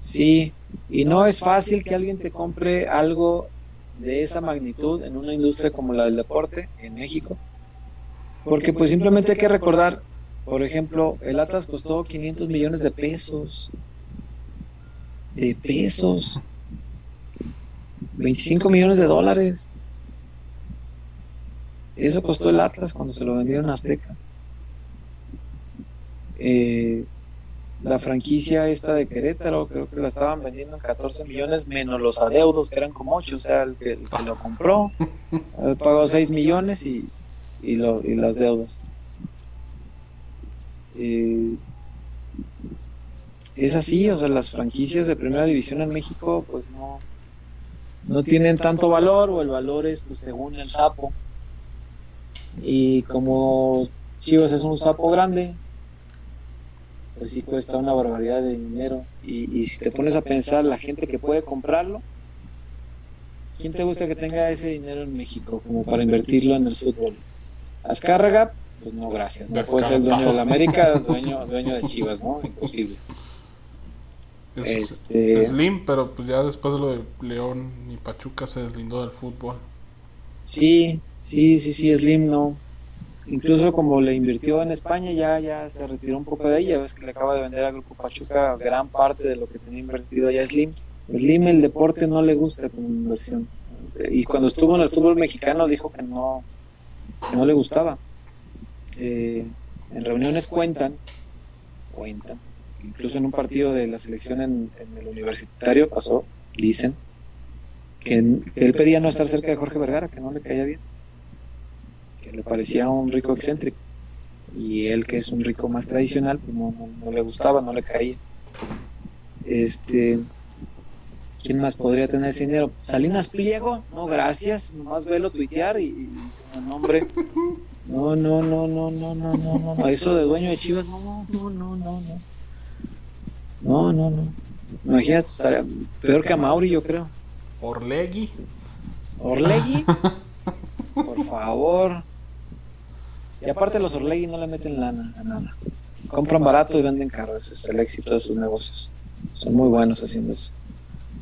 Sí, y no es fácil que alguien te compre algo de esa magnitud en una industria como la del deporte en México. Porque pues simplemente hay que recordar, por ejemplo, el Atlas costó 500 millones de pesos. De pesos. 25 millones de dólares. Eso costó el Atlas cuando se lo vendieron a Azteca. Eh, la franquicia esta de Querétaro, creo que la estaban vendiendo en 14 millones, menos los adeudos, que eran como 8, o sea, el que, lo compró, pagó 6 millones y, y, lo, y las deudas. Eh, es así, o sea, las franquicias de primera división en México, pues no, no tienen tanto valor, o el valor es pues según el sapo. Y como Chivas es un sapo grande, pues sí cuesta una barbaridad de dinero. Y, si te pones a pensar, la gente que puede comprarlo, ¿quién te gusta que tenga ese dinero en México como para invertirlo en el fútbol? Azcárraga, pues no, gracias. No puede ser el dueño de la América, dueño, dueño de Chivas, ¿no? Imposible. Es, este... Slim, pero pues ya después de lo de León y Pachuca se deslindó del fútbol. Sí, sí, sí, sí, Slim no incluso como le invirtió en España, ya, ya se retiró un poco de ella. Ves que le acaba de vender al Grupo Pachuca gran parte de lo que tenía invertido allá Slim. Slim el deporte no le gusta como inversión. Y cuando estuvo en el fútbol mexicano dijo que no, no le gustaba. Eh, en reuniones cuentan, cuentan, incluso en un partido de la selección en, el universitario pasó, dicen, que él pedía no estar cerca de Jorge Vergara, que no le caía bien le parecía un rico excéntrico. Y él, que es un rico más tradicional, pues no, le gustaba, no le caía. Este, ¿Quién más podría tener ese dinero? Salinas Pliego, no, gracias, nomás velo tuitear y, y dice un nombre. No, no, no, no, no, no, no, no, eso de dueño de Chivas, no, no, no, no, no. No, no, no. Imagínate, estaría peor que a Mauri, yo creo. Orlegui. Orlegui. Por favor. Y aparte los Orlegui no le meten lana a nada. Compran barato y venden caro. Ese es el éxito de sus negocios. Son muy buenos haciendo eso.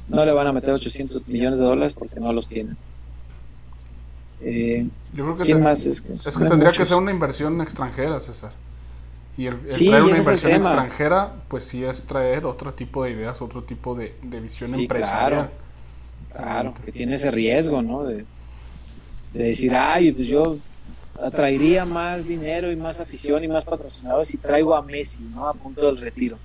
No le van a meter 800 millones de dólares porque no los tienen. Eh, ¿Quién más es que, es que tendría que ser una inversión extranjera, César. Y el, traer una inversión extranjera, pues sí es traer otro tipo de ideas, otro tipo de, visión empresarial. Claro, claro, que tiene ese riesgo, ¿no? De, de decir, ay, pues yo atraería más dinero y más afición y más patrocinadores si traigo a Messi, ¿no? A punto del retiro.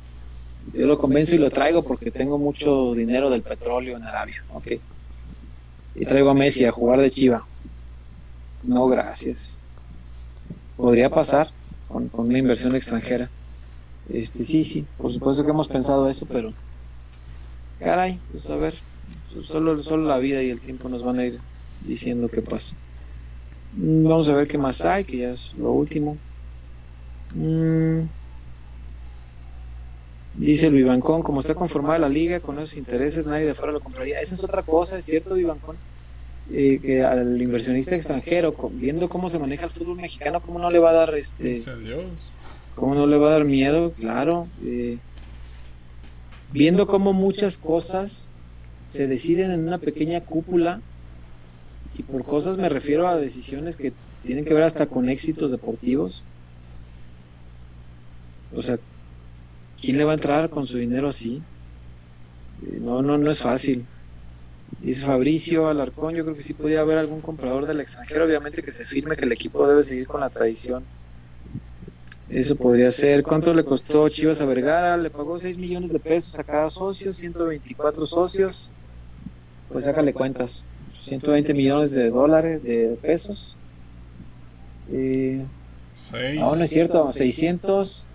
Yo lo convenzo y lo traigo porque tengo mucho dinero del petróleo en Arabia, ¿ok? Y traigo a Messi a jugar de chiva. No, gracias. Podría pasar con, una inversión extranjera. Este, sí, sí, por supuesto que hemos pensado eso, pero caray, pues a ver, solo, solo la vida y el tiempo nos van a ir diciendo qué pasa. Mm, vamos a ver qué más hay, que ya es lo último. Mm. Dice el Vivancón, como está conformada la liga con esos intereses, nadie de fuera lo compraría. Esa es otra cosa, es cierto, Vivancón, eh, que al inversionista extranjero, viendo cómo se maneja el fútbol mexicano, ¿cómo no le va a dar este... ¿Cómo no le va a dar miedo? Claro. Eh, viendo cómo muchas cosas se deciden en una pequeña cúpula y por cosas me refiero a decisiones que tienen que ver hasta con éxitos deportivos. O sea, ¿quién le va a entrar con su dinero así? Eh, no, no, no es fácil. Dice Fabricio Alarcón, yo creo que sí podría haber algún comprador del extranjero, obviamente que se firme que el equipo debe seguir con la tradición. Eso podría ser. ¿Cuánto le costó Chivas a Vergara? Le pagó 6 millones de pesos a cada socio, 124 socios. Pues sácale cuentas. 120 millones de dólares, de pesos. Eh, no, no es cierto, 600,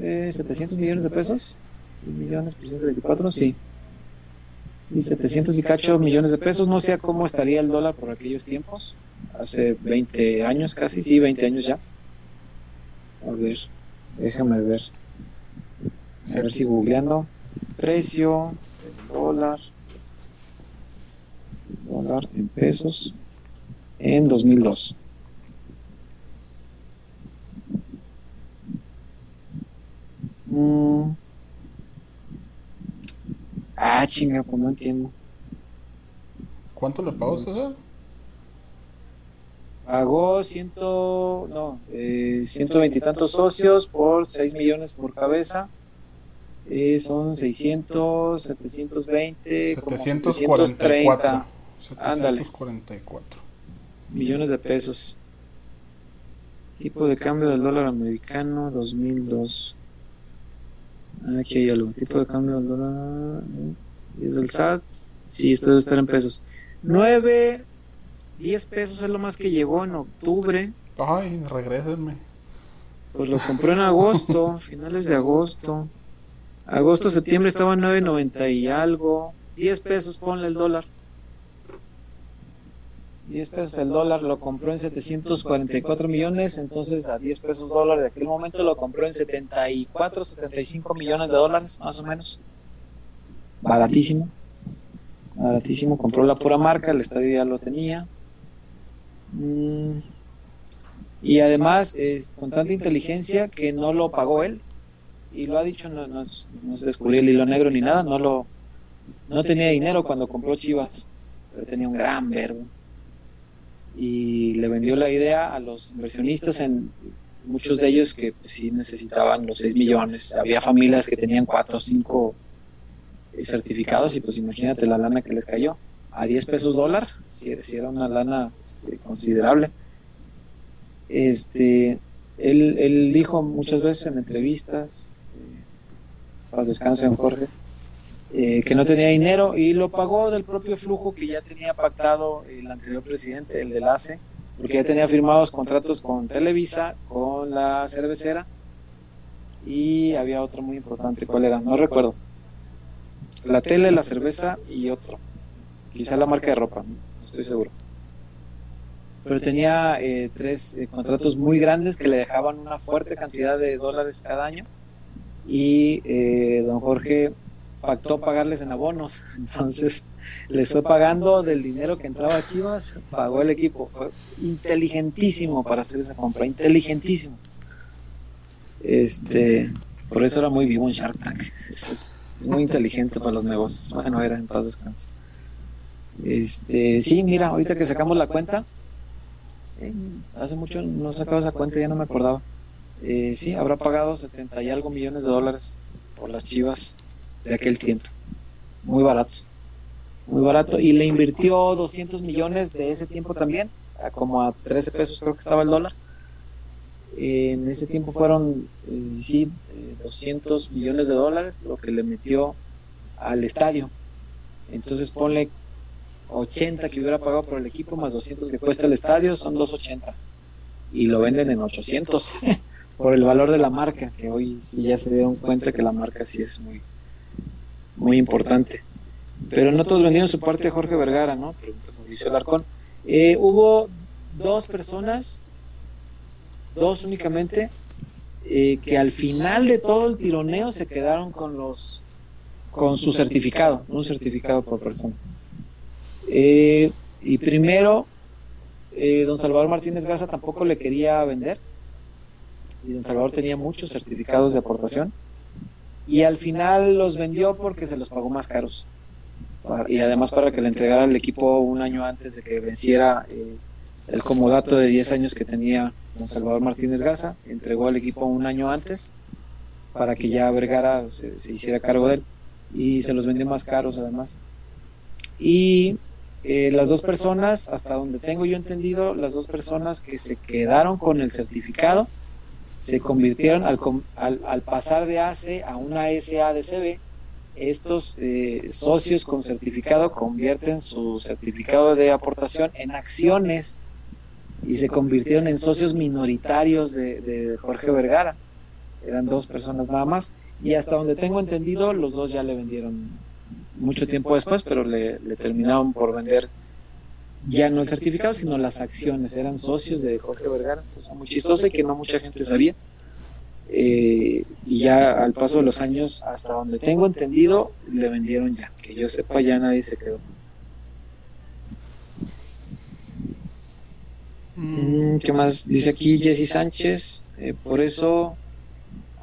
eh, 700 millones de pesos. 6 millones por 124, sí. Sí, 700 y cacho millones de pesos. No sé cómo estaría el dólar por aquellos tiempos. hace 20 años casi, sí, 20 años ya. A ver, déjame ver. A ver si googleando. Precio del dólar. Dólar en pesos en 2002. Mm. Ah, chinga, pues no entiendo. ¿Cuánto le pagó César? Pagó ciento, no, eh, ciento veintitantos socios por 6 millones por cabeza. Eh, son 600, 720, como 730 Ándale. 744. millones de pesos. Tipo de cambio del dólar americano 2002. Ah, Aquí hay algo. Tipo de cambio del dólar. ¿Es del SAT? Sí, esto debe estar en pesos. 9, 10 pesos es lo más que llegó en octubre. Ay, regrésenme. Pues lo compró en agosto, finales de agosto. Agosto, septiembre estaba en 9.90 y algo. 10 pesos, ponle el dólar. 10 pesos el dólar, lo compró en 744 millones, entonces a 10 pesos dólar de aquel momento lo compró en 74, 75 millones de dólares, más o menos. Baratísimo. Baratísimo, compró la pura marca, el estadio ya lo tenía. Mm, Y además, es con tanta inteligencia que no lo pagó él. Y lo ha dicho, no, no no es descubrir el hilo negro ni nada, no lo no tenía dinero cuando compró Chivas, pero tenía un gran verbo. Y le vendió la idea a los inversionistas, en muchos de ellos que pues, sí necesitaban los 6 millones. Había familias que tenían 4 o 5 certificados y pues imagínate la lana que les cayó. A 10 pesos dólar, si, era una lana este, considerable. Este, él, él dijo muchas veces en entrevistas, eh, paz descanse en Jorge, eh, que no tenía dinero y lo pagó del propio flujo que ya tenía pactado el anterior presidente, el del ACE, porque ya tenía firmados contratos con Televisa, con la cervecera y había otro muy importante, ¿cuál era? No recuerdo. La tele, la cerveza y otro. Quizá la marca de ropa, no estoy seguro. Pero tenía eh, tres eh, contratos muy grandes que le dejaban una fuerte cantidad de dólares cada año y eh, don Jorge pactó pagarles en abonos. Entonces les fue pagando del dinero que entraba a Chivas, pagó el equipo. Fue inteligentísimo para hacer esa compra, inteligentísimo. Este, por eso era muy vivo en Shark Tank. Es, es- muy inteligente para los negocios. Bueno, era en paz descanse. Este, sí, mira, ahorita que sacamos la cuenta, eh, hace mucho no sacaba esa cuenta, ya no me acordaba. Eh, sí, habrá pagado 70 y algo millones de dólares por las chivas de aquel tiempo. Muy barato. Muy barato. Y le invirtió 200 millones de ese tiempo también, a como a 13 pesos creo que estaba el dólar. Eh, en ese tiempo fueron, eh, sí, eh, 200 millones de dólares lo que le metió al estadio. Entonces ponle 80 que hubiera pagado por el equipo más 200 que cuesta el estadio, son 280. Y lo venden en 800 por el valor de la marca, que hoy sí ya se dieron cuenta que la marca sí es muy, muy importante. Pero no todos vendieron su parte Jorge Vergara, ¿no? Pregunta Mauricio Alarcón. Eh, hubo dos personas, dos únicamente, eh, que al final de todo el tironeo se quedaron con los con su certificado, un certificado por persona. Eh, y primero, eh, don Salvador Martínez Garza tampoco le quería vender. Y don Salvador tenía muchos certificados de aportación. Y al final los vendió porque se los pagó más caros. Y además para que le entregara al equipo un año antes de que venciera eh, el comodato de 10 años que tenía don Salvador Martínez Garza. Entregó al equipo un año antes para que ya Vergara se hiciera cargo de él. Y se los vendió más caros además. Y eh, las dos personas, hasta donde tengo yo entendido, las dos personas que se quedaron con el certificado se convirtieron al, al, pasar de ACE a una SADCB. Estos eh, socios con certificado convierten su certificado de aportación en acciones y se convirtieron en socios minoritarios de, de Jorge Vergara. Eran dos personas nada más. Y hasta donde tengo entendido, los dos ya le vendieron mucho tiempo después, pero le, le terminaron por vender ya no el certificado, sino las acciones. Eran socios de Jorge Vergara, cosa muy chistosa y que no mucha gente sabía. Eh, y ya al paso de los años, hasta donde tengo entendido, le vendieron ya. Que yo sepa, ya nadie se quedó. Mm, ¿Qué más dice aquí Jesse Sánchez? Eh, por eso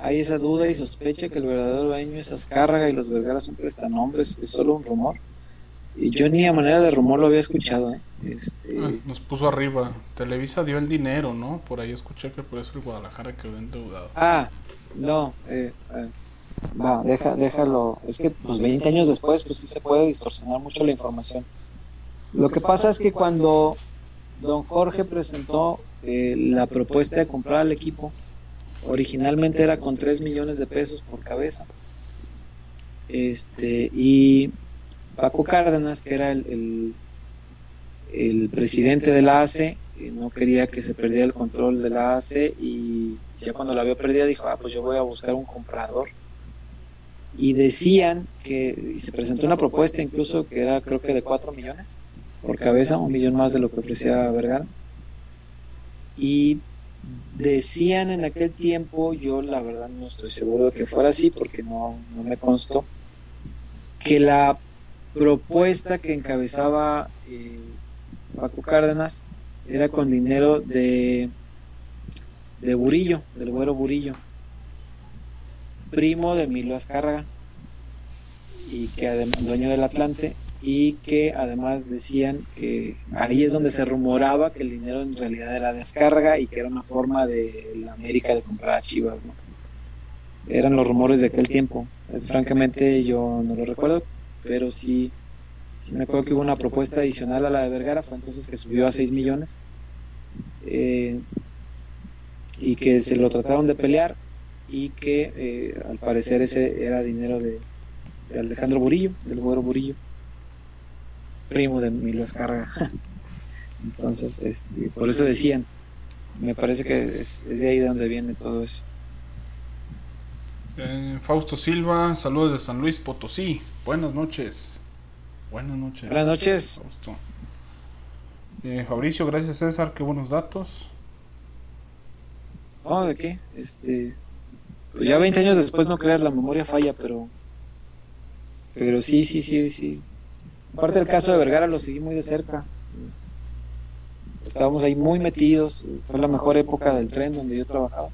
hay esa duda y sospecha que el verdadero dueño es Azcárraga y los Vergara son prestanombres, es solo un rumor. Y yo ni a manera de rumor lo había escuchado. ¿eh? Este... Ah, nos puso arriba. Televisa dio el dinero, ¿no? Por ahí escuché que por eso el Guadalajara quedó endeudado. Ah, no. Eh, eh, va, deja, déjalo. Es que pues 20 años después, pues sí se puede distorsionar mucho la información. Lo que pasa es que cuando don Jorge presentó eh, la propuesta de comprar al equipo, originalmente era con 3 millones de pesos por cabeza. Este, y Paco Cárdenas, que era el, el, presidente de la ACE, no quería que se perdiera el control de la ACE y ya cuando la vio perdida dijo, ah, pues yo voy a buscar un comprador. Y decían que, y se presentó una propuesta incluso que era creo que de 4 millones por cabeza, un millón más de lo que ofrecía Vergara. Y decían en aquel tiempo, yo la verdad no estoy seguro de que fuera así porque no, no me constó, que la propuesta que encabezaba eh, Paco Cárdenas era con dinero de, de Burillo, del güero Burillo, primo de Milo Azcárraga, y que además dueño del Atlante, y que además decían que ahí es donde se rumoraba que el dinero en realidad era de Azcárraga y que era una forma de la América de comprar a Chivas. Eran los rumores de aquel tiempo. Eh, francamente yo no lo recuerdo, pero sí, me acuerdo que hubo una propuesta adicional a la de Vergara, fue entonces que subió a 6 millones eh, y que se lo trataron de pelear y que eh, al parecer ese era dinero de, Alejandro Burillo, del güero Burillo, primo de Milo Escarga. Entonces, este, por eso decían, me parece que es, es de ahí de donde viene todo eso. Eh, Fausto Silva, saludos de San Luis Potosí. Buenas noches. Buenas noches. Buenas noches. Eh, Fabricio, gracias César, qué buenos datos. Oh, ¿de qué? Este, pues ya 20 años después no creas, la memoria falla, pero pero sí, sí, sí, sí. Aparte del caso de Vergara lo seguí muy de cerca. Estábamos ahí muy metidos, fue la mejor época del tren donde yo trabajaba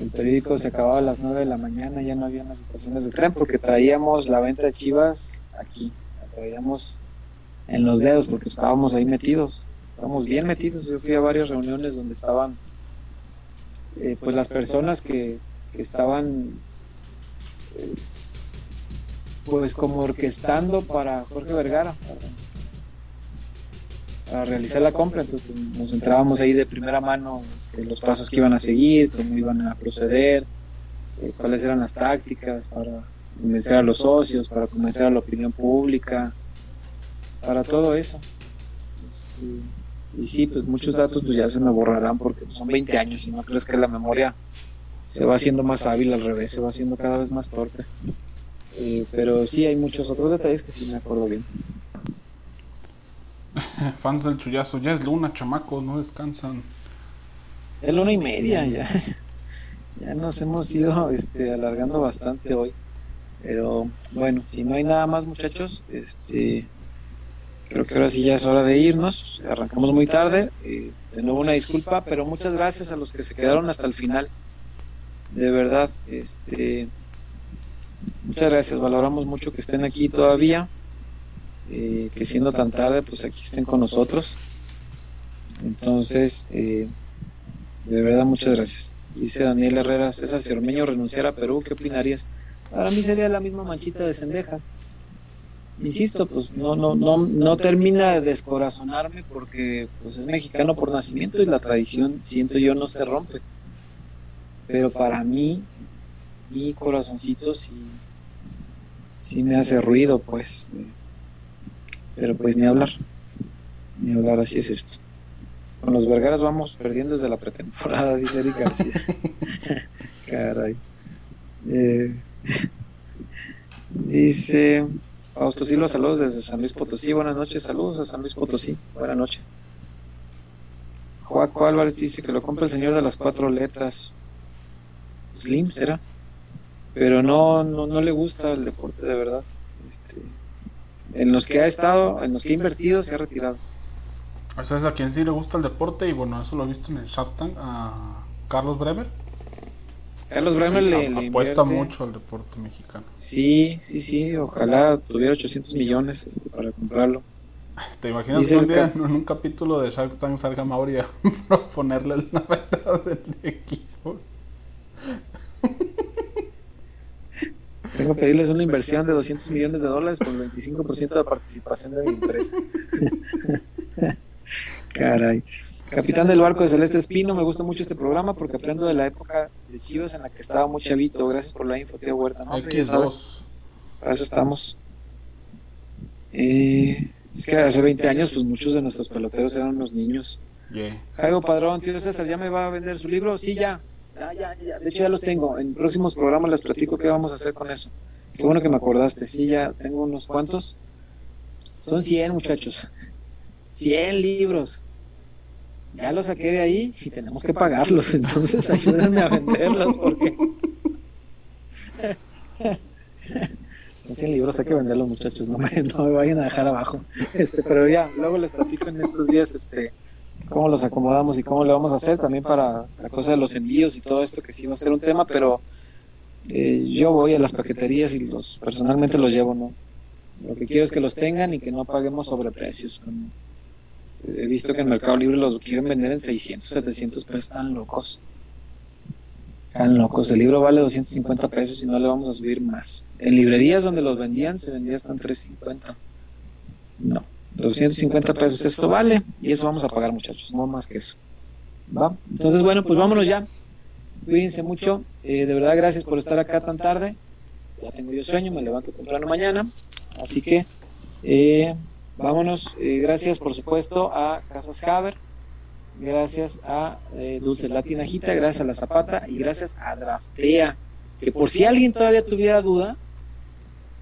el periódico se acababa a las 9 de la mañana, ya no había las estaciones de tren porque traíamos la venta de chivas aquí, la traíamos en los dedos porque estábamos ahí metidos, estábamos bien metidos. Yo fui a varias reuniones donde estaban eh, pues las personas que, estaban eh, pues como orquestando para Jorge Vergara a realizar la compra, entonces pues, nos entrábamos ahí de primera mano este, los pasos que iban a seguir, cómo iban a proceder, eh, cuáles eran las tácticas para convencer a los socios, para convencer a la opinión pública, para todo eso. Este, y sí, pues muchos datos pues ya se me borrarán porque son 20 años y no crees que la memoria se va haciendo más hábil al revés, se va haciendo cada vez más torpe. Eh, pero sí hay muchos otros detalles que sí me acuerdo bien. Fans del chullazo, ya es luna, chamacos, no descansan. Es luna y media ya. Ya nos hemos ido este, alargando bastante hoy. Pero bueno, si no hay nada más muchachos, este creo que ahora sí ya es hora de irnos. Arrancamos muy tarde. Eh, de nuevo una disculpa, pero muchas gracias a los que se quedaron hasta el final. De verdad, este muchas gracias. Valoramos mucho que estén aquí todavía. Eh, que siendo tan tarde, pues aquí estén con nosotros. Entonces, eh, de verdad, muchas gracias. Dice Daniel Herrera, César si Ormeño renunciara a Perú, ¿qué opinarías? Para mí sería la misma manchita de cendejas. Insisto, pues no, no, no, no termina de descorazonarme porque pues es mexicano por nacimiento y la tradición, siento yo, no se rompe. Pero para mí, mi corazoncito sí, sí me hace ruido, pues. Pero pues ni hablar. Ni hablar, así es esto. Con los Vergaras vamos perdiendo desde la pretemporada, dice Eric García. Caray. Eh, dice Fausto Silva, saludos desde San Luis Potosí. Buenas noches, saludos a San Luis Potosí. Buenas noches. Joaco Álvarez dice que lo compra el señor de las cuatro letras. Slim será. Pero no, no, no le gusta el deporte de verdad. Este, en los que ha estado, en los que ha invertido, se ha retirado. ¿Sabes a quién sí le gusta el deporte? Y bueno, eso lo he visto en el Shark Tank, a Carlos Bremer. Carlos Bremer le, le apuesta invierte. mucho al deporte mexicano. Sí, sí, sí. Ojalá tuviera 800 millones este, para comprarlo. ¿Te imaginas Dice que un el día en un capítulo de Shark Tank salga Mauri a proponerle la venta del equipo? Tengo que pedirles una inversión de 200 millones de dólares por el 25% de participación de mi empresa. Caray. Capitán del barco de Celeste Espino, me gusta mucho este programa porque aprendo de la época de Chivas en la que estaba muy chavito. Gracias por la info, tío Huerta. No, sabe, X2. para eso estamos. Eh, es que hace 20 años, pues muchos de nuestros peloteros eran unos niños. Yeah. Jairo Padrón, tío César, ¿ya me va a vender su libro? Sí, ya. Ya. De hecho, ya los tengo. En próximos programas les platico qué vamos a hacer con eso. Qué bueno que me acordaste. Sí, ya tengo unos cuantos. Son 100, muchachos. 100 libros. Ya los saqué de ahí y tenemos que pagarlos. Entonces, ayúdenme a venderlos porque. Son 100 libros, hay que venderlos, muchachos. No me, no me vayan a dejar abajo. Este, pero ya, luego les platico en estos días este, cómo los acomodamos y cómo le vamos a hacer también para la cosa de los envíos y todo esto que sí va a ser un tema, pero eh, yo voy a las paqueterías y los personalmente los llevo, ¿no? Lo que quiero es que los tengan y que no paguemos sobreprecios. Con- He visto que en Mercado Libre los quieren vender en 600, 700 pesos, están locos. Están locos. El libro vale 250 pesos y no le vamos a subir más. En librerías donde los vendían se vendía hasta en 350. No. 250 pesos esto vale y eso vamos a pagar muchachos, no más que eso. Entonces bueno, pues vámonos ya. Cuídense mucho. Eh, de verdad gracias por estar acá tan tarde. Ya tengo yo sueño, me levanto temprano mañana. Así que eh, vámonos. Eh, gracias por supuesto a Casas Haber. Gracias a eh, Dulce Latinajita, gracias a La Zapata y gracias a Draftea. Que por si alguien todavía tuviera duda,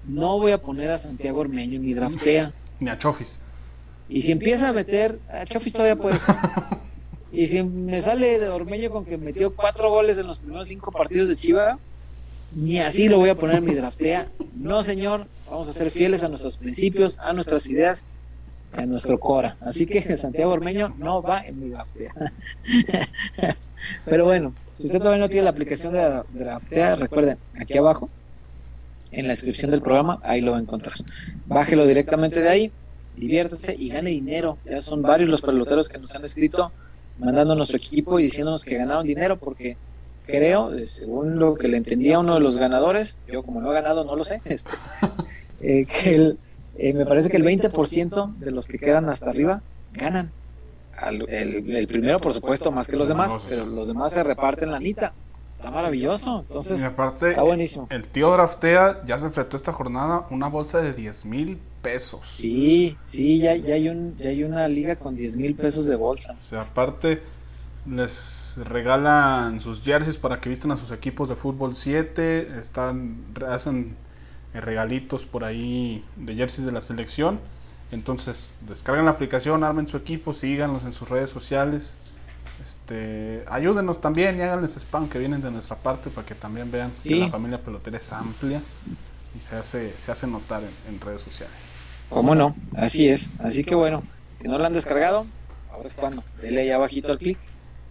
no voy a poner a Santiago Ormeño ni Draftea. Ni a Chofis. Y si empieza a meter, a Chofis todavía puede ser. Y si me sale de Ormeño con que metió cuatro goles en los primeros cinco partidos de Chiva, ni así lo voy a poner en mi draftea. No, señor, vamos a ser fieles a nuestros principios, a nuestras ideas, a nuestro Cora. Así que Santiago Ormeño no va en mi draftea. Pero bueno, si usted todavía no tiene la aplicación de draftea, recuerden, aquí abajo, en la descripción del programa, ahí lo va a encontrar. Bájelo directamente de ahí, diviértase y gane dinero. Ya son varios los peloteros que nos han escrito mandándonos su equipo y diciéndonos que ganaron dinero porque creo, eh, según lo que le entendía uno de los ganadores, yo como no he ganado no lo sé, este, eh, que el, eh, me parece que el 20% de los que quedan hasta arriba ganan. Al- el, el primero, por supuesto, más que los demás, pero los demás se reparten la nita. Está maravilloso. Entonces, y aparte, está buenísimo. el tío Draftea ya se fletó esta jornada una bolsa de 10 mil pesos. Sí, sí, ya, ya, hay un, ya hay una liga con 10 mil pesos de bolsa. O sea, aparte les regalan sus jerseys para que vistan a sus equipos de fútbol 7, están hacen eh, regalitos por ahí de jerseys de la selección. Entonces, descargan la aplicación, armen su equipo, síganlos en sus redes sociales. Este, ayúdenos también y háganles spam que vienen de nuestra parte para que también vean que la familia pelotera es amplia y se hace, se hace notar en, en redes sociales. ¿Cómo no? Así es. Así que bueno, si no lo han descargado, ahora es cuando. Dele ahí abajito al clic.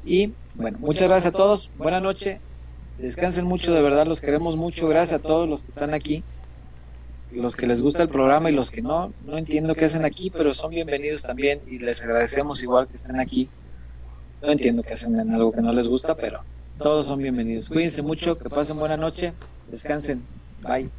Y bueno, muchas gracias a todos. Buenas noches. Descansen mucho, de verdad los queremos mucho. Gracias a todos los que están aquí. Los que les gusta el programa y los que no, no entiendo qué hacen aquí, pero son bienvenidos también y les agradecemos igual que estén aquí. No entiendo qué hacen en algo que no les gusta, pero todos son bienvenidos. Cuídense mucho, que pasen buena noche, descansen. Bye.